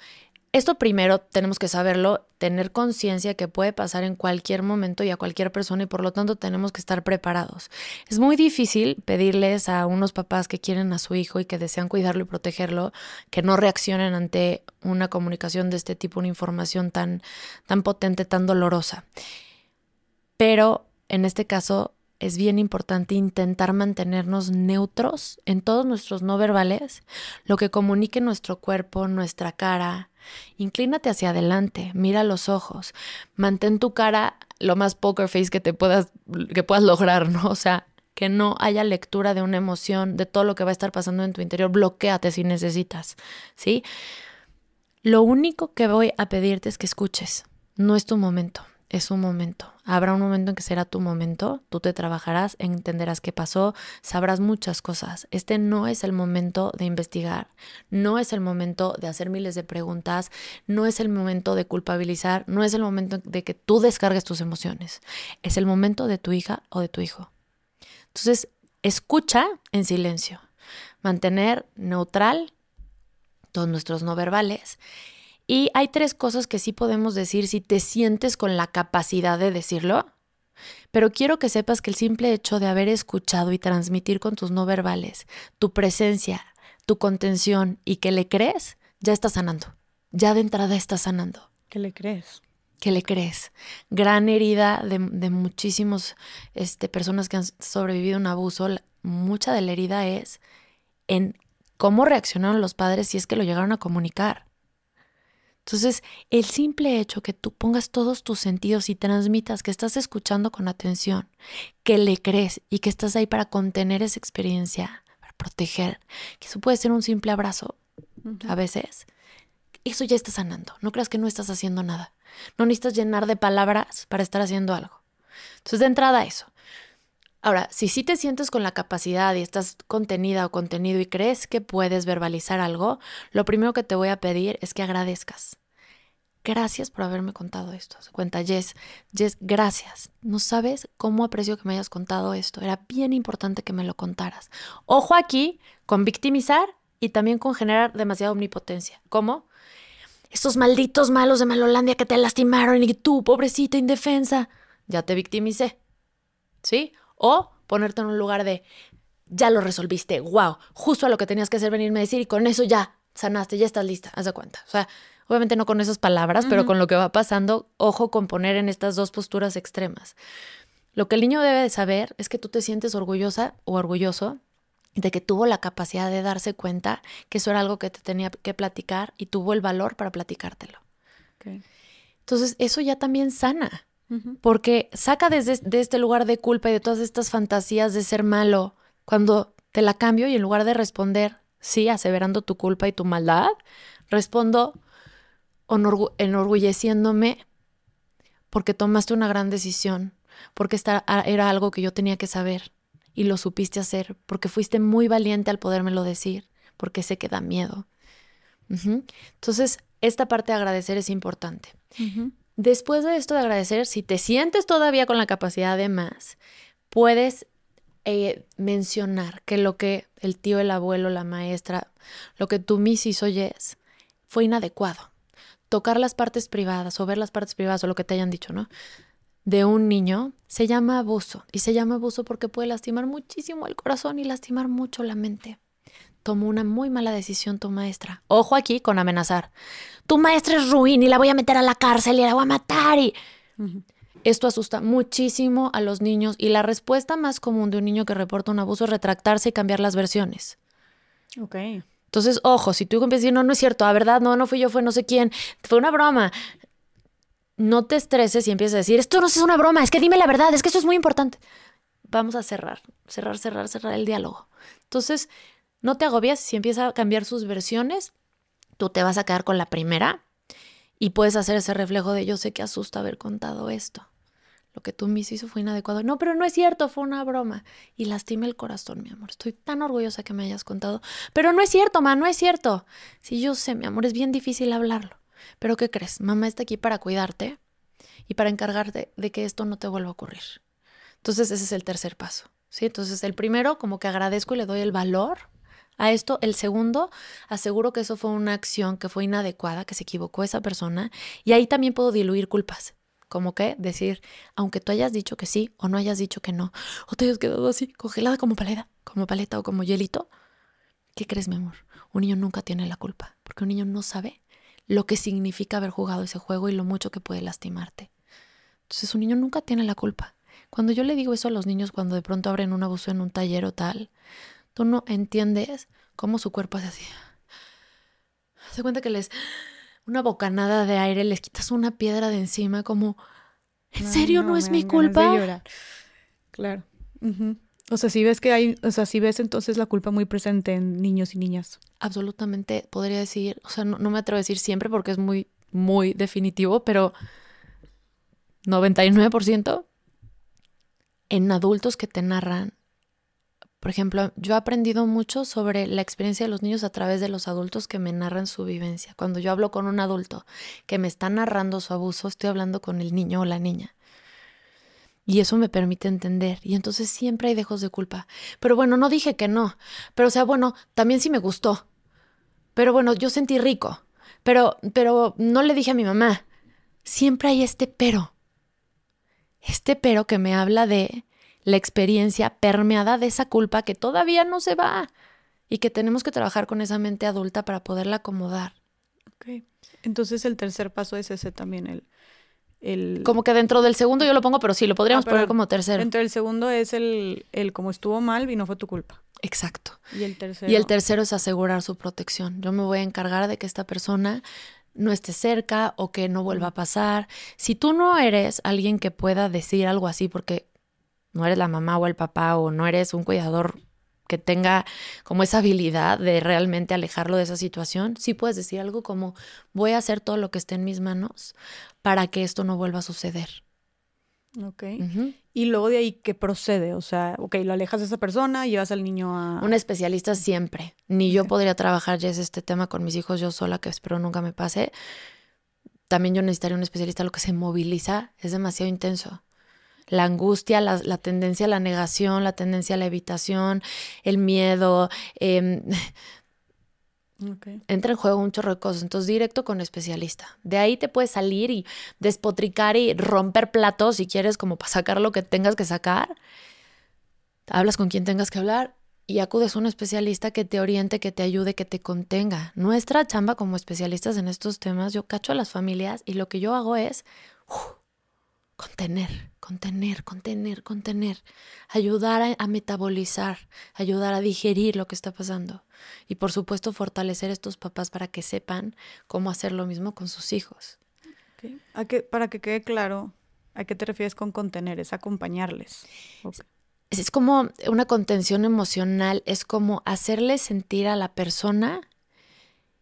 esto primero tenemos que saberlo, tener conciencia que puede pasar en cualquier momento y a cualquier persona y por lo tanto tenemos que estar preparados. Es muy difícil pedirles a unos papás que quieren a su hijo y que desean cuidarlo y protegerlo, que no reaccionen ante una comunicación de este tipo, una información tan, tan potente, tan dolorosa. Pero en este caso es bien importante intentar mantenernos neutros en todos nuestros no verbales, lo que comunique nuestro cuerpo, nuestra cara. Inclínate hacia adelante, mira los ojos, mantén tu cara lo más poker face que te puedas que puedas lograr, ¿no? O sea, que no haya lectura de una emoción, de todo lo que va a estar pasando en tu interior, bloqueate si necesitas, ¿sí? Lo único que voy a pedirte es que escuches. No es tu momento es un momento. Habrá un momento en que será tu momento, tú te trabajarás, entenderás qué pasó, sabrás muchas cosas. Este no es el momento de investigar, no es el momento de hacer miles de preguntas, no es el momento de culpabilizar, no es el momento de que tú descargues tus emociones, es el momento de tu hija o de tu hijo. Entonces, escucha en silencio, mantener neutral todos nuestros no verbales y hay tres cosas que sí podemos decir si te sientes con la capacidad de decirlo. Pero quiero que sepas que el simple hecho de haber escuchado y transmitir con tus no verbales tu presencia, tu contención y que le crees, ya está sanando. Ya de entrada está sanando. ¿Qué le crees? ¿Qué le crees? Gran herida de, de muchísimos este, personas que han sobrevivido a un abuso. Mucha de la herida es en cómo reaccionaron los padres si es que lo llegaron a comunicar. Entonces, el simple hecho que tú pongas todos tus sentidos y transmitas que estás escuchando con atención, que le crees y que estás ahí para contener esa experiencia, para proteger, que eso puede ser un simple abrazo a veces, eso ya está sanando. No creas que no estás haciendo nada. No necesitas llenar de palabras para estar haciendo algo. Entonces, de entrada, eso. Ahora, si sí te sientes con la capacidad y estás contenida o contenido y crees que puedes verbalizar algo, lo primero que te voy a pedir es que agradezcas. Gracias por haberme contado esto. Se cuenta Jess. Jess, gracias. No sabes cómo aprecio que me hayas contado esto. Era bien importante que me lo contaras. Ojo aquí con victimizar y también con generar demasiada omnipotencia. ¿Cómo? Estos malditos malos de Malolandia que te lastimaron y tú, pobrecita indefensa, ya te victimicé. ¿Sí? O ponerte en un lugar de, ya lo resolviste, wow, justo a lo que tenías que hacer venirme a decir y con eso ya sanaste, ya estás lista, haz de cuenta. O sea, obviamente no con esas palabras, pero con lo que va pasando, ojo con poner en estas dos posturas extremas. Lo que el niño debe de saber es que tú te sientes orgullosa o orgulloso de que tuvo la capacidad de darse cuenta que eso era algo que te tenía que platicar y tuvo el valor para platicártelo. Entonces, eso ya también sana, porque saca desde de este lugar de culpa y de todas estas fantasías de ser malo, cuando te la cambio y en lugar de responder, sí, aseverando tu culpa y tu maldad, respondo enorgulleciéndome porque tomaste una gran decisión, porque esta era algo que yo tenía que saber y lo supiste hacer, porque fuiste muy valiente al podérmelo decir, porque sé que da miedo. Entonces, esta parte de agradecer es importante. Después de esto de agradecer, si te sientes todavía con la capacidad de más, puedes eh, mencionar que lo que el tío, el abuelo, la maestra, lo que tú mis hizo Yes, fue inadecuado. Tocar las partes privadas o ver las partes privadas o lo que te hayan dicho, ¿no? De un niño se llama abuso. Y se llama abuso porque puede lastimar muchísimo el corazón y lastimar mucho la mente tomó una muy mala decisión tu maestra. Ojo aquí con amenazar. Tu maestra es ruin y la voy a meter a la cárcel y la voy a matar. Y... Esto asusta muchísimo a los niños y la respuesta más común de un niño que reporta un abuso es retractarse y cambiar las versiones. Ok. Entonces, ojo, si tú empiezas a decir, no, no es cierto, a verdad, no, no fui yo, fue no sé quién, fue una broma. No te estreses y empiezas a decir, esto no es una broma, es que dime la verdad, es que esto es muy importante. Vamos a cerrar, cerrar, cerrar, cerrar el diálogo. Entonces, no te agobias si empieza a cambiar sus versiones, tú te vas a quedar con la primera y puedes hacer ese reflejo de yo sé que asusta haber contado esto. Lo que tú me hizo fue inadecuado. No, pero no es cierto, fue una broma. Y lastima el corazón, mi amor. Estoy tan orgullosa que me hayas contado. Pero no es cierto, ma, no es cierto. Sí, yo sé, mi amor, es bien difícil hablarlo. Pero ¿qué crees? Mamá está aquí para cuidarte y para encargarte de que esto no te vuelva a ocurrir. Entonces ese es el tercer paso. ¿sí? Entonces el primero, como que agradezco y le doy el valor a esto. El segundo, aseguro que eso fue una acción que fue inadecuada, que se equivocó esa persona. Y ahí también puedo diluir culpas. Como que decir, aunque tú hayas dicho que sí o no hayas dicho que no, o te hayas quedado así, congelada como paleta, como paleta o como hielito, ¿qué crees, mi amor? Un niño nunca tiene la culpa, porque un niño no sabe lo que significa haber jugado ese juego y lo mucho que puede lastimarte. Entonces un niño nunca tiene la culpa. Cuando yo le digo eso a los niños cuando de pronto abren un abuso en un taller o tal, tú no entiendes cómo su cuerpo hace así. Se cuenta que les una bocanada de aire, les quitas una piedra de encima, como, ¿en serio no, es mi culpa? Claro. O sea, si ves que hay, o sea, si ves entonces la culpa muy presente en niños y niñas. Absolutamente, podría decir, o sea, no, no me atrevo a decir siempre porque es muy, muy definitivo, pero 99% en adultos que te narran por ejemplo, yo he aprendido mucho sobre la experiencia de los niños a través de los adultos que me narran su vivencia. Cuando yo hablo con un adulto que me está narrando su abuso, estoy hablando con el niño o la niña. Y eso me permite entender. Y entonces siempre hay dejos de culpa. Pero bueno, no dije que no. Pero o sea, bueno, también sí me gustó. Pero bueno, yo sentí rico. Pero, pero no le dije a mi mamá. Siempre hay este pero. Este pero que me habla de la experiencia permeada de esa culpa que todavía no se va y que tenemos que trabajar con esa mente adulta para poderla acomodar. Ok. Entonces el tercer paso es ese también, el... el... Como que dentro del segundo yo lo pongo, pero sí, lo podríamos ah, poner como tercero. Dentro del segundo es el, el como estuvo mal y no fue tu culpa. Exacto. Y el tercero. Y el tercero es asegurar su protección. Yo me voy a encargar de que esta persona no esté cerca o que no vuelva a pasar. Si tú no eres alguien que pueda decir algo así, porque no eres la mamá o el papá o no eres un cuidador que tenga como esa habilidad de realmente alejarlo de esa situación, sí puedes decir algo como voy a hacer todo lo que esté en mis manos para que esto no vuelva a suceder. Ok. Y luego de ahí, ¿qué procede? O sea, ok, lo alejas de esa persona, llevas al niño a... Un especialista siempre. Ni yo podría trabajar ya es este tema con mis hijos yo sola, que espero nunca me pase. También yo necesitaría un especialista, lo que se moviliza es demasiado intenso la angustia, la, tendencia a la negación, la tendencia a la evitación, el miedo. Em, entra en juego un chorro de cosas. Entonces, directo con especialista. De ahí te puedes salir y despotricar y romper platos si quieres, como para sacar lo que tengas que sacar. Hablas con quien tengas que hablar y acudes a un especialista que te oriente, que te ayude, que te contenga. Nuestra chamba como especialistas en estos temas, yo cacho a las familias y lo que yo hago es contener, contener, contener, contener, ayudar a, metabolizar, ayudar a digerir lo que está pasando. Y por supuesto fortalecer a estos papás para que sepan cómo hacer lo mismo con sus hijos. para que quede claro, ¿a qué te refieres con contener? Es acompañarles. Es, como una contención emocional, es como hacerle sentir a la persona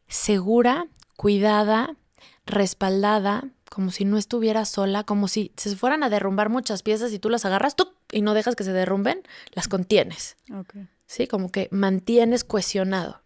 segura, cuidada, respaldada, como si no estuviera sola, como si se fueran a derrumbar muchas piezas y tú las agarras tú y no dejas que se derrumben, las contienes. Sí, como que mantienes cohesionado.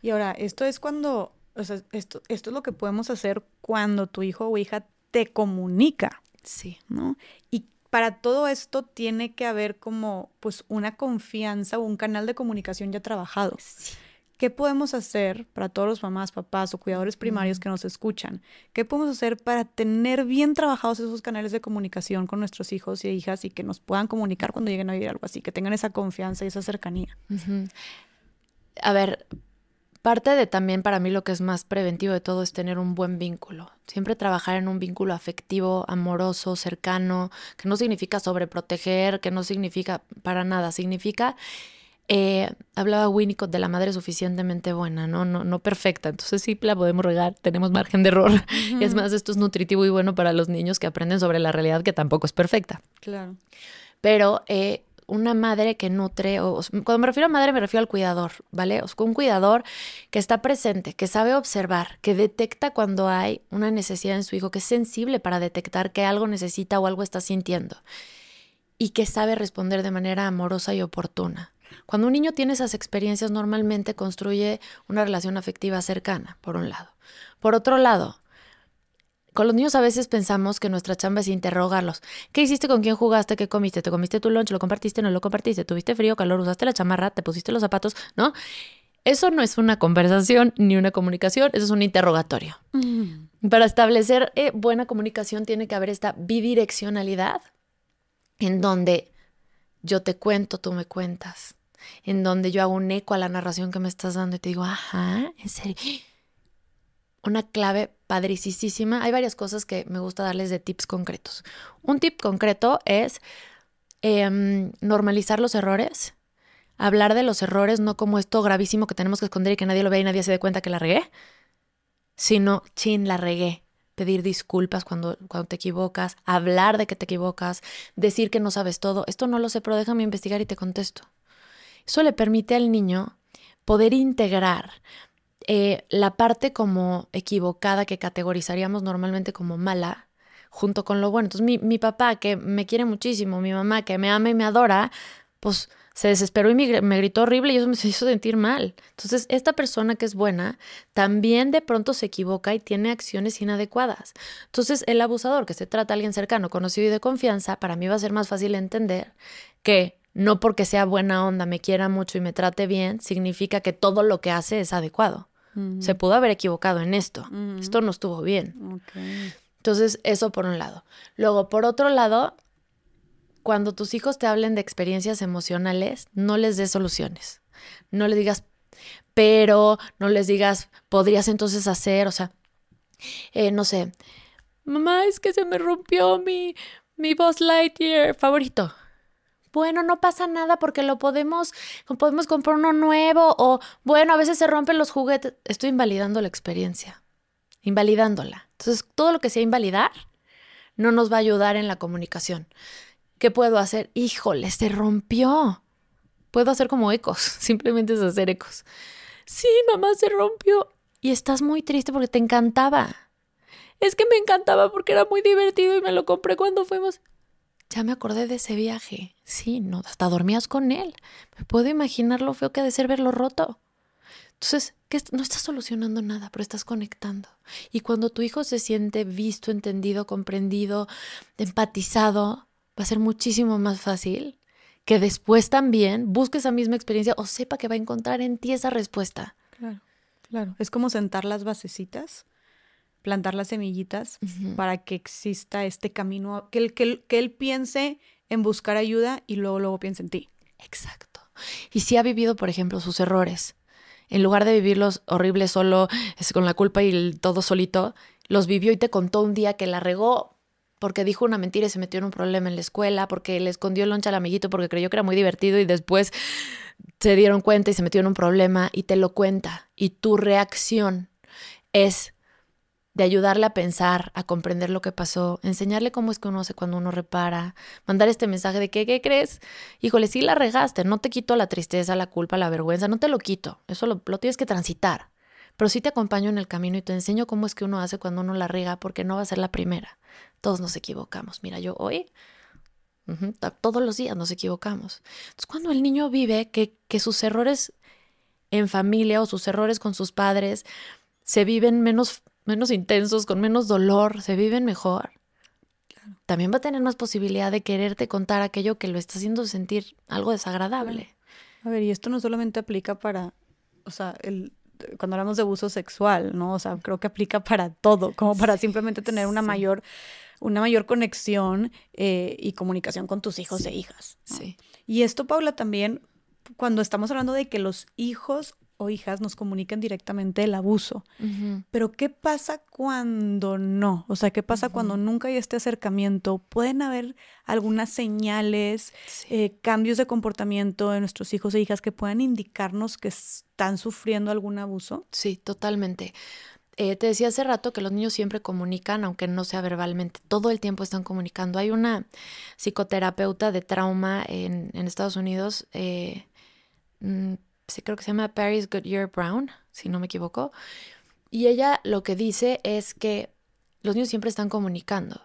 Y ahora, esto es cuando, o sea, esto, esto es lo que podemos hacer cuando tu hijo o hija te comunica. Sí. ¿No? Y para todo esto tiene que haber como, pues, una confianza o un canal de comunicación ya trabajado. Sí. ¿Qué podemos hacer para todos los mamás, papás o cuidadores primarios que nos escuchan? ¿Qué podemos hacer para tener bien trabajados esos canales de comunicación con nuestros hijos y hijas y que nos puedan comunicar cuando lleguen a vivir algo así, que tengan esa confianza y esa cercanía? A ver, parte de también para mí lo que es más preventivo de todo es tener un buen vínculo. Siempre trabajar en un vínculo afectivo, amoroso, cercano, que no significa sobreproteger, que no significa para nada, significa eh, hablaba Winnicott de la madre suficientemente buena, ¿no? No, no perfecta. Entonces sí la podemos regar, tenemos margen de error. Y es más, esto es nutritivo y bueno para los niños que aprenden sobre la realidad que tampoco es perfecta. Claro. Pero eh, una madre que nutre, o, cuando me refiero a madre me refiero al cuidador, ¿vale? O un cuidador que está presente, que sabe observar, que detecta cuando hay una necesidad en su hijo, que es sensible para detectar que algo necesita o algo está sintiendo y que sabe responder de manera amorosa y oportuna. Cuando un niño tiene esas experiencias, normalmente construye una relación afectiva cercana, por un lado. Por otro lado, con los niños a veces pensamos que nuestra chamba es interrogarlos. ¿Qué hiciste? ¿Con quién jugaste? ¿Qué comiste? ¿Te comiste tu lunch? ¿Lo compartiste? ¿No lo compartiste? ¿Tuviste frío, calor? ¿Usaste la chamarra? ¿Te pusiste los zapatos? ¿No? Eso no es una conversación ni una comunicación, eso es un interrogatorio. Mm. Para establecer eh, buena comunicación tiene que haber esta bidireccionalidad en donde yo te cuento, tú me cuentas en donde yo hago un eco a la narración que me estás dando y te digo, ajá, en serio. Una clave padricísima. Hay varias cosas que me gusta darles de tips concretos. Un tip concreto es em, normalizar los errores, hablar de los errores no como esto gravísimo que tenemos que esconder y que nadie lo vea y nadie se dé cuenta que la regué, sino, chin, la regué pedir disculpas cuando, cuando te equivocas, hablar de que te equivocas, decir que no sabes todo. Esto no lo sé, pero déjame investigar y te contesto. Eso le permite al niño poder integrar eh, la parte como equivocada que categorizaríamos normalmente como mala junto con lo bueno. Entonces mi, mi papá que me quiere muchísimo, mi mamá que me ama y me adora, pues se desesperó y me, gritó horrible y eso me hizo sentir mal. Entonces, esta persona que es buena también de pronto se equivoca y tiene acciones inadecuadas. Entonces, el abusador, que se trata de alguien cercano, conocido y de confianza, para mí va a ser más fácil entender que no porque sea buena onda, me quiera mucho y me trate bien, significa que todo lo que hace es adecuado. Se pudo haber equivocado en esto. Esto no estuvo bien. Entonces, eso por un lado. Luego, por otro lado, cuando tus hijos te hablen de experiencias emocionales, no les des soluciones. No les digas, pero, no les digas, podrías entonces hacer, o sea, eh, no sé, mamá, es que se me rompió mi, mi Buzz Lightyear favorito bueno, no pasa nada porque lo podemos, podemos comprar uno nuevo o, bueno, a veces se rompen los juguetes. Estoy invalidando la experiencia, invalidándola. Entonces, todo lo que sea invalidar no nos va a ayudar en la comunicación. ¿Qué puedo hacer? Híjole, se rompió. Puedo hacer como ecos, simplemente es hacer ecos. Sí, mamá, se rompió. Y estás muy triste porque te encantaba. Es que me encantaba porque era muy divertido y me lo compré cuando fuimos ya me acordé de ese viaje. Sí, no, hasta dormías con él. Me puedo imaginar lo feo que ha de ser verlo roto. Entonces, no estás solucionando nada, pero estás conectando. Y cuando tu hijo se siente visto, entendido, comprendido, empatizado, va a ser muchísimo más fácil que después también busque esa misma experiencia o sepa que va a encontrar en ti esa respuesta. Claro, claro. Es como sentar las basecitas plantar las semillitas para que exista este camino, que él, que, que él piense en buscar ayuda y luego, luego piense en ti. Exacto. Y si ha vivido, por ejemplo, sus errores, en lugar de vivirlos horribles solo, con la culpa y todo solito, los vivió y te contó un día que la regó porque dijo una mentira y se metió en un problema en la escuela, porque le escondió el loncha al amiguito porque creyó que era muy divertido y después se dieron cuenta y se metió en un problema y te lo cuenta. Y tu reacción es de ayudarle a pensar, a comprender lo que pasó, enseñarle cómo es que uno hace cuando uno repara, mandar este mensaje de que, ¿qué crees? Híjole, sí la regaste, no te quito la tristeza, la culpa, la vergüenza, no te lo quito, eso lo, tienes que transitar, pero sí te acompaño en el camino y te enseño cómo es que uno hace cuando uno la rega, porque no va a ser la primera, todos nos equivocamos, mira, yo hoy... todos los días nos equivocamos. Entonces, cuando el niño vive que, que sus errores en familia o sus errores con sus padres se viven menos menos intensos, con menos dolor, se viven mejor, también va a tener más posibilidad de quererte contar aquello que lo está haciendo sentir algo desagradable. A ver, y esto no solamente aplica para, o sea, el, cuando hablamos de abuso sexual, ¿no? O sea, creo que aplica para todo, como para simplemente tener una mayor una mayor conexión eh, y comunicación con tus hijos e hijas. Sí. Y esto, Paula, también cuando estamos hablando de que los hijos o hijas nos comunican directamente el abuso. Pero ¿qué pasa cuando no? O sea, ¿qué pasa cuando nunca hay este acercamiento? ¿Pueden haber algunas señales, eh, cambios de comportamiento de nuestros hijos e hijas que puedan indicarnos que están sufriendo algún abuso? Sí, totalmente. Eh, te decía hace rato que los niños siempre comunican, aunque no sea verbalmente, todo el tiempo están comunicando. Hay una psicoterapeuta de trauma en, Estados Unidos, eh, mm, creo que se llama Paris Goodyear Brown, si no me equivoco. Y ella lo que dice es que los niños siempre están comunicando,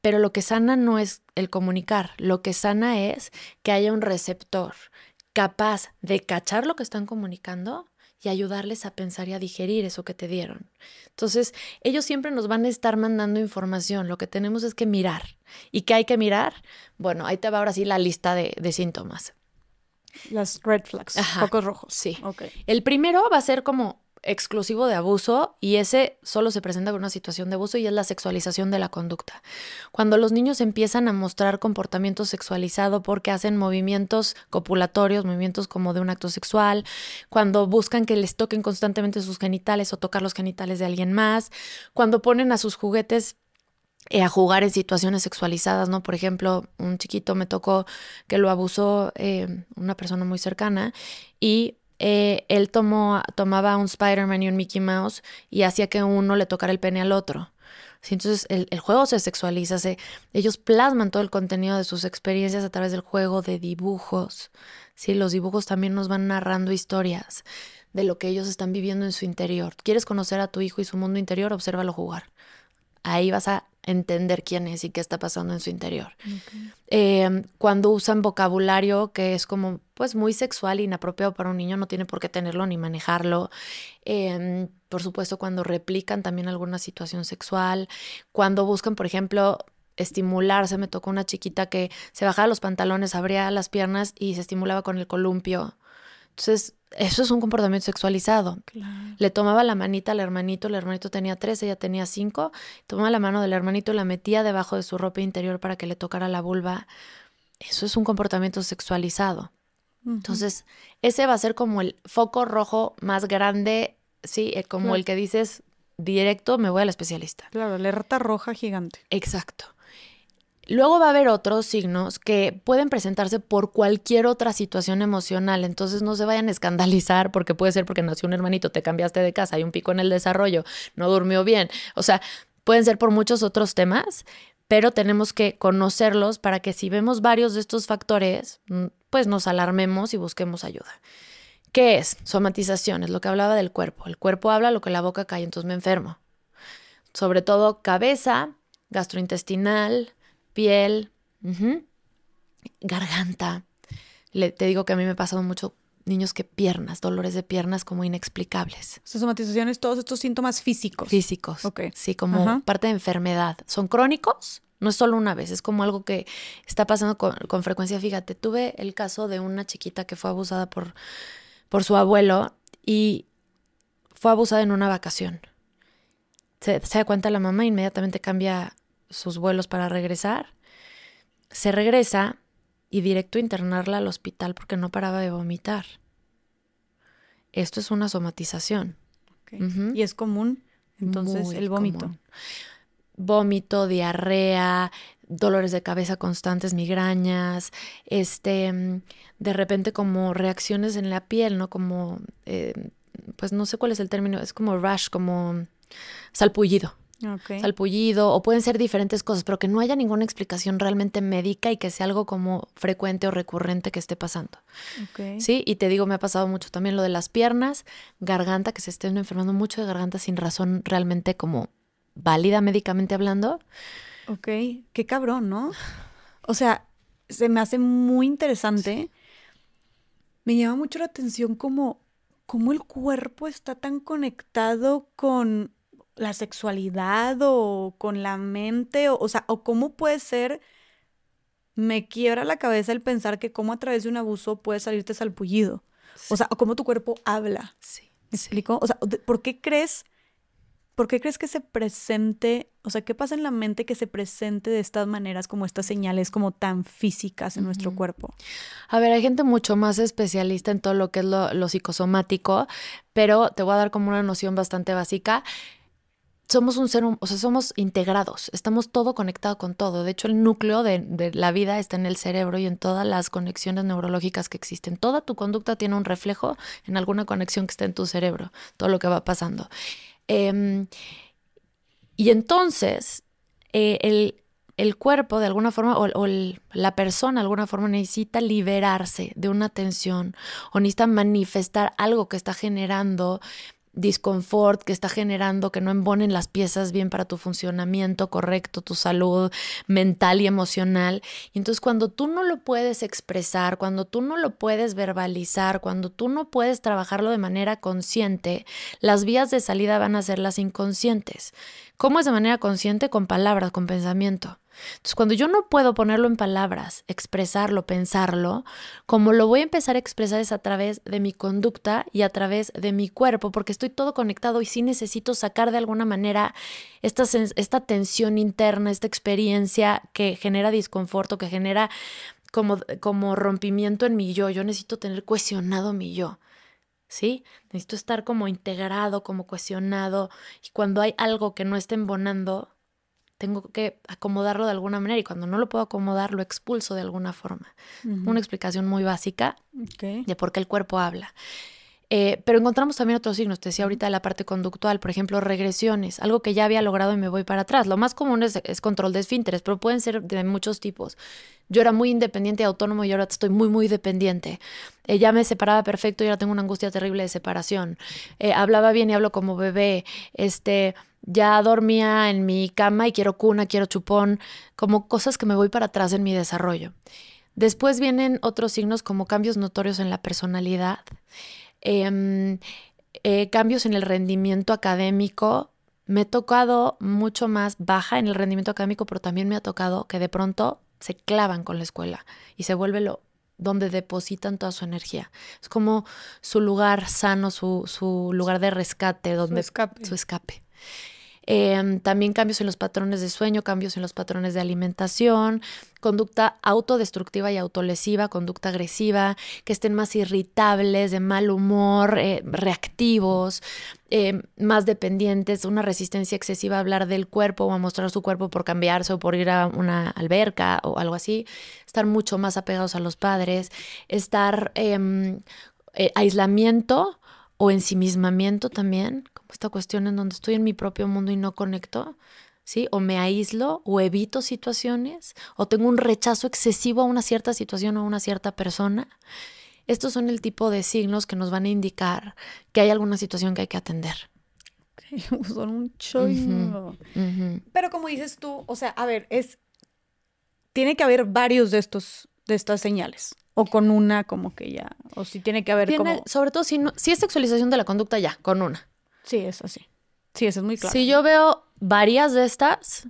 pero lo que sana no es el comunicar, lo que sana es que haya un receptor capaz de cachar lo que están comunicando y ayudarles a pensar y a digerir eso que te dieron. Entonces, ellos siempre nos van a estar mandando información, lo que tenemos es que mirar. ¿Y qué hay que mirar? Bueno, ahí te va ahora sí la lista de, de síntomas. Las red flags, focos rojos. Sí. El primero va a ser como exclusivo de abuso y ese solo se presenta con una situación de abuso y es la sexualización de la conducta. Cuando los niños empiezan a mostrar comportamiento sexualizado porque hacen movimientos copulatorios, movimientos como de un acto sexual, cuando buscan que les toquen constantemente sus genitales o tocar los genitales de alguien más, cuando ponen a sus juguetes eh, a jugar en situaciones sexualizadas, ¿no? Por ejemplo, un chiquito me tocó que lo abusó eh, una persona muy cercana y eh, él tomó, tomaba un Spider-Man y un Mickey Mouse y hacía que uno le tocara el pene al otro. entonces el, el, juego se sexualiza, se, ellos plasman todo el contenido de sus experiencias a través del juego de dibujos. Sí, los dibujos también nos van narrando historias de lo que ellos están viviendo en su interior. ¿Quieres conocer a tu hijo y su mundo interior? Obsérvalo jugar. Ahí vas a entender quién es y qué está pasando en su interior. Em, cuando usan vocabulario que es como pues muy sexual, inapropiado para un niño, no tiene por qué tenerlo ni manejarlo. Em, por supuesto, cuando replican también alguna situación sexual, cuando buscan, por ejemplo, estimularse, me tocó una chiquita que se bajaba los pantalones, abría las piernas y se estimulaba con el columpio. Entonces, eso es un comportamiento sexualizado. Le tomaba la manita al hermanito, el hermanito tenía tres, ella tenía cinco, tomaba la mano del hermanito y la metía debajo de su ropa interior para que le tocara la vulva. Eso es un comportamiento sexualizado. Entonces, ese va a ser como el foco rojo más grande, sí, eh, como el que dices directo, me voy al especialista. Claro, alerta roja gigante. Exacto. Luego va a haber otros signos que pueden presentarse por cualquier otra situación emocional, entonces no se vayan a escandalizar porque puede ser porque nació un hermanito, te cambiaste de casa, hay un pico en el desarrollo, no durmió bien, o sea, pueden ser por muchos otros temas, pero tenemos que conocerlos para que si vemos varios de estos factores, mm, pues nos alarmemos y busquemos ayuda. ¿Qué es? Somatización, es lo que hablaba del cuerpo. El cuerpo habla lo que la boca cae, entonces me enfermo. Sobre todo cabeza, gastrointestinal, piel, garganta. Le, te digo que a mí me ha pasado mucho niños que piernas, dolores de piernas como inexplicables. somatizaciones, todos estos síntomas físicos. Físicos. Ok. Sí, como parte de enfermedad. Son crónicos, no es solo una vez, es como algo que está pasando con, frecuencia. Fíjate, tuve el caso de una chiquita que fue abusada por, por su abuelo y fue abusada en una vacación. Se, se da cuenta la mamá, inmediatamente cambia sus vuelos para regresar. Se regresa y directo a internarla al hospital porque no paraba de vomitar. Esto es una somatización. Y es común, entonces, el vómito. vómito, diarrea, dolores de cabeza constantes, migrañas, este, de repente como reacciones en la piel, ¿no? Como, eh, pues no sé cuál es el término, es como rash, como salpullido. Salpullido, o pueden ser diferentes cosas, pero que no haya ninguna explicación realmente médica y que sea algo como frecuente o recurrente que esté pasando. Sí, y te digo, me ha pasado mucho también lo de las piernas, garganta, que se estén enfermando mucho de garganta sin razón realmente como válida médicamente hablando. Ok, qué cabrón, ¿no? O sea, se me hace muy interesante. Me llama mucho la atención como cómo el cuerpo está tan conectado con la sexualidad o con la mente, o, sea, o cómo puede ser, me quiebra la cabeza el pensar que cómo a través de un abuso puede salirte salpullido. O sea, o cómo tu cuerpo habla. Sí. ¿Me explico? O sea, ¿por qué crees ¿Por qué crees que se presente, o sea, qué pasa en la mente que se presente de estas maneras, como estas señales como tan físicas en nuestro cuerpo? A ver, hay gente mucho más especialista en todo lo que es lo, psicosomático, pero te voy a dar como una noción bastante básica somos un ser, o sea, somos integrados, estamos todo conectado con todo. De hecho, el núcleo de, la vida está en el cerebro y en todas las conexiones neurológicas que existen. Toda tu conducta tiene un reflejo en alguna conexión que está en tu cerebro, todo lo que va pasando. Em, y entonces, eh, el, cuerpo de alguna forma, o, la persona de alguna forma necesita liberarse de una tensión o necesita manifestar algo que está generando disconfort que está generando que no embonen las piezas bien para tu funcionamiento correcto, tu salud mental y emocional. Y entonces cuando tú no lo puedes expresar, cuando tú no lo puedes verbalizar, cuando tú no puedes trabajarlo de manera consciente, las vías de salida van a ser las inconscientes. ¿Cómo es de manera consciente? Con palabras, con pensamiento. Entonces, cuando yo no puedo ponerlo en palabras, expresarlo, pensarlo, como lo voy a empezar a expresar es a través de mi conducta y a través de mi cuerpo, porque estoy todo conectado y sí necesito sacar de alguna manera esta, esta tensión interna, esta experiencia que genera disconforto, que genera como, como rompimiento en mi yo. Yo necesito tener cuestionado mi yo. ¿sí? Necesito estar como integrado, como cuestionado, y cuando hay algo que no esté embonando, tengo que acomodarlo de alguna manera y cuando no lo puedo acomodar lo expulso de alguna forma. Una explicación muy básica de por qué el cuerpo habla. Eh, pero encontramos también otros signos, te decía ahorita la parte conductual, por ejemplo, regresiones, algo que ya había logrado y me voy para atrás. Lo más común es, control de esfínteres, pero pueden ser de muchos tipos. Yo era muy independiente y autónomo y ahora estoy muy, muy dependiente. Eh, ya me separaba perfecto y ahora tengo una angustia terrible de separación. Eh, hablaba bien y hablo como bebé. Este, ya dormía en mi cama y quiero cuna, quiero chupón, como cosas que me voy para atrás en mi desarrollo. Después vienen otros signos como cambios notorios en la personalidad. Em, eh, cambios en el rendimiento académico. Me he tocado mucho más baja en el rendimiento académico, pero también me ha tocado que de pronto se clavan con la escuela y se vuelve lo donde depositan toda su energía. Es como su lugar sano, su, su lugar de rescate, donde escape. Su escape. Em, también cambios en los patrones de sueño, cambios en los patrones de alimentación, conducta autodestructiva y autolesiva, conducta agresiva, que estén más irritables, de mal humor, eh, reactivos, em, más dependientes, una resistencia excesiva a hablar del cuerpo o a mostrar su cuerpo por cambiarse o por ir a una alberca o algo así, estar mucho más apegados a los padres, estar em, eh, aislamiento o ensimismamiento también, esta cuestión en donde estoy en mi propio mundo y no conecto, ¿sí? O me aíslo o evito situaciones o tengo un rechazo excesivo a una cierta situación o a una cierta persona. Estos son el tipo de signos que nos van a indicar que hay alguna situación que hay que atender. son un. Pero como dices tú, o sea, a ver, es tiene que haber varios de estos de estas señales o con una como que ya o si tiene que haber como sobre todo si no, si es sexualización de la conducta ya con una Sí, es así. Sí, eso es muy claro. Si yo veo varias de estas,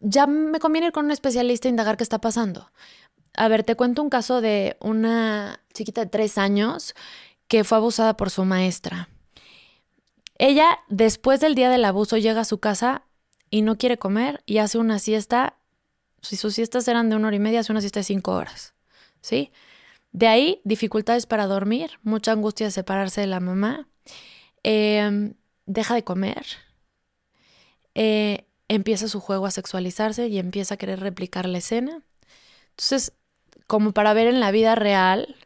ya me conviene ir con un especialista a indagar qué está pasando. A ver, te cuento un caso de una chiquita de tres años que fue abusada por su maestra. Ella, después del día del abuso, llega a su casa y no quiere comer y hace una siesta. Si sus siestas eran de una hora y media, hace una siesta de cinco horas. ¿Sí? De ahí, dificultades para dormir, mucha angustia de separarse de la mamá. Eh, deja de comer, eh, empieza su juego a sexualizarse y empieza a querer replicar la escena. Entonces, como para ver en la vida real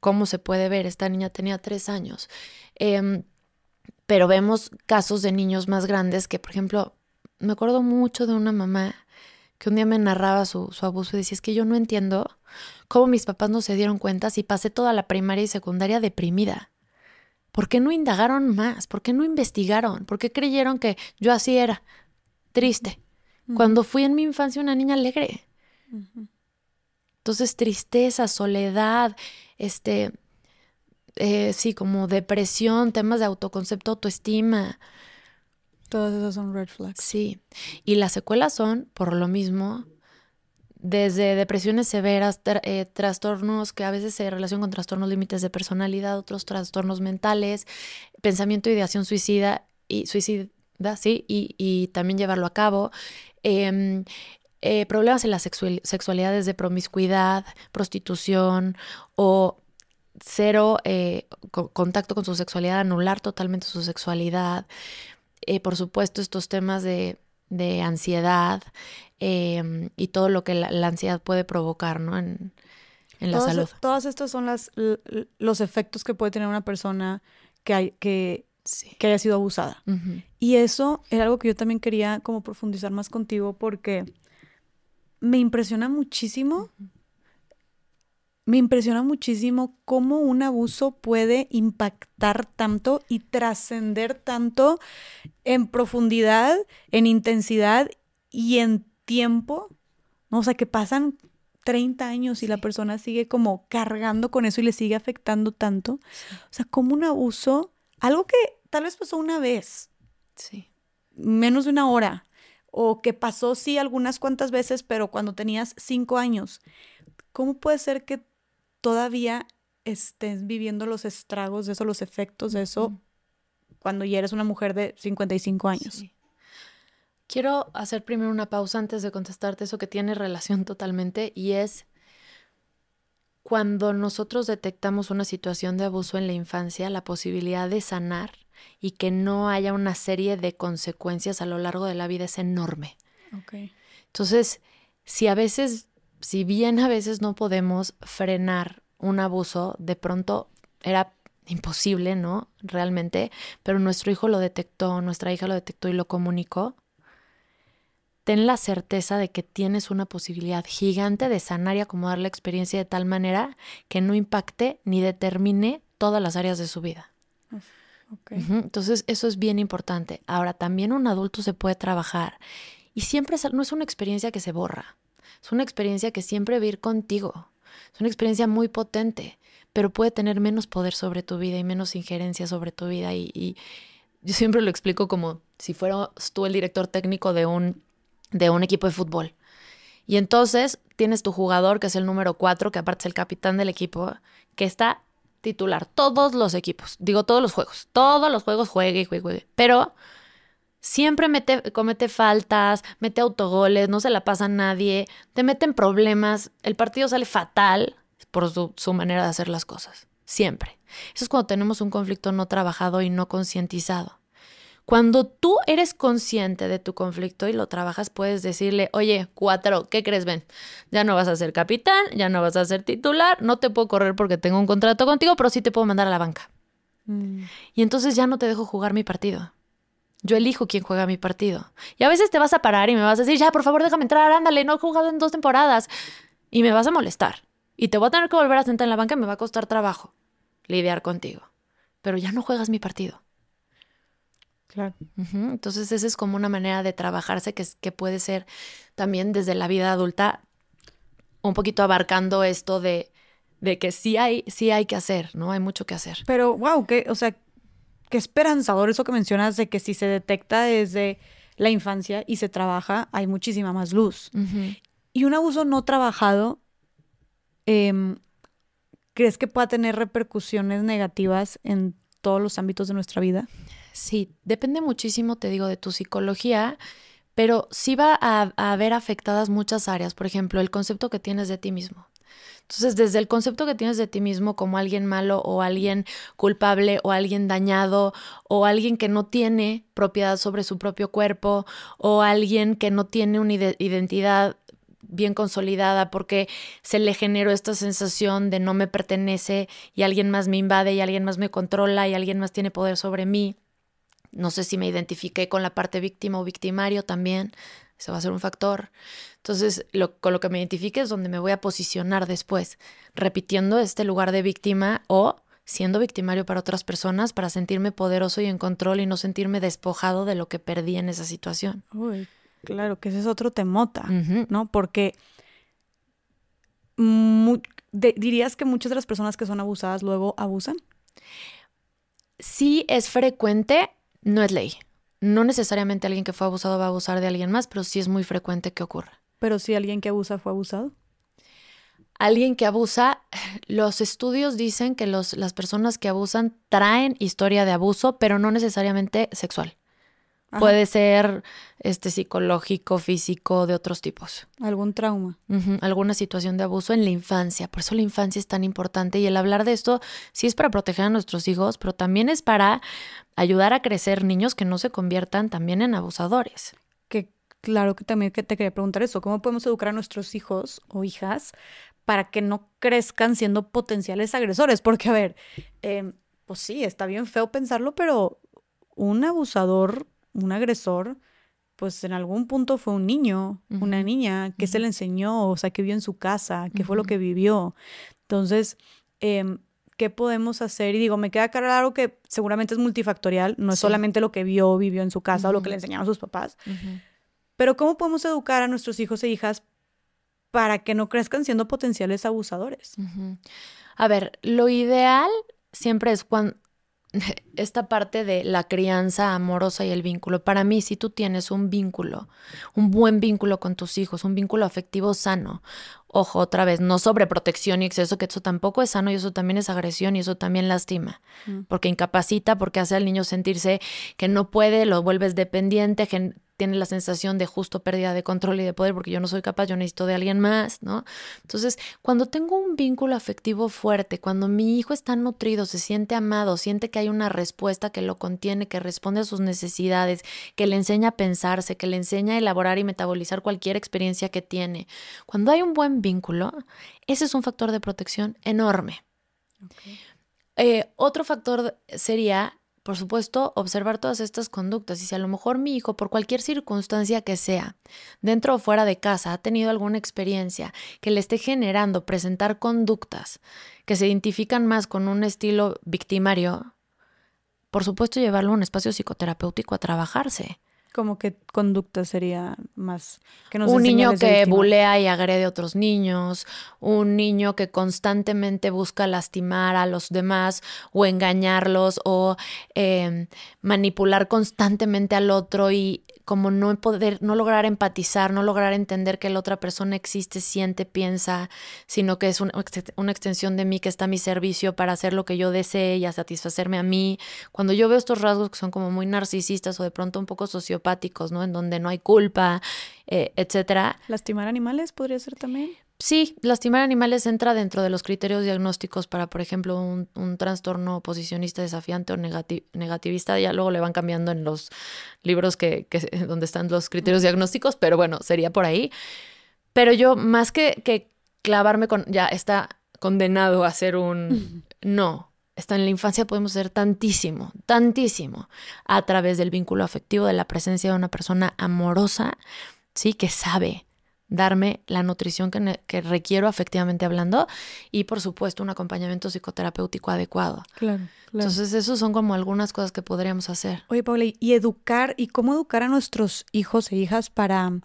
cómo se puede ver, esta niña tenía tres años. Em, pero vemos casos de niños más grandes que, por ejemplo, me acuerdo mucho de una mamá que un día me narraba su, su, abuso y decía, es que yo no entiendo cómo mis papás no se dieron cuenta si pasé toda la primaria y secundaria deprimida. ¿Por qué no indagaron más? ¿Por qué no investigaron? ¿Por qué creyeron que yo así era? Triste. Cuando fui en mi infancia una niña alegre. Entonces, tristeza, soledad, este, eh, sí, como depresión, temas de autoconcepto, autoestima. Todas esas son red flags. Sí. Y las secuelas son, por lo mismo, desde depresiones severas, eh, trastornos que a veces se relacionan con trastornos límites de personalidad, otros trastornos mentales, pensamiento, ideación suicida y suicida, sí, y, también llevarlo a cabo. Em, eh, problemas en las sexualidades de promiscuidad, prostitución o cero eh, contacto con su sexualidad, anular totalmente su sexualidad. Por supuesto, estos temas de de ansiedad em, y todo lo que la, ansiedad puede provocar, ¿no? En, la salud. Todas estas son las, los efectos que puede tener una persona que, hay, que, que haya sido abusada. Y eso era algo que yo también quería como profundizar más contigo porque me impresiona muchísimo me impresiona muchísimo cómo un abuso puede impactar tanto y trascender tanto en profundidad, en intensidad y en tiempo. ¿no? O sea, que pasan 30 años y la persona sigue como cargando con eso y le sigue afectando tanto. O sea, como un abuso, algo que tal vez pasó una vez. Sí. Menos de una hora. O que pasó, sí, algunas cuantas veces, pero cuando tenías cinco años. ¿Cómo puede ser que todavía estés viviendo los estragos de eso, los efectos de eso, cuando ya eres una mujer de 55 años. Quiero hacer primero una pausa antes de contestarte eso que tiene relación totalmente y es cuando nosotros detectamos una situación de abuso en la infancia, la posibilidad de sanar y que no haya una serie de consecuencias a lo largo de la vida es enorme. Entonces, si a veces si bien a veces no podemos frenar un abuso, de pronto era imposible, ¿no? Realmente, pero nuestro hijo lo detectó, nuestra hija lo detectó y lo comunicó. Ten la certeza de que tienes una posibilidad gigante de sanar y acomodar la experiencia de tal manera que no impacte ni determine todas las áreas de su vida. Entonces, eso es bien importante. Ahora, también un adulto se puede trabajar y siempre no es una experiencia que se borra. Es una experiencia que siempre va a ir contigo. Es una experiencia muy potente, pero puede tener menos poder sobre tu vida y menos injerencia sobre tu vida. Y, yo siempre lo explico como si fueras tú el director técnico de un, de un equipo de fútbol. Y entonces tienes tu jugador, que es el número cuatro, que aparte es el capitán del equipo, que está titular todos los equipos, digo todos los juegos, todos los juegos juegue y juegue, juegue. Pero Siempre mete, comete faltas, mete autogoles, no se la pasa a nadie, te meten problemas, el partido sale fatal por su, su manera de hacer las cosas. Siempre. Eso es cuando tenemos un conflicto no trabajado y no concientizado. Cuando tú eres consciente de tu conflicto y lo trabajas, puedes decirle, oye, cuatro, ¿qué crees, Ben? Ya no vas a ser capitán, ya no vas a ser titular, no te puedo correr porque tengo un contrato contigo, pero sí te puedo mandar a la banca. Mm. Y entonces ya no te dejo jugar mi partido. Yo elijo quién juega mi partido. Y a veces te vas a parar y me vas a decir, ya, por favor, déjame entrar, ándale, no he jugado en dos temporadas. Y me vas a molestar. Y te voy a tener que volver a sentar en la banca y me va a costar trabajo lidiar contigo. Pero ya no juegas mi partido. Claro. Entonces, esa es como una manera de trabajarse que, que puede ser también desde la vida adulta, un poquito abarcando esto de, de que sí hay, sí hay que hacer, ¿no? Hay mucho que hacer. Pero, wow, que, o sea, qué esperanzador eso que mencionas de que si se detecta desde la infancia y se trabaja, hay muchísima más luz. Y un abuso no trabajado, em, ¿crees que pueda tener repercusiones negativas en todos los ámbitos de nuestra vida? Sí, depende muchísimo, te digo, de tu psicología, pero sí va a, a haber afectadas muchas áreas. Por ejemplo, el concepto que tienes de ti mismo. Entonces, desde el concepto que tienes de ti mismo como alguien malo o alguien culpable o alguien dañado o alguien que no tiene propiedad sobre su propio cuerpo o alguien que no tiene una identidad bien consolidada porque se le generó esta sensación de no me pertenece y alguien más me invade y alguien más me controla y alguien más tiene poder sobre mí. No sé si me identifiqué con la parte víctima o victimario también. Eso va a ser un factor. Entonces, lo, con lo que me identifique es donde me voy a posicionar después, repitiendo este lugar de víctima o siendo victimario para otras personas para sentirme poderoso y en control y no sentirme despojado de lo que perdí en esa situación. Uy, claro, que ese es otro temota, ¿no? Porque dirías que muchas de las personas que son abusadas luego abusan. Sí, es frecuente, no es ley. No necesariamente alguien que fue abusado va a abusar de alguien más, pero sí es muy frecuente que ocurra. Pero si alguien que abusa fue abusado. Alguien que abusa, los estudios dicen que los, las personas que abusan traen historia de abuso, pero no necesariamente sexual. Puede ser este psicológico, físico, de otros tipos. Algún trauma. Alguna situación de abuso en la infancia. Por eso la infancia es tan importante. Y el hablar de esto sí es para proteger a nuestros hijos, pero también es para ayudar a crecer niños que no se conviertan también en abusadores. Claro que también te quería preguntar eso, ¿cómo podemos educar a nuestros hijos o hijas para que no crezcan siendo potenciales agresores? Porque, a ver, em, pues sí, está bien feo pensarlo, pero un abusador, un agresor, pues en algún punto fue un niño, una niña, que se le enseñó, o sea, que vio en su casa, qué fue lo que vivió. Entonces, em, ¿qué podemos hacer? Y digo, me queda claro que seguramente es multifactorial, no es solamente lo que vio, vivió en su casa o lo que le enseñaron sus papás. Pero ¿cómo podemos educar a nuestros hijos e hijas para que no crezcan siendo potenciales abusadores? A ver, lo ideal siempre es cuando esta parte de la crianza amorosa y el vínculo. Para mí, si tú tienes un vínculo, un buen vínculo con tus hijos, un vínculo afectivo sano, ojo, otra vez, no sobreprotección y exceso, que eso tampoco es sano y eso también es agresión y eso también lastima, mm. porque incapacita, porque hace al niño sentirse que no puede, lo vuelves dependiente, tiene la sensación de justo pérdida de control y de poder porque yo no soy capaz, yo necesito de alguien más, ¿no? Entonces, cuando tengo un vínculo afectivo fuerte, cuando mi hijo está nutrido, se siente amado, siente que hay una respuesta que lo contiene, que responde a sus necesidades, que le enseña a pensarse, que le enseña a elaborar y metabolizar cualquier experiencia que tiene. Cuando hay un buen vínculo, ese es un factor de protección enorme. Eh, otro factor sería por supuesto, observar todas estas conductas y si a lo mejor mi hijo, por cualquier circunstancia que sea, dentro o fuera de casa, ha tenido alguna experiencia que le esté generando presentar conductas que se identifican más con un estilo victimario, por supuesto llevarlo a un espacio psicoterapéutico a trabajarse. Como que conducta sería más que Un niño que bulea y agrede a otros niños, un niño que constantemente busca lastimar a los demás o engañarlos o eh, manipular constantemente al otro y como no poder, no lograr empatizar, no lograr entender que la otra persona existe, siente, piensa, sino que es una, extensión de mí que está a mi servicio para hacer lo que yo desee y a satisfacerme a mí. Cuando yo veo estos rasgos que son como muy narcisistas o de pronto un poco sociopáticos, ¿no? En donde no hay culpa, eh, etcétera. ¿Lastimar animales podría ser también? Sí, lastimar animales entra dentro de los criterios diagnósticos para, por ejemplo, un, trastorno oposicionista desafiante o negativista. Ya luego le van cambiando en los libros que, donde están los criterios diagnósticos, pero bueno, sería por ahí. Pero yo, más que, que clavarme con, ya está condenado a ser un... No, está en la infancia podemos ser tantísimo, tantísimo, a través del vínculo afectivo, de la presencia de una persona amorosa, sí, que sabe, darme la nutrición que, requiero afectivamente hablando y por supuesto un acompañamiento psicoterapéutico adecuado. Claro, Entonces, esos son como algunas cosas que podríamos hacer. Oye, Paula, y educar, ¿y cómo educar a nuestros hijos e hijas para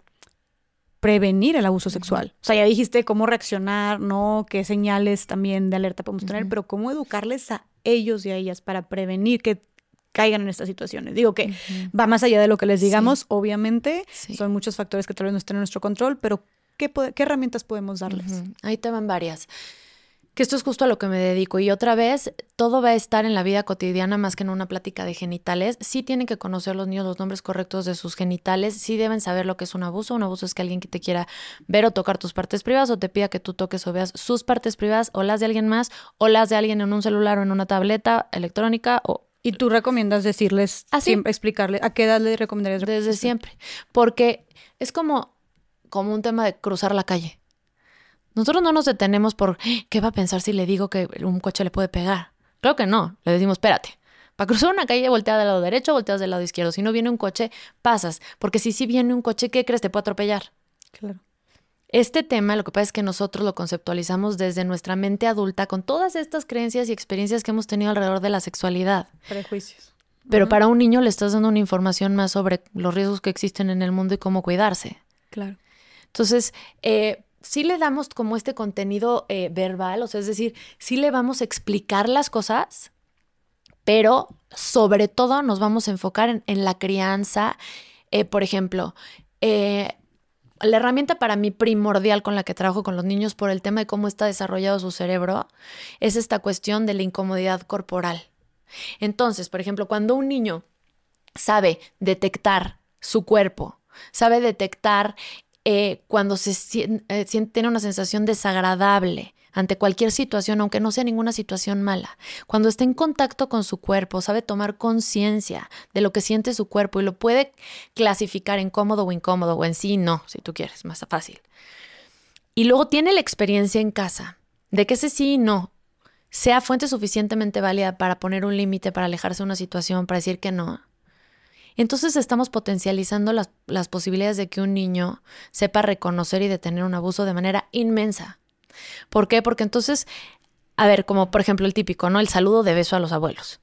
prevenir el abuso sexual? O sea, ya dijiste cómo reaccionar, ¿no? Qué señales también de alerta podemos tener, pero ¿cómo educarles a ellos y a ellas para prevenir que caigan en estas situaciones. Digo que va más allá de lo que les digamos, obviamente, son muchos factores que tal vez no estén en nuestro control, pero ¿qué, qué herramientas podemos darles? Ahí te van varias. Que esto es justo a lo que me dedico. Y otra vez, todo va a estar en la vida cotidiana más que en una plática de genitales. Sí tienen que conocer los niños los nombres correctos de sus genitales. Sí deben saber lo que es un abuso. Un abuso es que alguien que te quiera ver o tocar tus partes privadas o te pida que tú toques o veas sus partes privadas o las de alguien más o las de alguien en un celular o en una tableta electrónica o ¿Y tú recomiendas decirles, ¿Ah, sí? siempre explicarle, a qué edad le recomendarías? desde siempre. Porque es como, como un tema de cruzar la calle. Nosotros no nos detenemos por qué va a pensar si le digo que un coche le puede pegar. Claro que no. Le decimos, espérate. Para cruzar una calle, voltea del lado derecho, volteas del lado izquierdo. Si no viene un coche, pasas. Porque si sí viene un coche, ¿qué crees? Te puede atropellar. Claro. Este tema, lo que pasa es que nosotros lo conceptualizamos desde nuestra mente adulta con todas estas creencias y experiencias que hemos tenido alrededor de la sexualidad. Prejuicios. Pero para un niño le estás dando una información más sobre los riesgos que existen en el mundo y cómo cuidarse. Claro. Entonces, eh, sí le damos como este contenido eh, verbal, o sea, es decir, sí le vamos a explicar las cosas, pero sobre todo nos vamos a enfocar en, en la crianza. Eh, por ejemplo, eh, la herramienta para mí primordial con la que trabajo con los niños por el tema de cómo está desarrollado su cerebro es esta cuestión de la incomodidad corporal. Entonces, por ejemplo, cuando un niño sabe detectar su cuerpo, sabe detectar eh, cuando se eh, tiene una sensación desagradable ante cualquier situación, aunque no sea ninguna situación mala. Cuando está en contacto con su cuerpo, sabe tomar conciencia de lo que siente su cuerpo y lo puede clasificar en cómodo o incómodo, o en sí no, si tú quieres, más fácil. Y luego tiene la experiencia en casa de que ese sí y no sea fuente suficientemente válida para poner un límite, para alejarse de una situación, para decir que no. Entonces estamos potencializando las, las posibilidades de que un niño sepa reconocer y detener un abuso de manera inmensa. ¿Por qué? Porque entonces, a ver, como por ejemplo el típico, ¿no? El saludo de beso a los abuelos.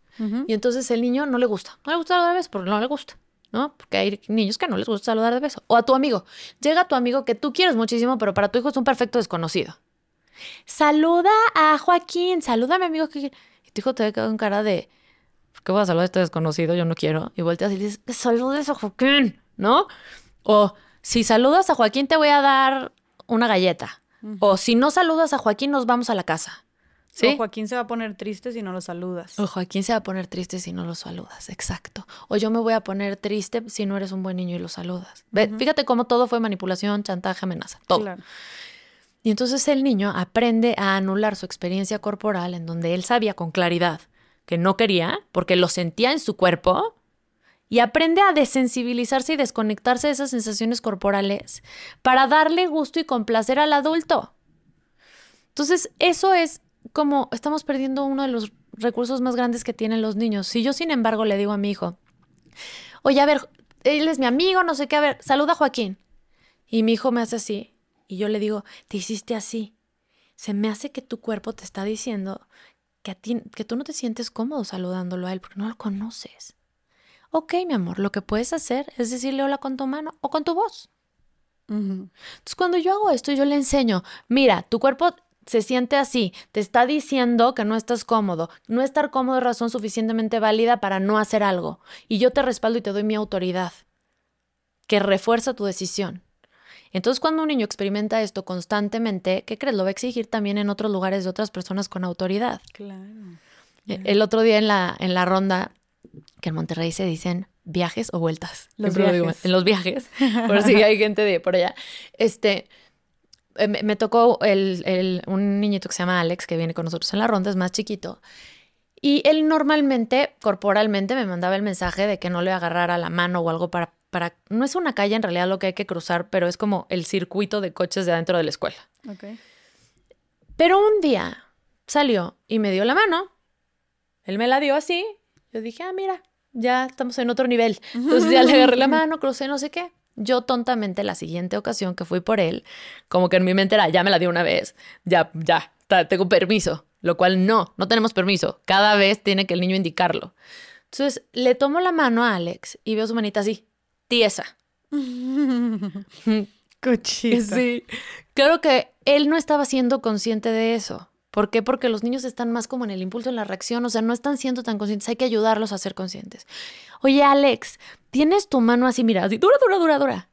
Y entonces el niño no le gusta. No le gusta saludar de beso porque no le gusta, ¿no? Porque hay niños que no les gusta saludar de beso. O a tu amigo. Llega tu amigo que tú quieres muchísimo, pero para tu hijo es un perfecto desconocido. Saluda a Joaquín, saluda a mi amigo. que- Y tu hijo te ve con cara de, ¿por qué voy a saludar a este desconocido? Yo no quiero. Y volteas y dices, saludes a Joaquín, ¿no? O si saludas a Joaquín te voy a dar una galleta. O si no saludas a Joaquín nos vamos a la casa. ¿Sí? O Joaquín se va a poner triste si no lo saludas. O Joaquín se va a poner triste si no lo saludas, exacto. O yo me voy a poner triste si no eres un buen niño y lo saludas. Ve, Fíjate cómo todo fue manipulación, chantaje, amenaza, todo. Claro. Y entonces el niño aprende a anular su experiencia corporal en donde él sabía con claridad que no quería, porque lo sentía en su cuerpo, y aprende a desensibilizarse y desconectarse de esas sensaciones corporales para darle gusto y complacer al adulto. Entonces, eso es como estamos perdiendo uno de los recursos más grandes que tienen los niños. Si yo, sin embargo, le digo a mi hijo, oye, a ver, él es mi amigo, no sé qué, a ver, saluda a Joaquín. Y mi hijo me hace así, y yo le digo, te hiciste así. Se me hace que tu cuerpo te está diciendo que, a ti, que tú no te sientes cómodo saludándolo a él porque no lo conoces. Ok, mi amor, lo que puedes hacer es decirle hola con tu mano o con tu voz. Entonces, cuando yo hago esto, yo le enseño, mira, tu cuerpo se siente así, te está diciendo que no estás cómodo. No estar cómodo es razón suficientemente válida para no hacer algo. Y yo te respaldo y te doy mi autoridad, que refuerza tu decisión. Entonces, cuando un niño experimenta esto constantemente, ¿qué crees? Lo va a exigir también en otros lugares de otras personas con autoridad. Claro. E- El otro día en la, en la ronda, que en Monterrey se dicen viajes o vueltas. Los Siempre lo digo viajes. En los viajes, por si hay gente de por allá. Este, eh, me, me tocó el, el- un niñito que se llama Alex, que viene con nosotros en la ronda, es más chiquito. Y él normalmente, corporalmente, me mandaba el mensaje de que no le agarrara la mano o algo para, para... No es una calle en realidad lo que hay que cruzar, pero es como el circuito de coches de adentro de la escuela. Ok. Pero un día salió y me dio la mano. Él me la dio así. Yo dije, ah, mira, ya estamos en otro nivel. Entonces ya le agarré la mano, crucé no sé qué. Yo tontamente la siguiente ocasión que fui por él, como que en mi mente era, ya me la dio una vez, ya, ya, tengo permiso. Lo cual no, no tenemos permiso. Cada vez tiene que el niño indicarlo. Entonces le tomo la mano a Alex y veo su manita así, tiesa. Cochita. Sí. Claro que él no estaba siendo consciente de eso. ¿Por qué? Porque los niños están más como en el impulso, en la reacción, o sea, no están siendo tan conscientes. Hay que ayudarlos a ser conscientes. Oye, Alex, tienes tu mano así, mira, así, dura, dura, dura, dura.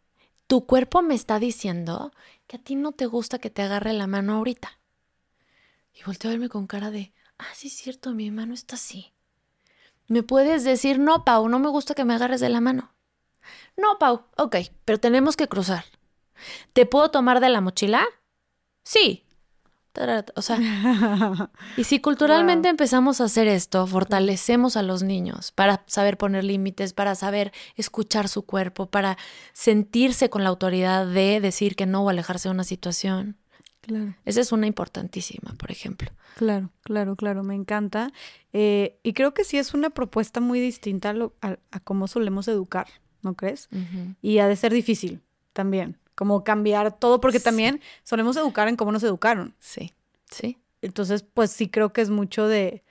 Tu cuerpo me está diciendo que a ti no te gusta que te agarre la mano ahorita. Y volteó a verme con cara de, ah, sí es cierto, mi mano está así. ¿Me puedes decir, no, Pau, no me gusta que me agarres de la mano? No, Pau, ok, pero tenemos que cruzar. ¿Te puedo tomar de la mochila? Sí. O sea, y si culturalmente empezamos a hacer esto, fortalecemos a los niños para saber poner límites, para saber escuchar su cuerpo, para sentirse con la autoridad de decir que no o alejarse de una situación. Claro. Esa es una importantísima, por ejemplo. Claro, claro, claro, me encanta. Eh, y creo que sí es una propuesta muy distinta a, a, cómo solemos educar, ¿no crees? Y ha de ser difícil también como cambiar todo, porque también solemos educar en cómo nos educaron. Sí, sí. Entonces, pues sí creo que es mucho de...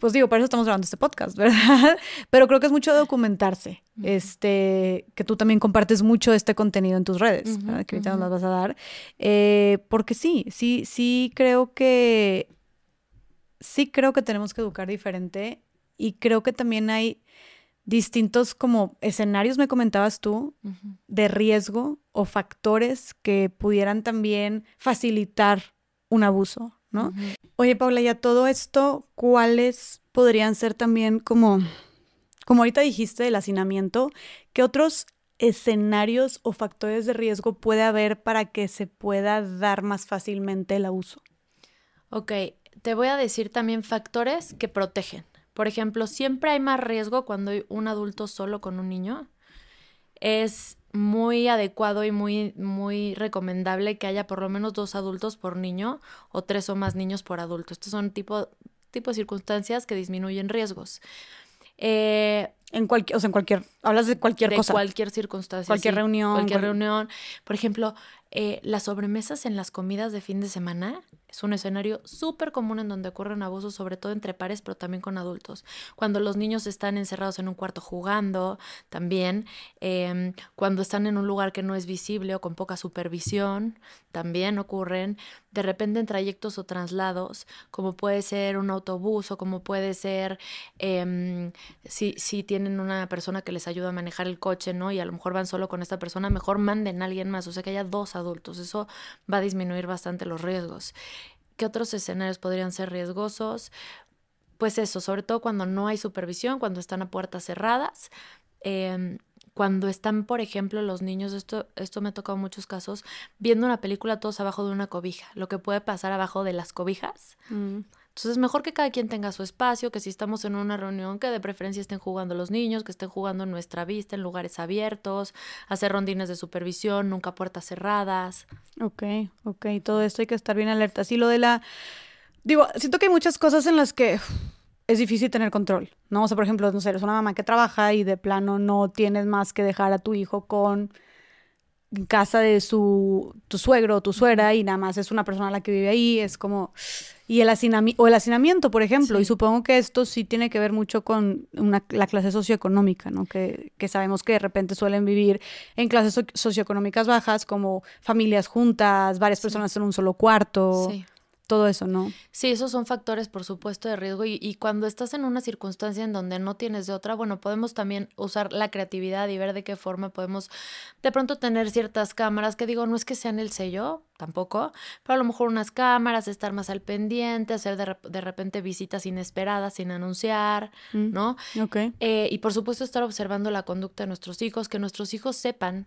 Pues digo, para eso estamos grabando este podcast, ¿verdad? Pero creo que es mucho de documentarse. Este, que tú también compartes mucho este contenido en tus redes, que ahorita nos las vas a dar. Eh, porque sí, sí, sí creo que sí creo que tenemos que educar diferente y creo que también hay distintos como escenarios, me comentabas tú, de riesgo o factores que pudieran también facilitar un abuso, ¿no? Oye, Paula, ya todo esto, ¿cuáles podrían ser también como, como ahorita dijiste, el hacinamiento, qué otros escenarios o factores de riesgo puede haber para que se pueda dar más fácilmente el abuso? Ok, te voy a decir también factores que protegen. Por ejemplo, siempre hay más riesgo cuando hay un adulto solo con un niño. Es muy adecuado y muy, muy recomendable que haya por lo menos dos adultos por niño o tres o más niños por adulto. Estos son tipo, tipo de circunstancias que disminuyen riesgos. Eh, en cualquier, o sea, en cualquier, hablas de cualquier de cosa. cualquier circunstancia. Cualquier reunión. Cualquier reunión. Por ejemplo, eh, las sobremesas en las comidas de fin de semana es un escenario súper común en donde ocurren abusos, sobre todo entre pares, pero también con adultos. Cuando los niños están encerrados en un cuarto jugando, también. Em, cuando están en un lugar que no es visible o con poca supervisión, también ocurren. De repente en trayectos o traslados, como puede ser un autobús o como puede ser em, si, si tienen una persona que les ayuda a manejar el coche, ¿no? Y a lo mejor van solo con esta persona, mejor manden a alguien más, o sea que haya dos adultos. Eso va a disminuir bastante los riesgos. ¿Qué otros escenarios podrían ser riesgosos? Pues eso, sobre todo cuando no hay supervisión, cuando están a puertas cerradas. Em, cuando están, por ejemplo, los niños, esto, esto me ha tocado muchos casos, viendo una película todos abajo de una cobija, lo que puede pasar abajo de las cobijas. Mm. Entonces, mejor que cada quien tenga su espacio, que si estamos en una reunión, que de preferencia estén jugando los niños, que estén jugando en nuestra vista, en lugares abiertos, hacer rondines de supervisión, nunca puertas cerradas. Ok, ok, todo esto hay que estar bien alerta. Así lo de la... Digo, siento que hay muchas cosas en las que es difícil tener control, ¿no? O sea, por ejemplo, no sé, eres una mamá que trabaja y de plano no tienes más que dejar a tu hijo con casa de su tu suegro o tu suegra y nada más es una persona la que vive ahí, es como y el hacinamiento o el hacinamiento, por ejemplo, y supongo que esto sí tiene que ver mucho con una, la clase socioeconómica, ¿no? Que, que, sabemos que de repente suelen vivir en clases socioeconómicas bajas como familias juntas, varias personas en un solo cuarto. Sí todo eso, ¿no? Sí, esos son factores, por supuesto, de riesgo. Y, cuando estás en una circunstancia en donde no tienes de otra, bueno, podemos también usar la creatividad y ver de qué forma podemos de pronto tener ciertas cámaras, que digo, no es que sean el sello, tampoco, pero a lo mejor unas cámaras, estar más al pendiente, hacer de, repente visitas inesperadas sin anunciar, mm, ¿no? Ok. Eh, y por supuesto estar observando la conducta de nuestros hijos, que nuestros hijos sepan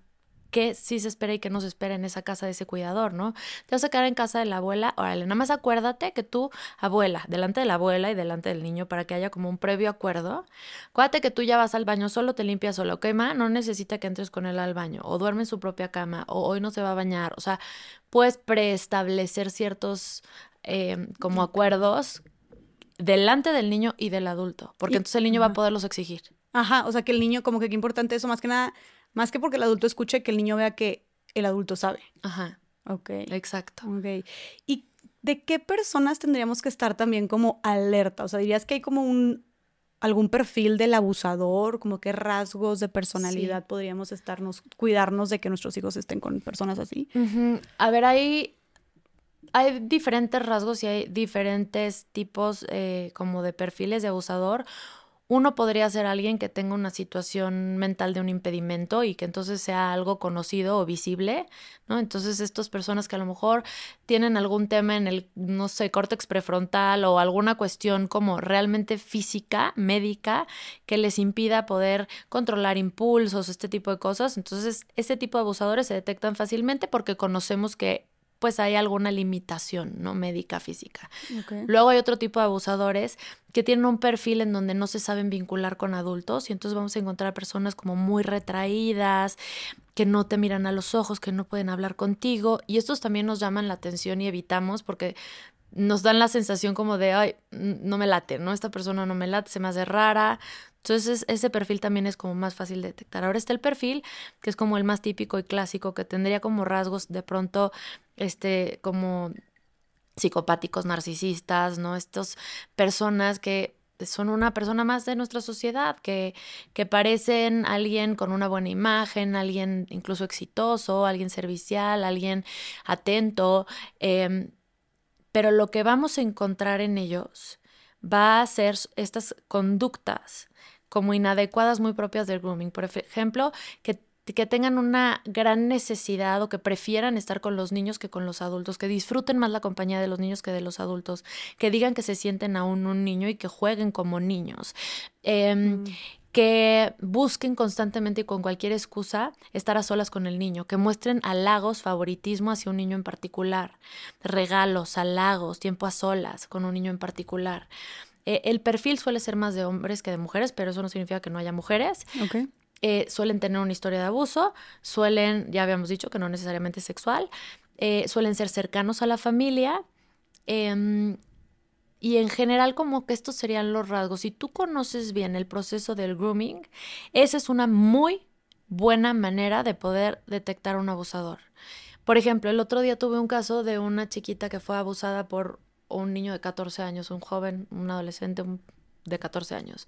qué sí se espera y qué no se espera en esa casa de ese cuidador, ¿no? Te vas a quedar en casa de la abuela, órale, nada más acuérdate que tú, abuela, delante de la abuela y delante del niño, para que haya como un previo acuerdo, acuérdate que tú ya vas al baño solo, te limpias solo, quema, no necesita que entres con él al baño, o duerme en su propia cama, o hoy no se va a bañar, o sea, puedes preestablecer ciertos em, como acuerdos delante del niño y del adulto, porque entonces el niño va a poderlos exigir. Ajá, o sea que el niño como que qué importante eso, más que nada más que porque el adulto escuche, que el niño vea que el adulto sabe. Ajá. Ok. Exacto. Ok. ¿Y de qué personas tendríamos que estar también como alerta? O sea, dirías que hay como un algún perfil del abusador, como qué rasgos de personalidad podríamos estarnos, cuidarnos de que nuestros hijos estén con personas así. A ver, hay, hay diferentes rasgos y hay diferentes tipos eh, como de perfiles de abusador. Uno podría ser alguien que tenga una situación mental de un impedimento y que entonces sea algo conocido o visible, ¿no? Entonces estas personas que a lo mejor tienen algún tema en el, no sé, córtex prefrontal o alguna cuestión como realmente física, médica, que les impida poder controlar impulsos, este tipo de cosas. Entonces, este tipo de abusadores se detectan fácilmente porque conocemos que pues hay alguna limitación, ¿no? Médica, física. Luego hay otro tipo de abusadores que tienen un perfil en donde no se saben vincular con adultos y entonces vamos a encontrar personas como muy retraídas, que no te miran a los ojos, que no pueden hablar contigo y estos también nos llaman la atención y evitamos porque nos dan la sensación como de, ay, no me late, ¿no? Esta persona no me late, se me hace rara, entonces ese perfil también es como más fácil de detectar. Ahora está el perfil, que es como el más típico y clásico, que tendría como rasgos de pronto, este, como psicopáticos, narcisistas, ¿no? Estas personas que son una persona más de nuestra sociedad, que, que parecen alguien con una buena imagen, alguien incluso exitoso, alguien servicial, alguien atento, em, pero lo que vamos a encontrar en ellos va a ser estas conductas como inadecuadas muy propias del grooming. Por ejemplo, que que tengan una gran necesidad o que prefieran estar con los niños que con los adultos, que disfruten más la compañía de los niños que de los adultos, que digan que se sienten aún un niño y que jueguen como niños. Em, mm. que busquen constantemente y con cualquier excusa estar a solas con el niño, que muestren halagos, favoritismo hacia un niño en particular, regalos, halagos, tiempo a solas con un niño en particular. Eh, el perfil suele ser más de hombres que de mujeres, pero eso no significa que no haya mujeres. Eh, suelen tener una historia de abuso, suelen, ya habíamos dicho que no necesariamente sexual, eh, suelen ser cercanos a la familia. Em, y en general como que estos serían los rasgos. Si tú conoces bien el proceso del grooming, esa es una muy buena manera de poder detectar a un abusador. Por ejemplo, el otro día tuve un caso de una chiquita que fue abusada por un niño de 14 años, un joven, un adolescente de 14 años.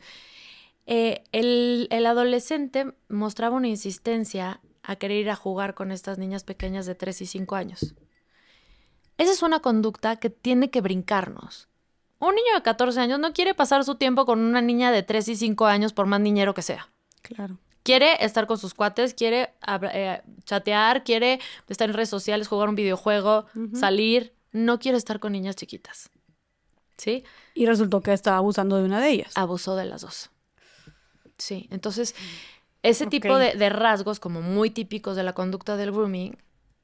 Eh, el, el, adolescente mostraba una insistencia a querer ir a jugar con estas niñas pequeñas de 3 y 5 años. Esa es una conducta que tiene que brincarnos. Un niño de 14 años no quiere pasar su tiempo con una niña de 3 y 5 años por más niñero que sea. Claro. Quiere estar con sus cuates, quiere eh, chatear, quiere estar en redes sociales, jugar un videojuego, salir, no quiero estar con niñas chiquitas. ¿Sí? Y resultó que estaba abusando de una de ellas. Abusó de las dos. Sí, entonces ese tipo de, de, rasgos como muy típicos de la conducta del grooming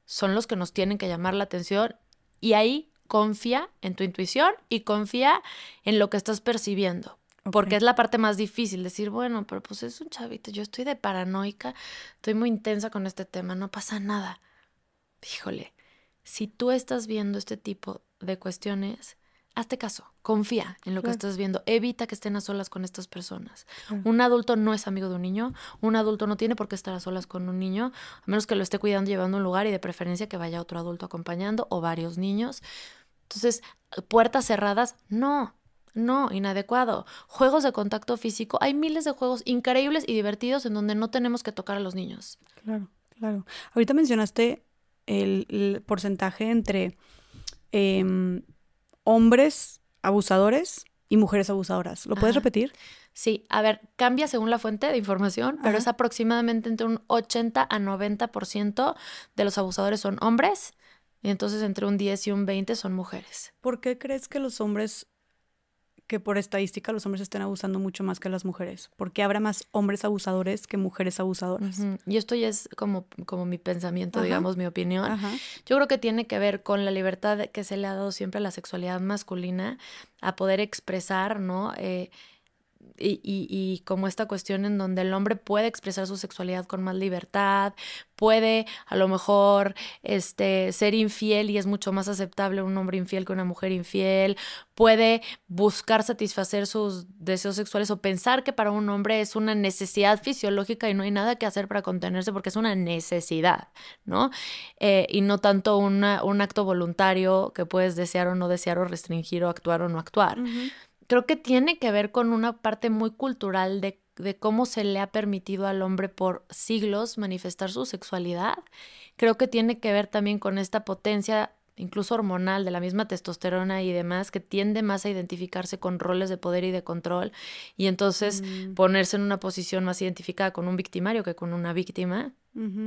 son los que nos tienen que llamar la atención y ahí confía en tu intuición y confía en lo que estás percibiendo. Porque es la parte más difícil, decir, bueno, pero pues es un chavito, yo estoy de paranoica, estoy muy intensa con este tema, no pasa nada. Híjole, si tú estás viendo este tipo de cuestiones, hazte caso, confía en lo que estás viendo, evita que estén a solas con estas personas. Un adulto no es amigo de un niño, un adulto no tiene por qué estar a solas con un niño, a menos que lo esté cuidando llevando a un lugar y de preferencia que vaya otro adulto acompañando o varios niños. Entonces, puertas cerradas, no. No, inadecuado. Juegos de contacto físico. Hay miles de juegos increíbles y divertidos en donde no tenemos que tocar a los niños. Claro, claro. Ahorita mencionaste el, porcentaje entre em, hombres abusadores y mujeres abusadoras. ¿Lo puedes repetir? Sí, a ver, cambia según la fuente de información, pero es aproximadamente entre un 80 a 90% de los abusadores son hombres y entonces entre un 10 y un 20 son mujeres. ¿Por qué crees que los hombres que por estadística los hombres estén abusando mucho más que las mujeres, porque habrá más hombres abusadores que mujeres abusadoras. Y esto ya es como, como mi pensamiento, digamos, mi opinión. Yo creo que tiene que ver con la libertad que se le ha dado siempre a la sexualidad masculina, a poder expresar, ¿no? Eh, y, y, como esta cuestión en donde el hombre puede expresar su sexualidad con más libertad, puede a lo mejor este, ser infiel y es mucho más aceptable un hombre infiel que una mujer infiel, puede buscar satisfacer sus deseos sexuales o pensar que para un hombre es una necesidad fisiológica y no hay nada que hacer para contenerse porque es una necesidad, ¿no? Eh, y no tanto una, un acto voluntario que puedes desear o no desear o restringir o actuar o no actuar creo que tiene que ver con una parte muy cultural de, de, cómo se le ha permitido al hombre por siglos manifestar su sexualidad. Creo que tiene que ver también con esta potencia incluso hormonal, de la misma testosterona y demás, que tiende más a identificarse con roles de poder y de control, y entonces Mm. ponerse en una posición más identificada con un victimario que con una víctima.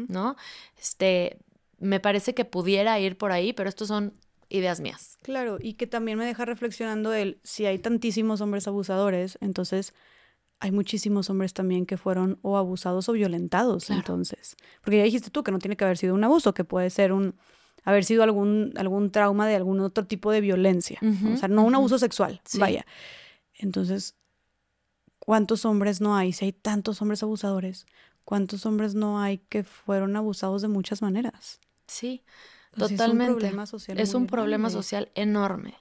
¿no? Este, me parece que pudiera ir por ahí, pero estos son ideas mías. Claro, y que también me deja reflexionando el si hay tantísimos hombres abusadores, entonces hay muchísimos hombres también que fueron o abusados o violentados, Claro. entonces. Porque ya dijiste tú que no tiene que haber sido un abuso, que puede ser un haber sido algún algún trauma de algún otro tipo de violencia, o sea, no un abuso sexual, Sí. vaya. Entonces, ¿cuántos hombres no hay? Si hay tantos hombres abusadores, ¿cuántos hombres no hay que fueron abusados de muchas maneras? Sí, totalmente. Es un problema social. Es muy un problema grande. social enorme.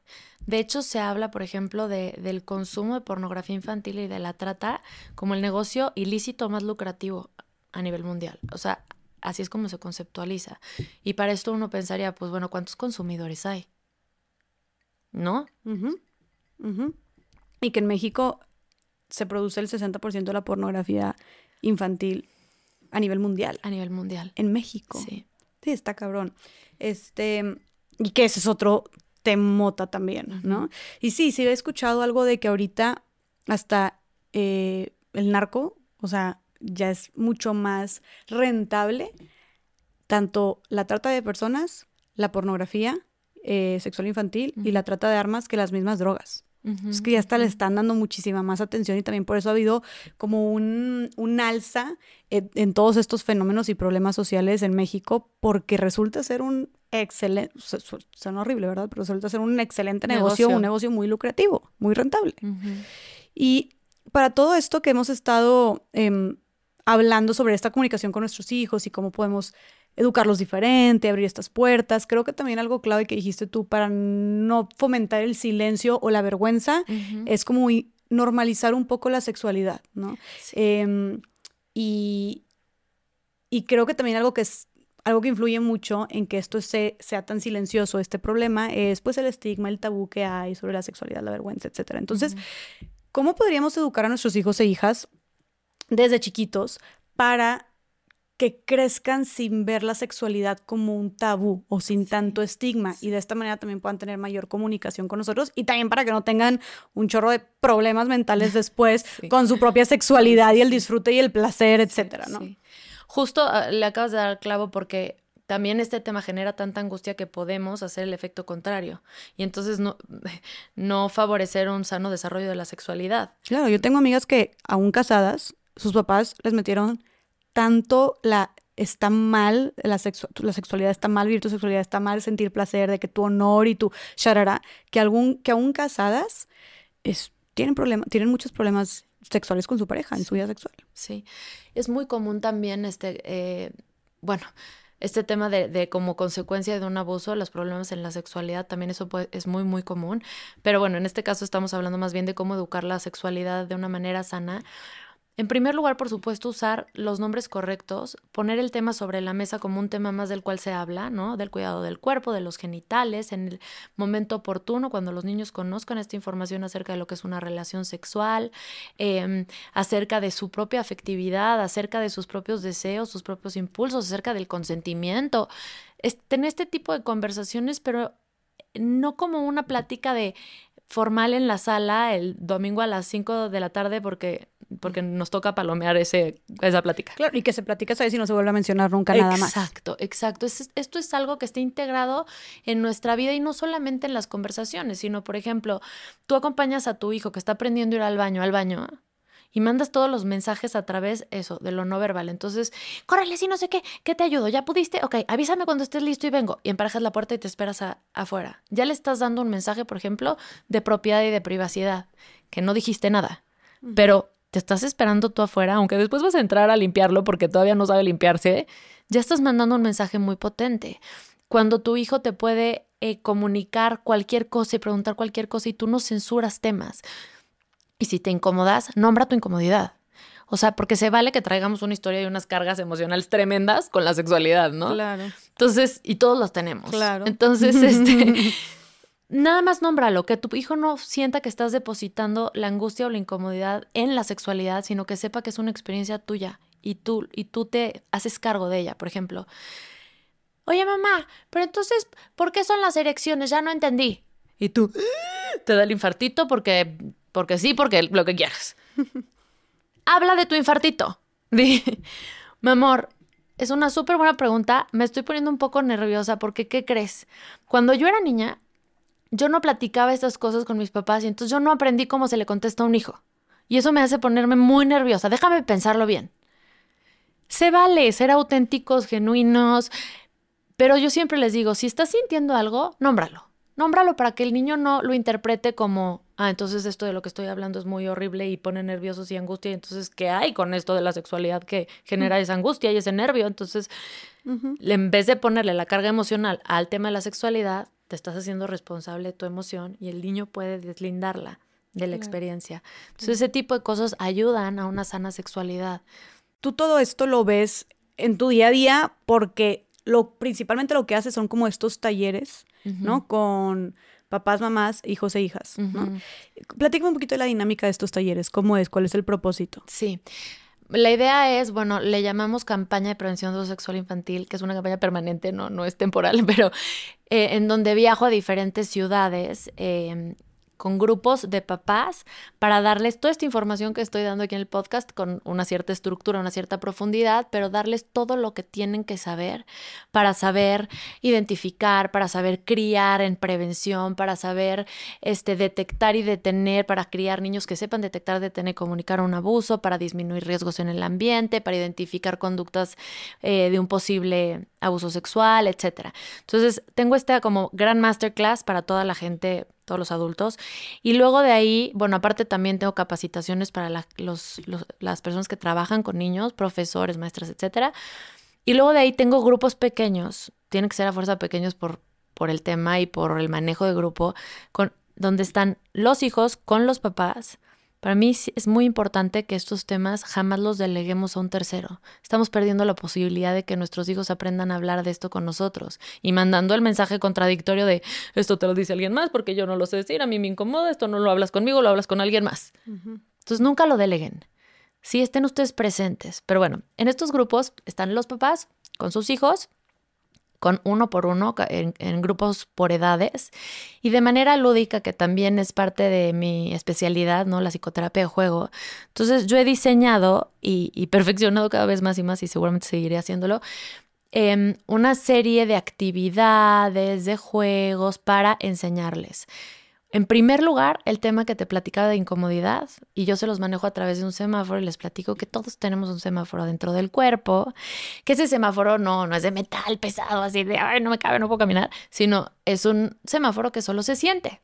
De hecho, se habla, por ejemplo, de, del consumo de pornografía infantil y de la trata como el negocio ilícito más lucrativo a nivel mundial. O sea, así es como se conceptualiza. Y para esto uno pensaría, pues bueno, ¿cuántos consumidores hay? ¿No? Y que en México se produce el 60% de la pornografía infantil a nivel mundial. A nivel mundial. En México. Sí. Sí, está cabrón. Este, y que ese es otro temota también, ¿no? Y sí, sí he escuchado algo de que ahorita hasta eh, el narco, o sea, ya es mucho más rentable tanto la trata de personas, la pornografía eh, sexual infantil y la trata de armas que las mismas drogas. Es que ya hasta le están dando muchísima más atención y también por eso ha habido como un, un alza en, en todos estos fenómenos y problemas sociales en México porque resulta ser un excelente, su- su- suena horrible, ¿verdad? Pero resulta ser un excelente negocio, Negocio. un negocio muy lucrativo, muy rentable. Y para todo esto que hemos estado em, hablando sobre esta comunicación con nuestros hijos y cómo podemos educarlos diferente, abrir estas puertas, creo que también algo clave que dijiste tú para no fomentar el silencio o la vergüenza es como normalizar un poco la sexualidad, ¿no? Sí. Em, y, y creo que también algo que es algo que influye mucho en que esto se- sea tan silencioso, este problema, es pues el estigma, el tabú que hay sobre la sexualidad, la vergüenza, etcétera. Entonces. ¿cómo podríamos educar a nuestros hijos e hijas desde chiquitos para que crezcan sin ver la sexualidad como un tabú o sin tanto estigma y de esta manera también puedan tener mayor comunicación con nosotros y también para que no tengan un chorro de problemas mentales después Sí. con su propia sexualidad y el disfrute y el placer, etcétera, ¿no? Justo ah, le acabas de dar clavo porque también este tema genera tanta angustia que podemos hacer el efecto contrario y entonces no, no favorecer un sano desarrollo de la sexualidad. Claro, yo tengo amigas que aún casadas, sus papás les metieron tanto la está mal, la, sexu- la sexualidad está mal, vivir tu sexualidad está mal, sentir placer de que tu honor y tu sharara, que, algún, que aún casadas es, tienen, problema, tienen muchos problemas sexuales con su pareja en su vida sexual. Sí, es muy común también este, eh, bueno, este tema de, de como consecuencia de un abuso, los problemas en la sexualidad, también eso puede- es muy, muy común. Pero bueno, en este caso estamos hablando más bien de cómo educar la sexualidad de una manera sana. En primer lugar, por supuesto, usar los nombres correctos, poner el tema sobre la mesa como un tema más del cual se habla, ¿no? Del cuidado del cuerpo, de los genitales, en el momento oportuno, cuando los niños conozcan esta información acerca de lo que es una relación sexual, em, acerca de su propia afectividad, acerca de sus propios deseos, sus propios impulsos, acerca del consentimiento. Es, tener este tipo de conversaciones, pero no como una plática de formal en la sala el domingo a las 5 de la tarde porque, porque nos toca palomear ese, esa plática. Claro, y que se platica, ¿sabes? Y no se vuelve a mencionar nunca nada más. Exacto, exacto. Es- esto es algo que está integrado en nuestra vida y no solamente en las conversaciones, sino, por ejemplo, tú acompañas a tu hijo que está aprendiendo a ir al baño, al baño, y mandas todos los mensajes a través, eso, de lo no verbal. Entonces, córrele, si no sé qué, ¿qué te ayudo? ¿Ya pudiste? Ok, avísame cuando estés listo y vengo. Y emparejas la puerta y te esperas a- afuera. Ya le estás dando un mensaje, por ejemplo, de propiedad y de privacidad, que no dijiste nada, pero te estás esperando tú afuera, aunque después vas a entrar a limpiarlo porque todavía no sabe limpiarse, ya estás mandando un mensaje muy potente. Cuando tu hijo te puede eh, comunicar cualquier cosa y preguntar cualquier cosa y tú no censuras temas. Y si te incomodas, nombra tu incomodidad. O sea, porque se vale que traigamos una historia y unas cargas emocionales tremendas con la sexualidad, ¿no? Claro. Entonces, y todos los tenemos. Claro. Entonces, este, nada más nómbralo, que tu hijo no sienta que estás depositando la angustia o la incomodidad en la sexualidad, sino que sepa que es una experiencia tuya y tú, y tú te haces cargo de ella. Por ejemplo, oye mamá, pero entonces, ¿por qué son las erecciones? Ya no entendí. Y tú, te da el infartito porque, porque sí, porque lo que quieras. Habla de tu infartito. mi amor, es una súper buena pregunta. Me estoy poniendo un poco nerviosa porque, ¿qué crees? Cuando yo era niña, yo no platicaba estas cosas con mis papás y entonces yo no aprendí cómo se le contesta a un hijo. Y eso me hace ponerme muy nerviosa. Déjame pensarlo bien. Se vale ser auténticos, genuinos, pero yo siempre les digo, si estás sintiendo algo, nómbralo. Nómbralo para que el niño no lo interprete como, ah, entonces esto de lo que estoy hablando es muy horrible y pone nerviosos y angustia. Entonces, ¿qué hay con esto de la sexualidad que genera esa angustia y ese nervio? Entonces, en vez de ponerle la carga emocional al tema de la sexualidad, te estás haciendo responsable de tu emoción y el niño puede deslindarla de la experiencia. Entonces, ese tipo de cosas ayudan a una sana sexualidad. Tú todo esto lo ves en tu día a día porque lo principalmente lo que haces son como estos talleres, ¿no? Con papás, mamás, hijos e hijas, ¿no? Platícame un poquito de la dinámica de estos talleres, cómo es, cuál es el propósito. Sí. La idea es, bueno, le llamamos campaña de prevención de sexual infantil, que es una campaña permanente, no, no es temporal, pero eh, en donde viajo a diferentes ciudades eh, con grupos de papás para darles toda esta información que estoy dando aquí en el podcast con una cierta estructura, una cierta profundidad, pero darles todo lo que tienen que saber para saber identificar, para saber criar en prevención, para saber este, detectar y detener, para criar niños que sepan detectar, detener, comunicar un abuso, para disminuir riesgos en el ambiente, para identificar conductas eh, de un posible abuso sexual, etcétera. Entonces, tengo esta como gran masterclass para toda la gente todos los adultos. Y luego de ahí, bueno, aparte también tengo capacitaciones para los, las personas que trabajan con niños, profesores, maestras, etcétera. Y luego de ahí tengo grupos pequeños, tienen que ser a fuerza pequeños por, por el tema y por el manejo de grupo, con, donde están los hijos con los papás, para mí es muy importante que estos temas jamás los deleguemos a un tercero. Estamos perdiendo la posibilidad de que nuestros hijos aprendan a hablar de esto con nosotros y mandando el mensaje contradictorio de esto te lo dice alguien más porque yo no lo sé decir, a mí me incomoda, esto no lo hablas conmigo, lo hablas con alguien más. Entonces nunca lo deleguen. Sí estén ustedes presentes. Pero bueno, en estos grupos están los papás con sus hijos con uno por uno, en, grupos por edades y de manera lúdica, que también es parte de mi especialidad, ¿no? La psicoterapia de juego. Entonces yo he diseñado y, perfeccionado cada vez más y más y seguramente seguiré haciéndolo. Em, una serie de actividades, de juegos para enseñarles. En primer lugar, el tema que te platicaba de incomodidad, y yo se los manejo a través de un semáforo y les platico que todos tenemos un semáforo dentro del cuerpo, que ese semáforo no, no es de metal pesado, así de, ay, no me cabe, no puedo caminar, sino es un semáforo que solo se siente.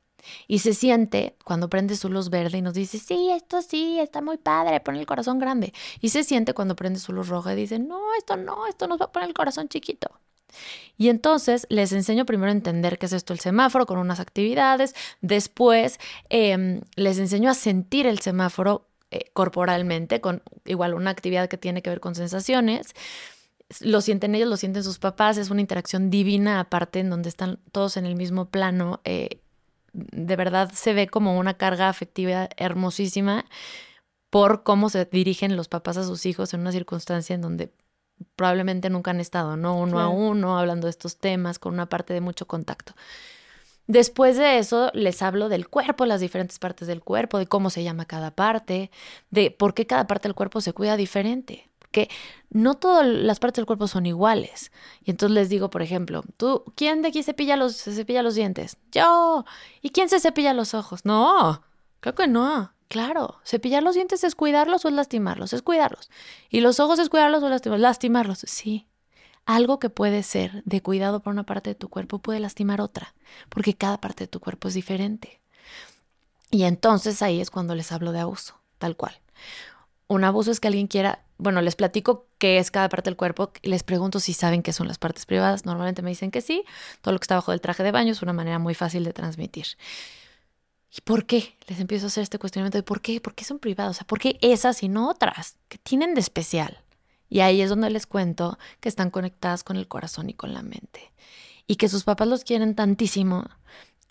Y se siente cuando prende su luz verde y nos dice, sí, esto sí, está muy padre, pone el corazón grande. Y se siente cuando prende su luz roja y dice, no, esto no, esto nos va a poner el corazón chiquito. Y entonces les enseño primero a entender qué es esto el semáforo con unas actividades, después em, les enseño a sentir el semáforo eh, corporalmente con igual una actividad que tiene que ver con sensaciones. Lo sienten ellos, lo sienten sus papás, es una interacción divina aparte en donde están todos en el mismo plano. Eh, de verdad se ve como una carga afectiva hermosísima por cómo se dirigen los papás a sus hijos en una circunstancia en donde probablemente nunca han estado, ¿no? Uno a uno, hablando de estos temas, con una parte de mucho contacto. Después de eso, les hablo del cuerpo, las diferentes partes del cuerpo, de cómo se llama cada parte, de por qué cada parte del cuerpo se cuida diferente. Porque no todas las partes del cuerpo son iguales. Y entonces les digo, por ejemplo, ¿tú, quién de aquí cepilla los, se cepilla los dientes? Yo. ¿Y quién se cepilla los ojos? No, creo que no. Claro, cepillar los dientes es cuidarlos o es lastimarlos, es cuidarlos. Y los ojos es cuidarlos o lastimarlos, lastimarlos, sí. Algo que puede ser de cuidado por una parte de tu cuerpo puede lastimar otra, porque cada parte de tu cuerpo es diferente. Y entonces ahí es cuando les hablo de abuso, tal cual. Un abuso es que alguien quiera, bueno, les platico qué es cada parte del cuerpo, les pregunto si saben qué son las partes privadas, normalmente me dicen que sí, todo lo que está bajo del traje de baño es una manera muy fácil de transmitir. ¿Y por qué? Les empiezo a hacer este cuestionamiento de por qué, por qué son privados, o sea, por qué esas y no otras, ¿Qué tienen de especial. Y ahí es donde les cuento que están conectadas con el corazón y con la mente. Y que sus papás los quieren tantísimo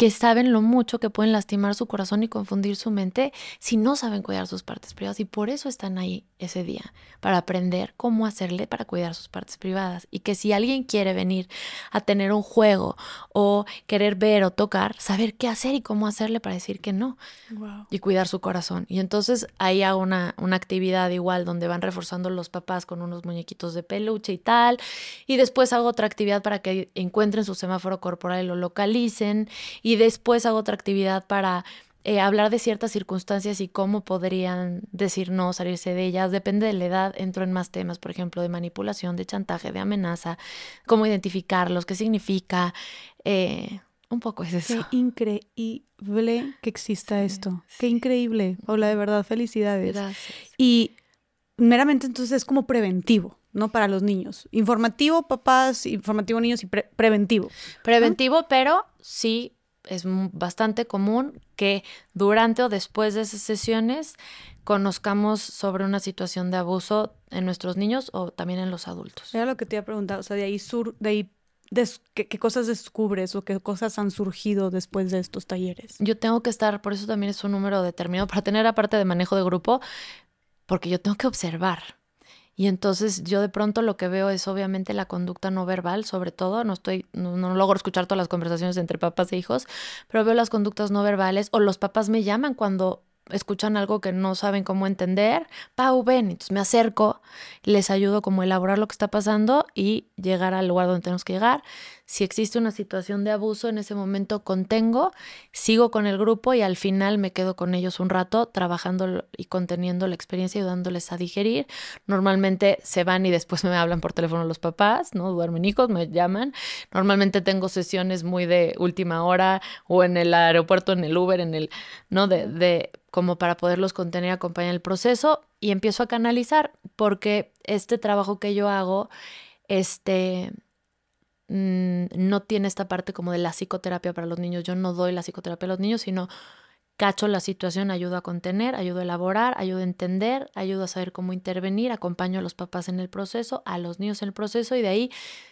que saben lo mucho que pueden lastimar su corazón y confundir su mente si no saben cuidar sus partes privadas y por eso están ahí ese día para aprender cómo hacerle para cuidar sus partes privadas. Y que si alguien quiere venir a tener un juego o querer ver o tocar, saber qué hacer y cómo hacerle para decir que no y cuidar su corazón. Y entonces ahí hago una, una actividad igual donde van reforzando los papás con unos muñequitos de peluche y tal. Y después hago otra actividad para que encuentren su semáforo corporal y lo localicen. Y después hago otra actividad para eh, hablar de ciertas circunstancias y cómo podrían decir no, salirse de ellas. Depende de la edad, entro en más temas, por ejemplo, de manipulación, de chantaje, de amenaza, cómo identificarlos, qué significa. Eh, un poco es eso. Qué increíble que exista esto. Qué increíble. Paula, de verdad, felicidades. Gracias. Y meramente entonces es como preventivo, ¿no? Para los niños. Informativo, papás, informativo, niños y preventivo. Preventivo, pero sí es bastante común que durante o después de esas sesiones conozcamos sobre una situación de abuso en nuestros niños o también en los adultos. Era lo que te iba a preguntar, o sea, de ahí sur, de ahí ¿qué, ¿qué, cosas descubres o qué cosas han surgido después de estos talleres? Yo tengo que estar, por eso también es un número determinado, para tener aparte de manejo de grupo, porque yo tengo que observar. Y entonces yo de pronto lo que veo es obviamente la conducta no verbal, sobre todo, no estoy, no, logro escuchar todas las conversaciones entre papás e hijos, pero veo las conductas no verbales o los papás me llaman cuando escuchan algo que no saben cómo entender, Pau, ven, entonces me acerco, les ayudo como a elaborar lo que está pasando y llegar al lugar donde tenemos que llegar. Si existe una situación de abuso, en ese momento contengo, sigo con el grupo y al final me quedo con ellos un rato trabajando y conteniendo la experiencia y ayudándoles a digerir. Normalmente se van y después me hablan por teléfono los papás, ¿no? Duermen hijos, me llaman. Normalmente tengo sesiones muy de última hora o en el aeropuerto, en el Uber, en el, ¿no? De, como para poderlos contener y acompañar el proceso y empiezo a canalizar porque este trabajo que yo hago, este Mm, no tiene esta parte como de la psicoterapia para los niños. Yo no doy la psicoterapia a los niños, sino cacho la situación, ayudo a contener, ayudo a elaborar, ayudo a entender, ayudo a saber cómo intervenir, acompaño a los papás en el proceso, a los niños en el proceso y de ahí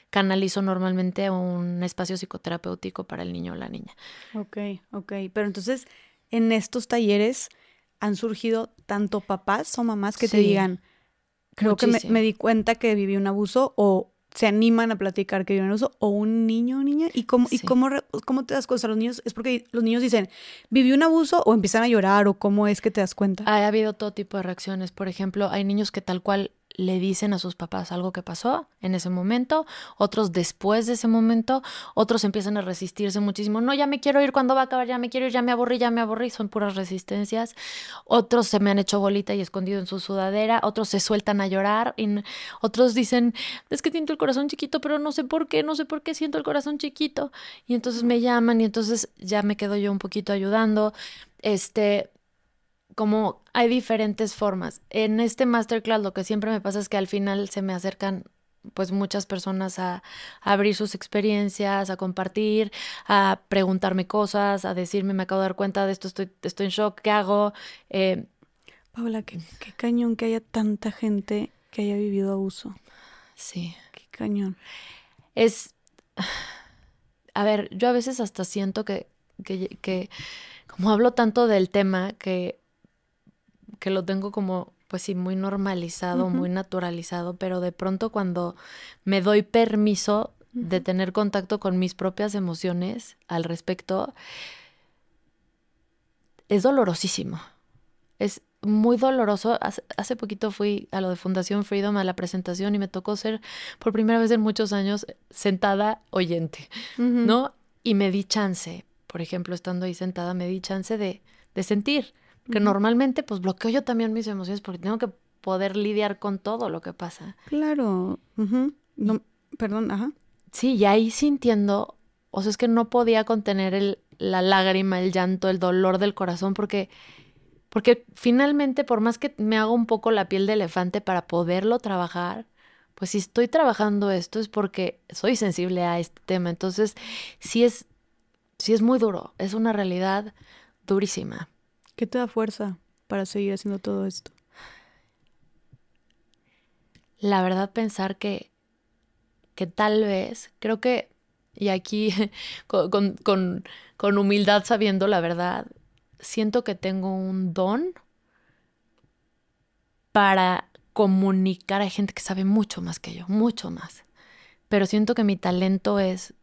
canalizo normalmente un espacio psicoterapéutico para el niño o la niña. Ok, ok. Pero entonces, en estos talleres han surgido tanto papás o mamás que te digan, creo que me, me, di cuenta que viví un abuso o se animan a platicar que viven abuso o un niño o niña y cómo y cómo cómo te das cuenta los niños es porque los niños dicen viví un abuso o empiezan a llorar o cómo es que te das cuenta. Ha habido todo tipo de reacciones por ejemplo hay niños que tal cual le dicen a sus papás algo que pasó en ese momento, otros después de ese momento, otros empiezan a resistirse muchísimo. No, ya me quiero ir, cuando va a acabar? Ya me quiero ir, ya me aburrí, ya me aburrí. Son puras resistencias. Otros se me han hecho bolita y escondido en su sudadera, otros se sueltan a llorar, y otros dicen, es que siento el corazón chiquito, pero no sé por qué, no sé por qué siento el corazón chiquito. Y entonces me llaman y entonces ya me quedo yo un poquito ayudando. Este, como hay diferentes formas. En este masterclass lo que siempre me pasa es que al final se me acercan pues muchas personas a, abrir sus experiencias, a compartir, a preguntarme cosas, a decirme me acabo de dar cuenta de esto, estoy, estoy en shock, ¿qué hago? Eh, Paula, qué, qué cañón que haya tanta gente que haya vivido abuso. Sí. Qué cañón. Es, a ver, yo a veces hasta siento que, que, que como hablo tanto del tema, que que lo tengo como, pues sí, muy normalizado, muy naturalizado, pero de pronto cuando me doy permiso de tener contacto con mis propias emociones al respecto, es dolorosísimo. Es muy doloroso. Hace, poquito fui a lo de Fundación Freedom a la presentación y me tocó ser por primera vez en muchos años sentada oyente, ¿no? Y me di chance, por ejemplo, estando ahí sentada, me di chance de, de sentir que normalmente pues bloqueo yo también mis emociones porque tengo que poder lidiar con todo lo que pasa. Claro. no, perdón, ajá. Sí, y ahí sintiendo, o sea, es que no podía contener el, la lágrima, el llanto, el dolor del corazón porque porque finalmente por más que me hago un poco la piel de elefante para poderlo trabajar, pues si estoy trabajando esto es porque soy sensible a este tema. Entonces, sí es sí es muy duro, es una realidad durísima. ¿Qué te da fuerza para seguir haciendo todo esto? La verdad, pensar que, que tal vez, creo que, y aquí con, con, con humildad sabiendo la verdad, siento que tengo un don para comunicar. Hay gente que sabe mucho más que yo, mucho más. Pero siento que mi talento es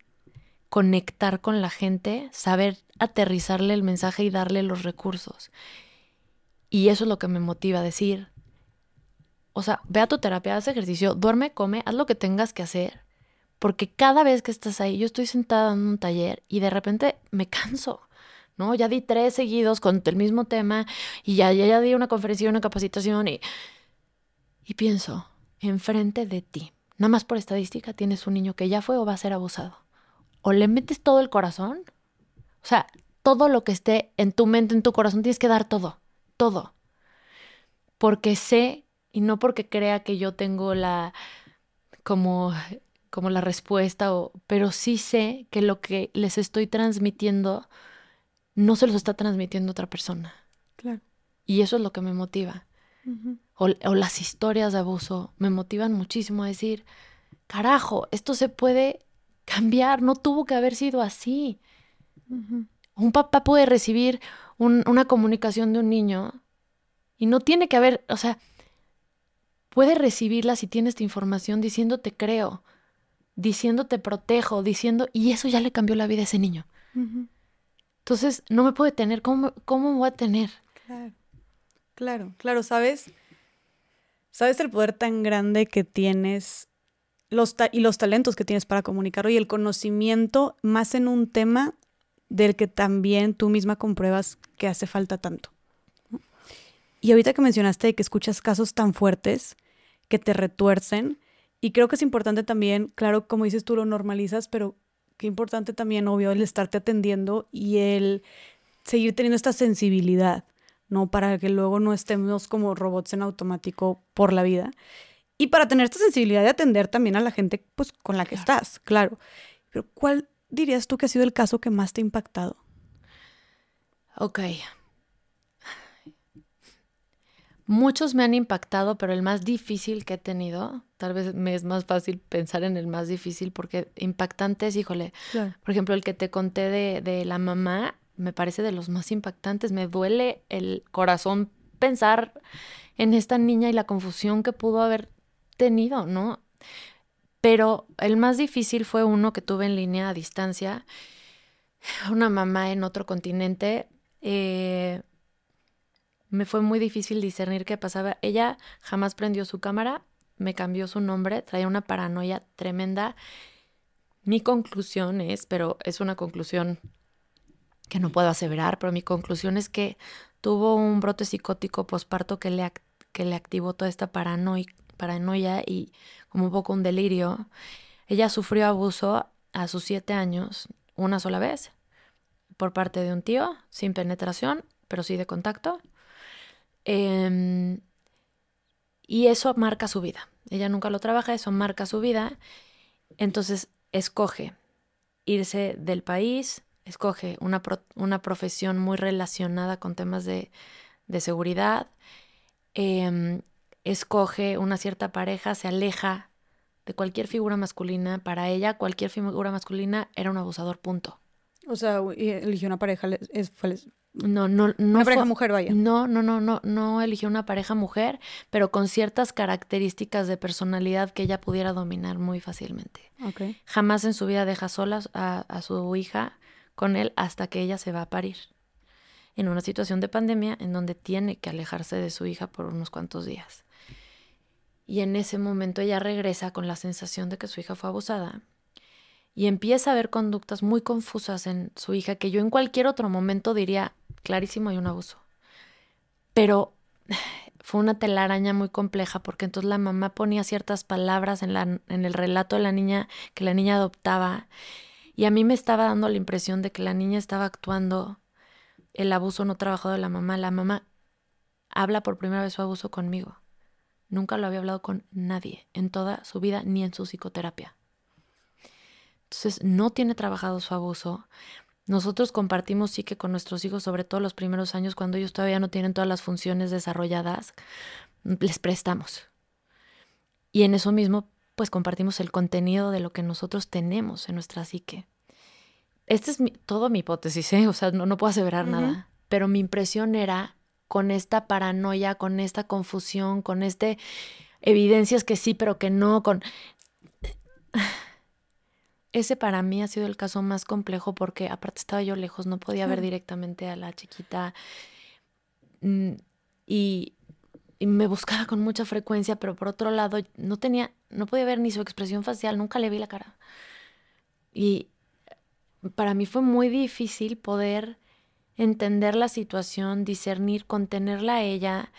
conectar con la gente, saber aterrizarle el mensaje y darle los recursos. Y eso es lo que me motiva a decir, o sea, ve a tu terapia, haz ejercicio, duerme, come, haz lo que tengas que hacer. Porque cada vez que estás ahí, yo estoy sentada en un taller y de repente me canso. ¿no? Ya di tres seguidos con el mismo tema y ya, ya, ya di una conferencia, una capacitación y, y pienso, enfrente de ti, nada más por estadística, tienes un niño que ya fue o va a ser abusado. O le metes todo el corazón, o sea, todo lo que esté en tu mente, en tu corazón, tienes que dar todo, todo. Porque sé, y no porque crea que yo tengo la, como como la respuesta, o, pero sí sé que lo que les estoy transmitiendo no se los está transmitiendo otra persona. Claro. Y eso es lo que me motiva. o, las historias de abuso me motivan muchísimo a decir, carajo, esto se puede cambiar, no tuvo que haber sido así. Un papá puede recibir una comunicación de un niño y no tiene que haber, o sea, puede recibirla si tiene esta información diciéndote creo, diciéndote protejo, diciendo, y eso ya le cambió la vida a ese niño. Entonces, no me puede tener. ¿Cómo, cómo me voy a tener? Claro, claro, claro, ¿sabes? ¿Sabes el poder tan grande que tienes los y los talentos que tienes para comunicarlo y el conocimiento más en un tema del que también tú misma compruebas que hace falta tanto? Y ahorita que mencionaste que escuchas casos tan fuertes que te retuercen, y creo que es importante también, claro, como dices tú, lo normalizas, pero qué importante también, obvio, el estarte atendiendo y el seguir teniendo esta sensibilidad, ¿no? Para que luego no estemos como robots en automático por la vida. Y para tener esta sensibilidad de atender también a la gente pues, con la que estás, claro. Pero ¿cuál dirías tú que ha sido el caso que más te ha impactado? Ok. Muchos me han impactado, pero el más difícil que he tenido, tal vez me es más fácil pensar en el más difícil porque impactantes, híjole, por ejemplo, el que te conté de, de la mamá, me parece de los más impactantes. Me duele el corazón pensar en esta niña y la confusión que pudo haber tenido, ¿no? Pero el más difícil fue uno que tuve en línea a distancia, una mamá en otro continente. Eh, me fue muy difícil discernir qué pasaba. Ella jamás prendió su cámara, me cambió su nombre, traía una paranoia tremenda. Mi conclusión es, pero es una conclusión que no puedo aseverar, pero mi conclusión es que tuvo un brote psicótico posparto que le, que le activó toda esta paranoia, paranoia y como un poco un delirio. Ella sufrió abuso a sus siete años una sola vez por parte de un tío, sin penetración, pero sí de contacto. Em, y eso marca su vida. Ella nunca lo trabaja, eso marca su vida. Entonces escoge irse del país, escoge una, una profesión muy relacionada con temas de, de seguridad, em, escoge una cierta pareja, se aleja de cualquier figura masculina. Para ella, cualquier figura masculina era un abusador, punto. O sea, eligió una pareja, es, no, no, no. Una pareja mujer, vaya. No, no, no, no, no eligió una pareja mujer, pero con ciertas características de personalidad que ella pudiera dominar muy fácilmente. Okay. Jamás en su vida deja sola a, a su hija con él hasta que ella se va a parir. En una situación de pandemia en donde tiene que alejarse de su hija por unos cuantos días. Y en ese momento ella regresa con la sensación de que su hija fue abusada y empieza a ver conductas muy confusas en su hija que yo en cualquier otro momento diría, clarísimo hay un abuso. Pero fue una telaraña muy compleja porque entonces la mamá ponía ciertas palabras en, la, en el relato de la niña que la niña adoptaba y a mí me estaba dando la impresión de que la niña estaba actuando el abuso no trabajado de la mamá. La mamá habla por primera vez su abuso conmigo. Nunca lo había hablado con nadie en toda su vida ni en su psicoterapia. Entonces no tiene trabajado su abuso. Nosotros compartimos sí que con nuestros hijos, sobre todo los primeros años, cuando ellos todavía no tienen todas las funciones desarrolladas, les prestamos. Y en eso mismo, pues compartimos el contenido de lo que nosotros tenemos en nuestra psique. Esta es mi, todo mi hipótesis, ¿eh? o sea, no, no puedo aseverar nada, pero mi impresión era con esta paranoia, con esta confusión, con este evidencias que sí, pero que no, con... Ese para mí ha sido el caso más complejo porque aparte estaba yo lejos, no podía ver directamente a la chiquita mm, y, y, me buscaba con mucha frecuencia, pero por otro lado no tenía, no podía ver ni su expresión facial, nunca le vi la cara. Y para mí fue muy difícil poder entender la situación, discernir, contenerla a ella,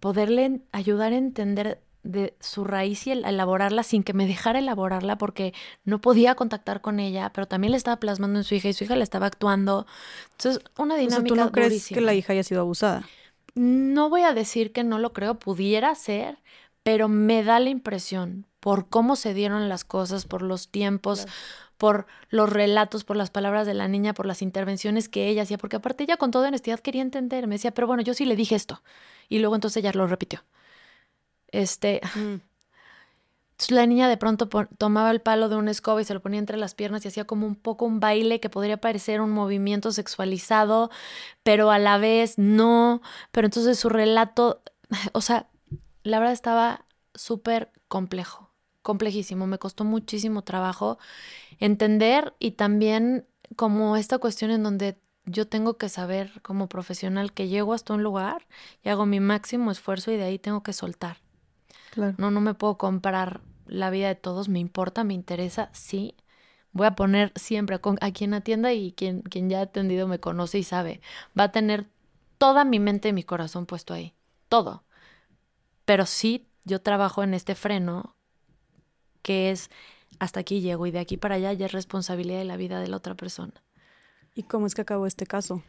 poderle ayudar a entender de su raíz y elaborarla sin que me dejara elaborarla porque no podía contactar con ella, pero también le estaba plasmando en su hija y su hija le estaba actuando. Entonces, una dinámica. ¿Tú no crees que la hija haya sido abusada? No voy a decir que no lo creo, pudiera ser, pero me da la impresión por cómo se dieron las cosas, por los tiempos, por los relatos, por las palabras de la niña, por las intervenciones que ella hacía, porque aparte ella con toda honestidad quería entender, me decía, pero bueno, yo sí le dije esto. Y luego entonces ella lo repitió. Este. Mm. la niña de pronto tomaba el palo de una escoba y se lo ponía entre las piernas y hacía como un poco un baile que podría parecer un movimiento sexualizado, pero a la vez no. Pero entonces su relato, o sea, la verdad estaba súper complejo, complejísimo. Me costó muchísimo trabajo entender y también como esta cuestión en donde yo tengo que saber como profesional que llego hasta un lugar y hago mi máximo esfuerzo y de ahí tengo que soltar. Claro. No, no me puedo comprar la vida de todos, me importa, me interesa, sí. Voy a poner siempre a quien atienda y quien, quien ya ha atendido me conoce y sabe. Va a tener toda mi mente y mi corazón puesto ahí. Todo. Pero sí, yo trabajo en este freno que es hasta aquí llego y de aquí para allá ya es responsabilidad de la vida de la otra persona. ¿Y cómo es que acabó este caso?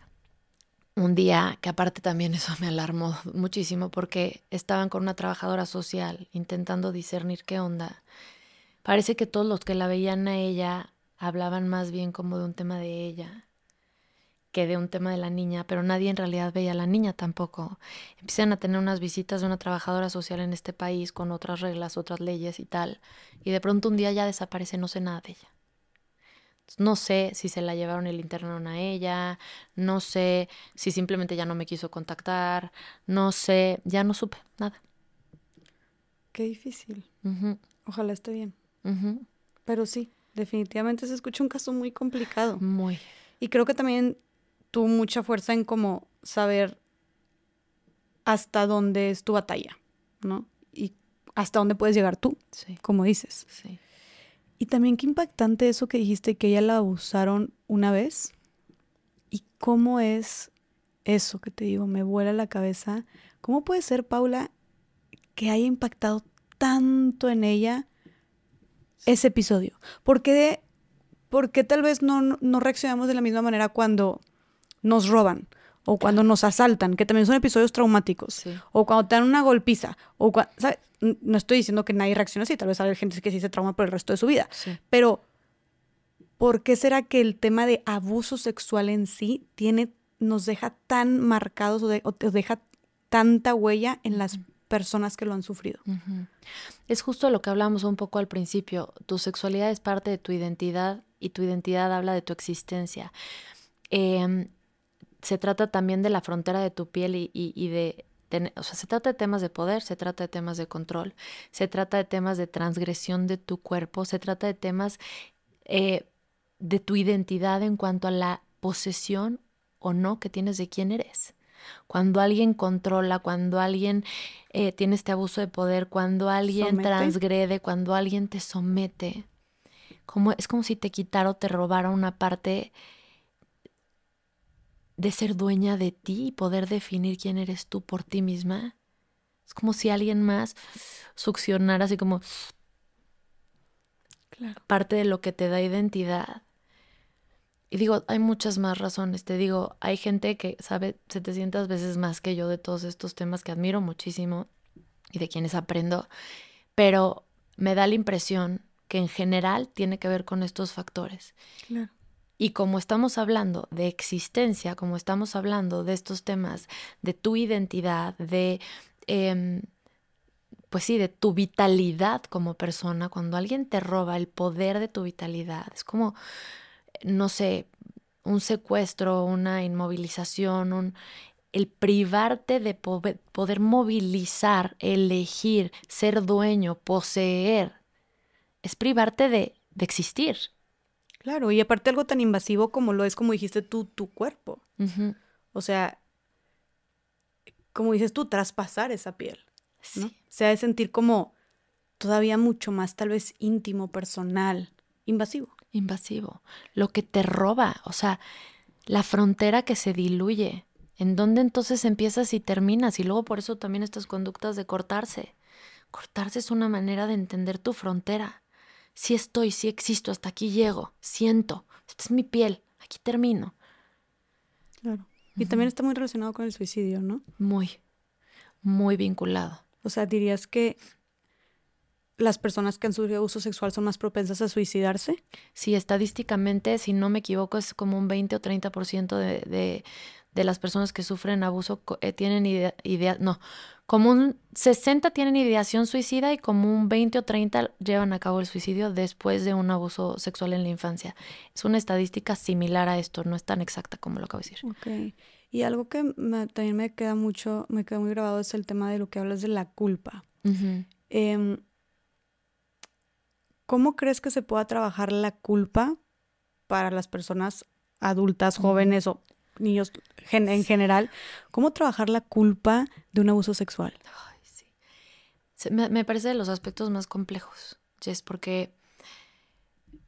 Un día, que aparte también eso me alarmó muchísimo porque estaban con una trabajadora social intentando discernir qué onda. Parece que todos los que la veían a ella hablaban más bien como de un tema de ella que de un tema de la niña, pero nadie en realidad veía a la niña tampoco. Empiezan a tener unas visitas de una trabajadora social en este país con otras reglas, otras leyes y tal, y de pronto un día ya desaparece, no sé nada de ella. No sé si se la llevaron el interno a ella, no sé si simplemente ya no me quiso contactar, no sé, ya no supe nada. Qué difícil. Ojalá esté bien. Pero sí, definitivamente se escucha un caso muy complicado. Muy. Y creo que también tuvo mucha fuerza en como saber hasta dónde es tu batalla, ¿no? Y hasta dónde puedes llegar tú, como dices. Sí. Y también qué impactante eso que dijiste, que ella la usaron una vez. ¿Y cómo es eso que te digo? Me vuela la cabeza. ¿Cómo puede ser, Paula, que haya impactado tanto en ella ese episodio? ¿Por qué, tal vez no, no reaccionamos de la misma manera cuando nos roban? o cuando nos asaltan, que también son episodios traumáticos, o cuando te dan una golpiza, o no estoy diciendo que nadie reaccione así, tal vez hay gente que sí se trauma por el resto de su vida, pero ¿por qué será que el tema de abuso sexual en sí tiene, nos deja tan marcados o, te deja tanta huella en las personas que lo han sufrido? Es justo lo que hablamos un poco al principio, tu sexualidad es parte de tu identidad y tu identidad habla de tu existencia. Eh, se trata también de la frontera de tu piel y, de, o sea, se trata de temas de poder, se trata de temas de control, se trata de temas de transgresión de tu cuerpo, se trata de temas eh, de tu identidad en cuanto a la posesión o no que tienes de quién eres. Cuando alguien controla, cuando alguien eh, tiene este abuso de poder, cuando alguien transgrede, cuando alguien te somete, como, es como si te quitara o te robara una parte de ser dueña de ti y poder definir quién eres tú por ti misma. Es como si alguien más succionara así como parte de lo que te da identidad. Y digo, hay muchas más razones. Te digo, hay gente que sabe 700 veces más que yo de todos estos temas que admiro muchísimo y de quienes aprendo, pero me da la impresión que en general tiene que ver con estos factores. Claro. Y como estamos hablando de existencia, como estamos hablando de estos temas, de tu identidad, de, em, pues sí, de tu vitalidad como persona, cuando alguien te roba el poder de tu vitalidad, es como, no sé, un secuestro, una inmovilización, un, el privarte de poder movilizar, elegir, ser dueño, poseer, es privarte de, existir. Claro, y aparte algo tan invasivo como lo es, como dijiste tú, tu cuerpo. O sea, como dices tú, traspasar esa piel. ¿no? Sí. Se ha de sentir como todavía mucho más, tal vez íntimo, personal, invasivo. Invasivo. Lo que te roba, o sea, la frontera que se diluye. ¿En dónde entonces empiezas y terminas? Y luego por eso también estas conductas de cortarse. Cortarse es una manera de entender tu frontera. Si estoy, si existo, hasta aquí llego, siento, esta es mi piel, aquí termino. Claro. Y también está muy relacionado con el suicidio, ¿no? Muy, muy vinculado. O sea, dirías que las personas que han sufrido abuso sexual son más propensas a suicidarse? Sí, estadísticamente, si no me equivoco, es como un 20 o 30% de, de, de las personas que sufren abuso eh, tienen idea, no, como un 60 tienen ideación suicida y como un 20 o 30 llevan a cabo el suicidio después de un abuso sexual en la infancia. Es una estadística similar a esto, no es tan exacta como lo acabo de decir. Ok. Y algo que también me queda mucho, me queda muy grabado es el tema de lo que hablas de la culpa. ¿Cómo crees que se pueda trabajar la culpa para las personas adultas, jóvenes o niños en general? ¿Cómo trabajar la culpa de un abuso sexual? Ay, sí. Me, parece de los aspectos más complejos, Jess, porque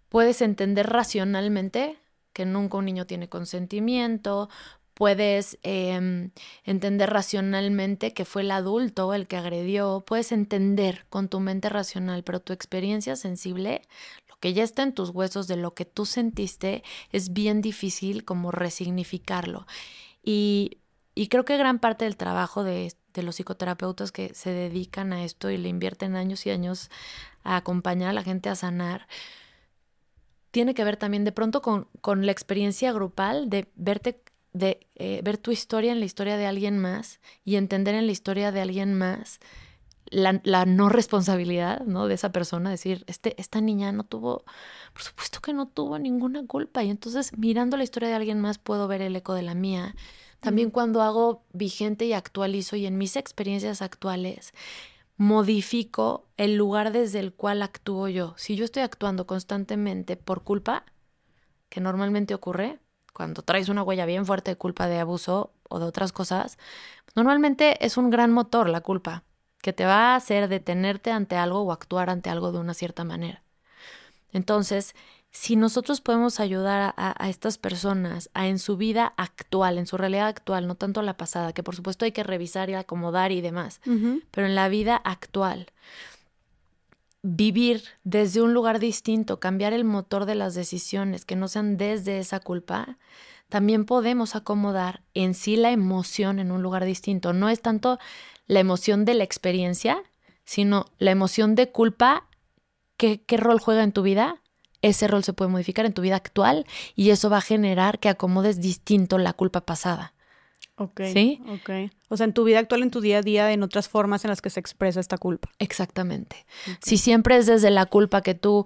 puedes entender racionalmente que nunca un niño tiene consentimiento, puedes em, entender racionalmente que fue el adulto el que agredió, puedes entender con tu mente racional, pero tu experiencia sensible, que ya está en tus huesos de lo que tú sentiste, es bien difícil como resignificarlo. Y, creo que gran parte del trabajo de, los psicoterapeutas que se dedican a esto y le invierten años y años a acompañar a la gente a sanar, tiene que ver también de pronto con, con la experiencia grupal de verte de eh, ver tu historia en la historia de alguien más y entender en la historia de alguien más la, la, no responsabilidad ¿no? de esa persona, decir, este, esta niña no tuvo, por supuesto que no tuvo ninguna culpa. Y entonces mirando la historia de alguien más puedo ver el eco de la mía. También cuando hago vigente y actualizo y en mis experiencias actuales modifico el lugar desde el cual actúo yo. Si yo estoy actuando constantemente por culpa, que normalmente ocurre, cuando traes una huella bien fuerte de culpa de abuso o de otras cosas, normalmente es un gran motor la culpa, que te va a hacer detenerte ante algo o actuar ante algo de una cierta manera. Entonces, si nosotros podemos ayudar a, estas personas a en su vida actual, en su realidad actual, no tanto la pasada, que por supuesto hay que revisar y acomodar y demás, pero en la vida actual, vivir desde un lugar distinto, cambiar el motor de las decisiones que no sean desde esa culpa, también podemos acomodar en sí la emoción en un lugar distinto. No es tanto la emoción de la experiencia, sino la emoción de culpa. ¿Qué, qué rol juega en tu vida? Ese rol se puede modificar en tu vida actual y eso va a generar que acomodes distinto la culpa pasada. Ok. ¿Sí? Ok. O sea, en tu vida actual, en tu día a día, en otras formas en las que se expresa esta culpa. Exactamente. Si siempre es desde la culpa que tú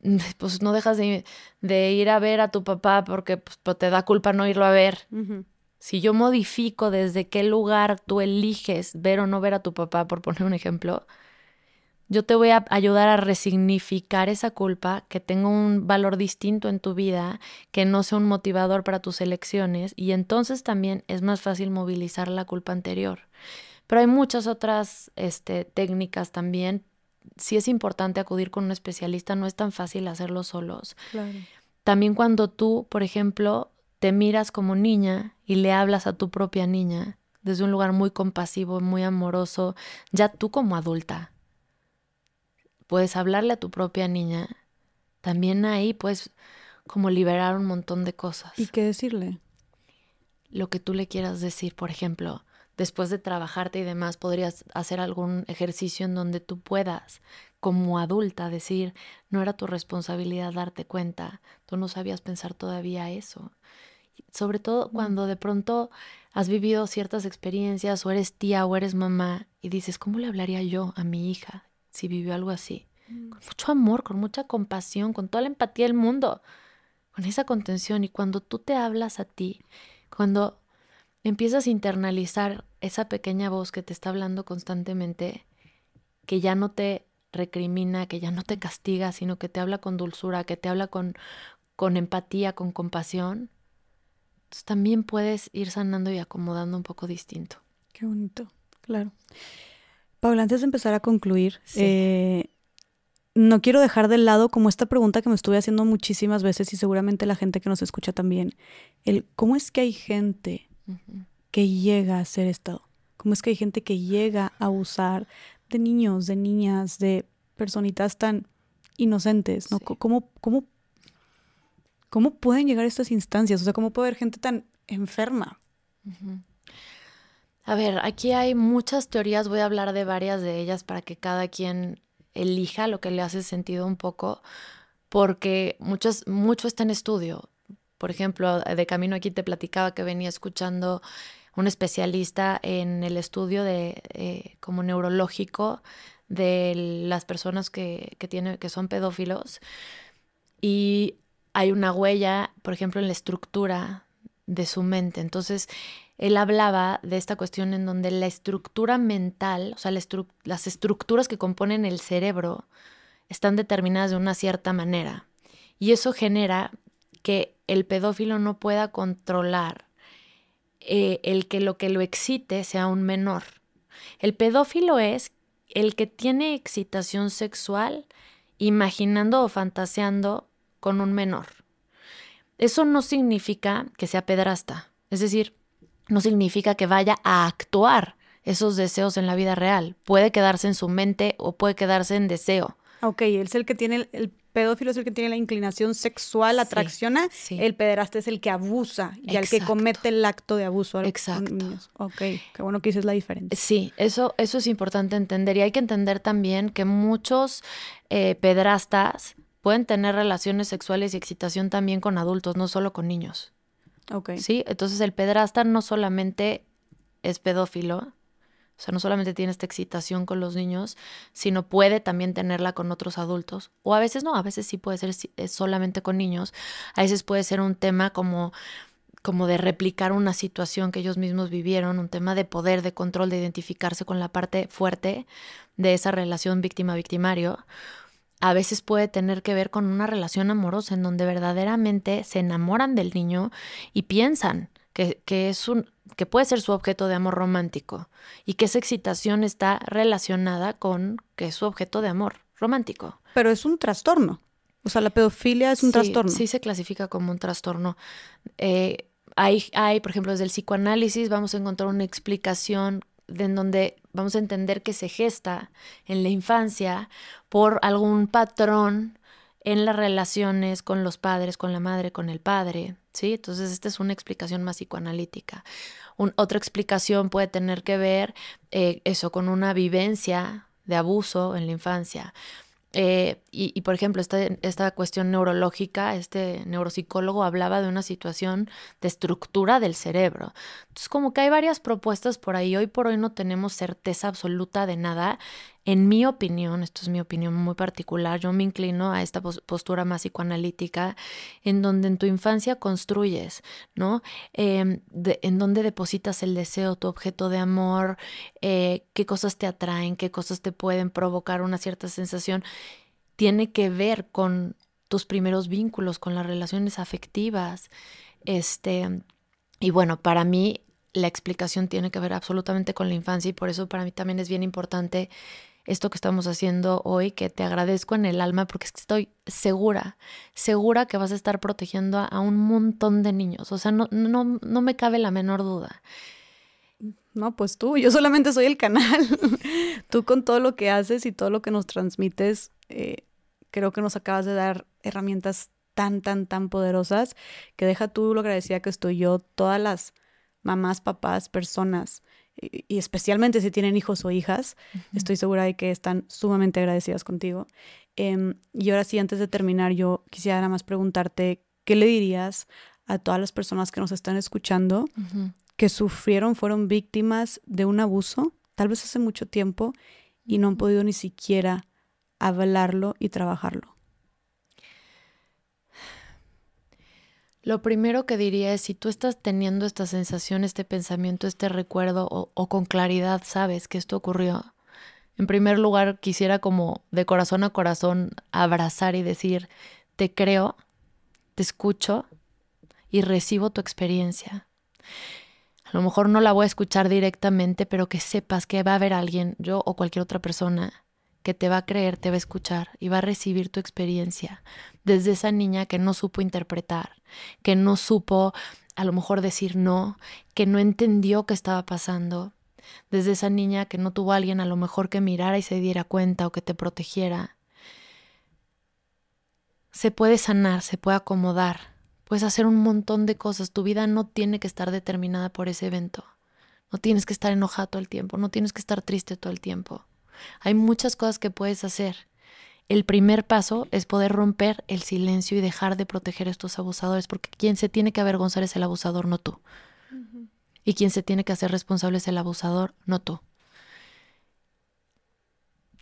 pues no dejas de, ir a ver a tu papá porque pues, te da culpa no irlo a ver. Si yo modifico desde qué lugar tú eliges ver o no ver a tu papá, por poner un ejemplo, yo te voy a ayudar a resignificar esa culpa, que tenga un valor distinto en tu vida, que no sea un motivador para tus elecciones y entonces también es más fácil movilizar la culpa anterior. Pero hay muchas otras este, técnicas también. Si es importante acudir con un especialista, no es tan fácil hacerlo solos. También cuando tú, por ejemplo, te miras como niña y le hablas a tu propia niña desde un lugar muy compasivo, muy amoroso, ya tú como adulta, puedes hablarle a tu propia niña, también ahí puedes como liberar un montón de cosas. ¿Y qué decirle? Lo que tú le quieras decir, por ejemplo, después de trabajarte y demás, podrías hacer algún ejercicio en donde tú puedas, como adulta, decir, no era tu responsabilidad darte cuenta, tú no sabías pensar todavía eso. Sobre todo cuando de pronto has vivido ciertas experiencias o eres tía o eres mamá y dices, ¿cómo le hablaría yo a mi hija si vivió algo así. Mm. Con mucho amor, con mucha compasión, con toda la empatía del mundo, con esa contención. Y cuando tú te hablas a ti, cuando empiezas a internalizar esa pequeña voz que te está hablando constantemente, que ya no te recrimina, que ya no te castiga, sino que te habla con dulzura, que te habla con, con empatía, con compasión, entonces también puedes ir sanando y acomodando un poco distinto. Qué bonito, claro. Paula, antes de empezar a concluir, eh, no quiero dejar de lado como esta pregunta que me estuve haciendo muchísimas veces y seguramente la gente que nos escucha también, el cómo es que hay gente que llega a ser estado, cómo es que hay gente que llega a usar de niños, de niñas, de personitas tan inocentes, ¿no? ¿Cómo, cómo, cómo pueden llegar estas instancias? O sea, ¿cómo puede haber gente tan enferma? A ver, aquí hay muchas teorías, voy a hablar de varias de ellas para que cada quien elija lo que le hace sentido un poco, porque muchos, mucho está en estudio. Por ejemplo, de camino aquí te platicaba que venía escuchando un especialista en el estudio de eh, como neurológico de las personas que, que, que son pedófilos y hay una huella, por ejemplo, en la estructura de su mente. Entonces, él hablaba de esta cuestión en donde la estructura mental, o sea, las estructuras que componen el cerebro están determinadas de una cierta manera. Y eso genera que el pedófilo no pueda controlar eh, el que lo que lo excite sea un menor. El pedófilo es el que tiene excitación sexual imaginando o fantaseando con un menor. Eso no significa que sea pedrasta. Es decir, no significa que vaya a actuar esos deseos en la vida real. Puede quedarse en su mente o puede quedarse en deseo. Ok, es el que tiene, el, pedófilo es el que tiene la inclinación sexual, atracciona, el pederasta es el que abusa y el que comete el acto de abuso. Exacto. Ok, qué bueno que dices la diferencia. Sí, eso, eso es importante entender y hay que entender también que muchos eh, pederastas pueden tener relaciones sexuales y excitación también con adultos, no solo con niños. Sí, entonces el pedrasta no solamente es pedófilo, o sea, no solamente tiene esta excitación con los niños, sino puede también tenerla con otros adultos. O a veces no, a veces sí puede ser solamente con niños. A veces puede ser un tema como como de replicar una situación que ellos mismos vivieron, un tema de poder, de control, de identificarse con la parte fuerte de esa relación víctima-victimario a veces puede tener que ver con una relación amorosa en donde verdaderamente se enamoran del niño y piensan que, es un, que puede ser su objeto de amor romántico y que esa excitación está relacionada con que es su objeto de amor romántico. Pero es un trastorno. O sea, la pedofilia es un trastorno. Sí, se clasifica como un trastorno. Eh, hay, hay, por ejemplo, desde el psicoanálisis vamos a encontrar una explicación en donde vamos a entender que se gesta en la infancia por algún patrón en las relaciones con los padres, con la madre, con el padre, ¿sí? Entonces, esta es una explicación más psicoanalítica. otra explicación puede tener que ver eh, eso con una vivencia de abuso en la infancia. Eh, y, por ejemplo, esta, esta cuestión neurológica, este neuropsicólogo hablaba de una situación de estructura del cerebro. Entonces, como que hay varias propuestas por ahí. Hoy por hoy no tenemos certeza absoluta de nada. En mi opinión, esto es mi opinión muy particular, yo me inclino a esta postura más psicoanalítica, en donde en tu infancia construyes, ¿no? Em, en donde depositas el deseo, tu objeto de amor, eh, qué cosas te atraen, qué cosas te pueden provocar una cierta sensación, tiene que ver con tus primeros vínculos, con las relaciones afectivas. Este, y bueno, para mí la explicación tiene que ver absolutamente con la infancia y por eso para mí también es bien importante esto que estamos haciendo hoy, que te agradezco en el alma porque estoy segura, segura que vas a estar protegiendo a, un montón de niños. O sea, no, no, no me cabe la menor duda. No, pues tú, yo solamente soy el canal. tú con todo lo que haces y todo lo que nos transmites, eh, creo que nos acabas de dar herramientas tan, tan, tan poderosas que deja tú lo agradecida que estoy yo, todas las mamás, papás, personas y especialmente si tienen hijos o hijas, estoy segura de que están sumamente agradecidas contigo. Em, y ahora sí, antes de terminar, yo quisiera nada más preguntarte, ¿qué le dirías a todas las personas que nos están escuchando que sufrieron, fueron víctimas de un abuso, tal vez hace mucho tiempo, y no han podido ni siquiera hablarlo y trabajarlo? Lo primero que diría es si tú estás teniendo esta sensación, este pensamiento, este recuerdo o, o, con claridad sabes que esto ocurrió. En primer lugar, quisiera como de corazón a corazón abrazar y decir, te creo, te escucho y recibo tu experiencia. A lo mejor no la voy a escuchar directamente, pero que sepas que va a haber alguien, yo o cualquier otra persona, que te va a creer, te va a escuchar y va a recibir tu experiencia desde esa niña que no supo interpretar, que no supo a lo mejor decir no, que no entendió qué estaba pasando, desde esa niña que no tuvo a alguien a lo mejor que mirara y se diera cuenta o que te protegiera. Se puede sanar, se puede acomodar, puedes hacer un montón de cosas, tu vida no tiene que estar determinada por ese evento. No tienes que estar enojado todo el tiempo, no tienes que estar triste todo el tiempo. Hay muchas cosas que puedes hacer. El primer paso es poder romper el silencio y dejar de proteger a estos abusadores, porque quien se tiene que avergonzar es el abusador, no tú. Y quien se tiene que hacer responsable es el abusador, no tú.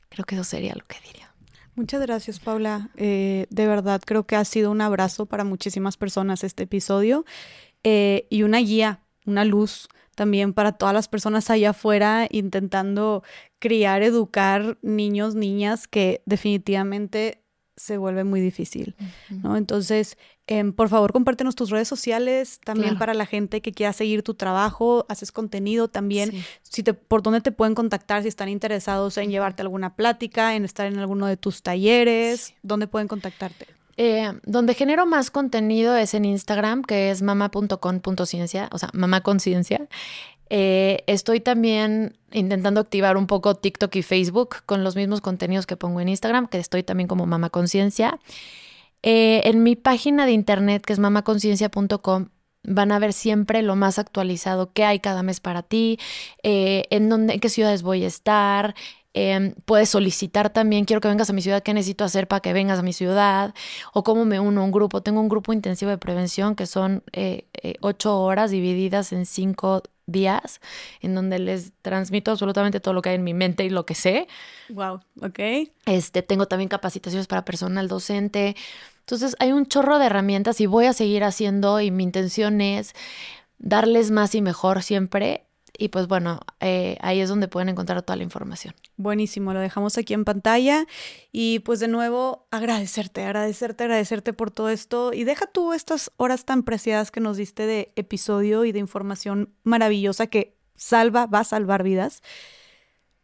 Creo que eso sería lo que diría. Muchas gracias, Paula. Eh, de verdad, creo que ha sido un abrazo para muchísimas personas este episodio eh, y una guía, una luz también para todas las personas allá afuera intentando criar, educar niños, niñas que definitivamente se vuelve muy difícil, ¿no? Entonces, em, por favor, compártenos tus redes sociales también para la gente que quiera seguir tu trabajo, haces contenido también, si te, por dónde te pueden contactar si están interesados en llevarte alguna plática, en estar en alguno de tus talleres, ¿dónde pueden contactarte? Eh, donde genero más contenido es en Instagram, que es mama.con.ciencia, o sea, mamá conciencia. Eh, estoy también intentando activar un poco TikTok y Facebook con los mismos contenidos que pongo en Instagram, que estoy también como Mama Conciencia. Eh, en mi página de internet, que es mamaconciencia.com, van a ver siempre lo más actualizado que hay cada mes para ti, en dónde, en qué ciudades voy a estar, Em, puedes solicitar también, quiero que vengas a mi ciudad, ¿qué necesito hacer para que vengas a mi ciudad? O cómo me uno a un grupo. Tengo un grupo intensivo de prevención que son eh, eh, ocho horas divididas en cinco días, en donde les transmito absolutamente todo lo que hay en mi mente y lo que sé. Wow, ok. Este, tengo también capacitaciones para personal docente. Entonces, hay un chorro de herramientas y voy a seguir haciendo y mi intención es darles más y mejor siempre y pues bueno, eh, ahí es donde pueden encontrar toda la información. Buenísimo, lo dejamos aquí en pantalla y pues de nuevo agradecerte, agradecerte, agradecerte por todo esto y deja tú estas horas tan preciadas que nos diste de episodio y de información maravillosa que salva, va a salvar vidas.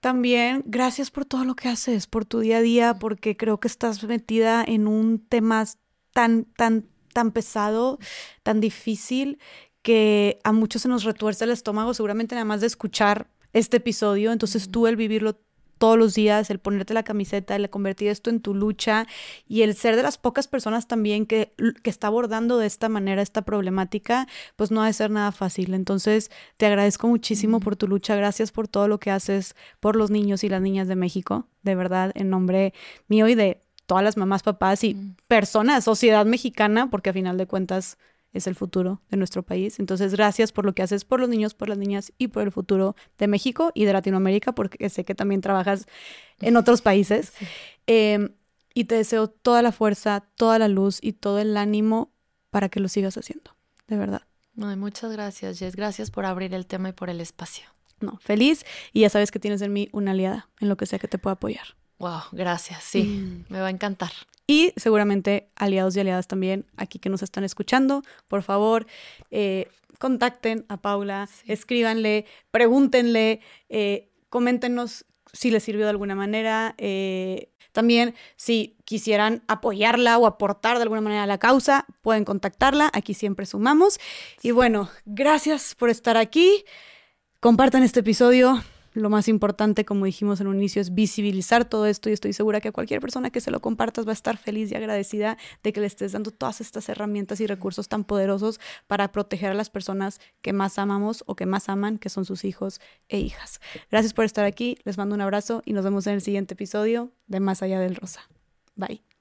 También gracias por todo lo que haces, por tu día a día, porque creo que estás metida en un tema tan, tan, tan pesado, tan difícil que a muchos se nos retuerce el estómago, seguramente nada más de escuchar este episodio. Entonces tú el vivirlo todos los días, el ponerte la camiseta, el convertir esto en tu lucha y el ser de las pocas personas también que, que está abordando de esta manera esta problemática, pues no ha de ser nada fácil. Entonces te agradezco muchísimo por tu lucha, gracias por todo lo que haces por los niños y las niñas de México, de verdad, en nombre mío y de todas las mamás, papás y personas, sociedad mexicana, porque a final de cuentas es el futuro de nuestro país. Entonces, gracias por lo que haces por los niños, por las niñas y por el futuro de México y de Latinoamérica, porque sé que también trabajas en otros países. Em, y te deseo toda la fuerza, toda la luz y todo el ánimo para que lo sigas haciendo, de verdad. muchas gracias, Jess. Gracias por abrir el tema y por el espacio. No, feliz y ya sabes que tienes en mí una aliada en lo que sea que te pueda apoyar. Wow, gracias. Sí, mm. me va a encantar. Y seguramente aliados y aliadas también aquí que nos están escuchando, por favor, eh, contacten a Paula, escríbanle, pregúntenle, eh, coméntenos si les sirvió de alguna manera. Eh, también, si quisieran apoyarla o aportar de alguna manera a la causa, pueden contactarla. Aquí siempre sumamos. Y bueno, gracias por estar aquí. Compartan este episodio lo más importante, como dijimos en un inicio, es visibilizar todo esto y estoy segura que cualquier persona que se lo compartas va a estar feliz y agradecida de que le estés dando todas estas herramientas y recursos tan poderosos para proteger a las personas que más amamos o que más aman, que son sus hijos e hijas. Gracias por estar aquí, les mando un abrazo y nos vemos en el siguiente episodio de Más allá del rosa. Bye.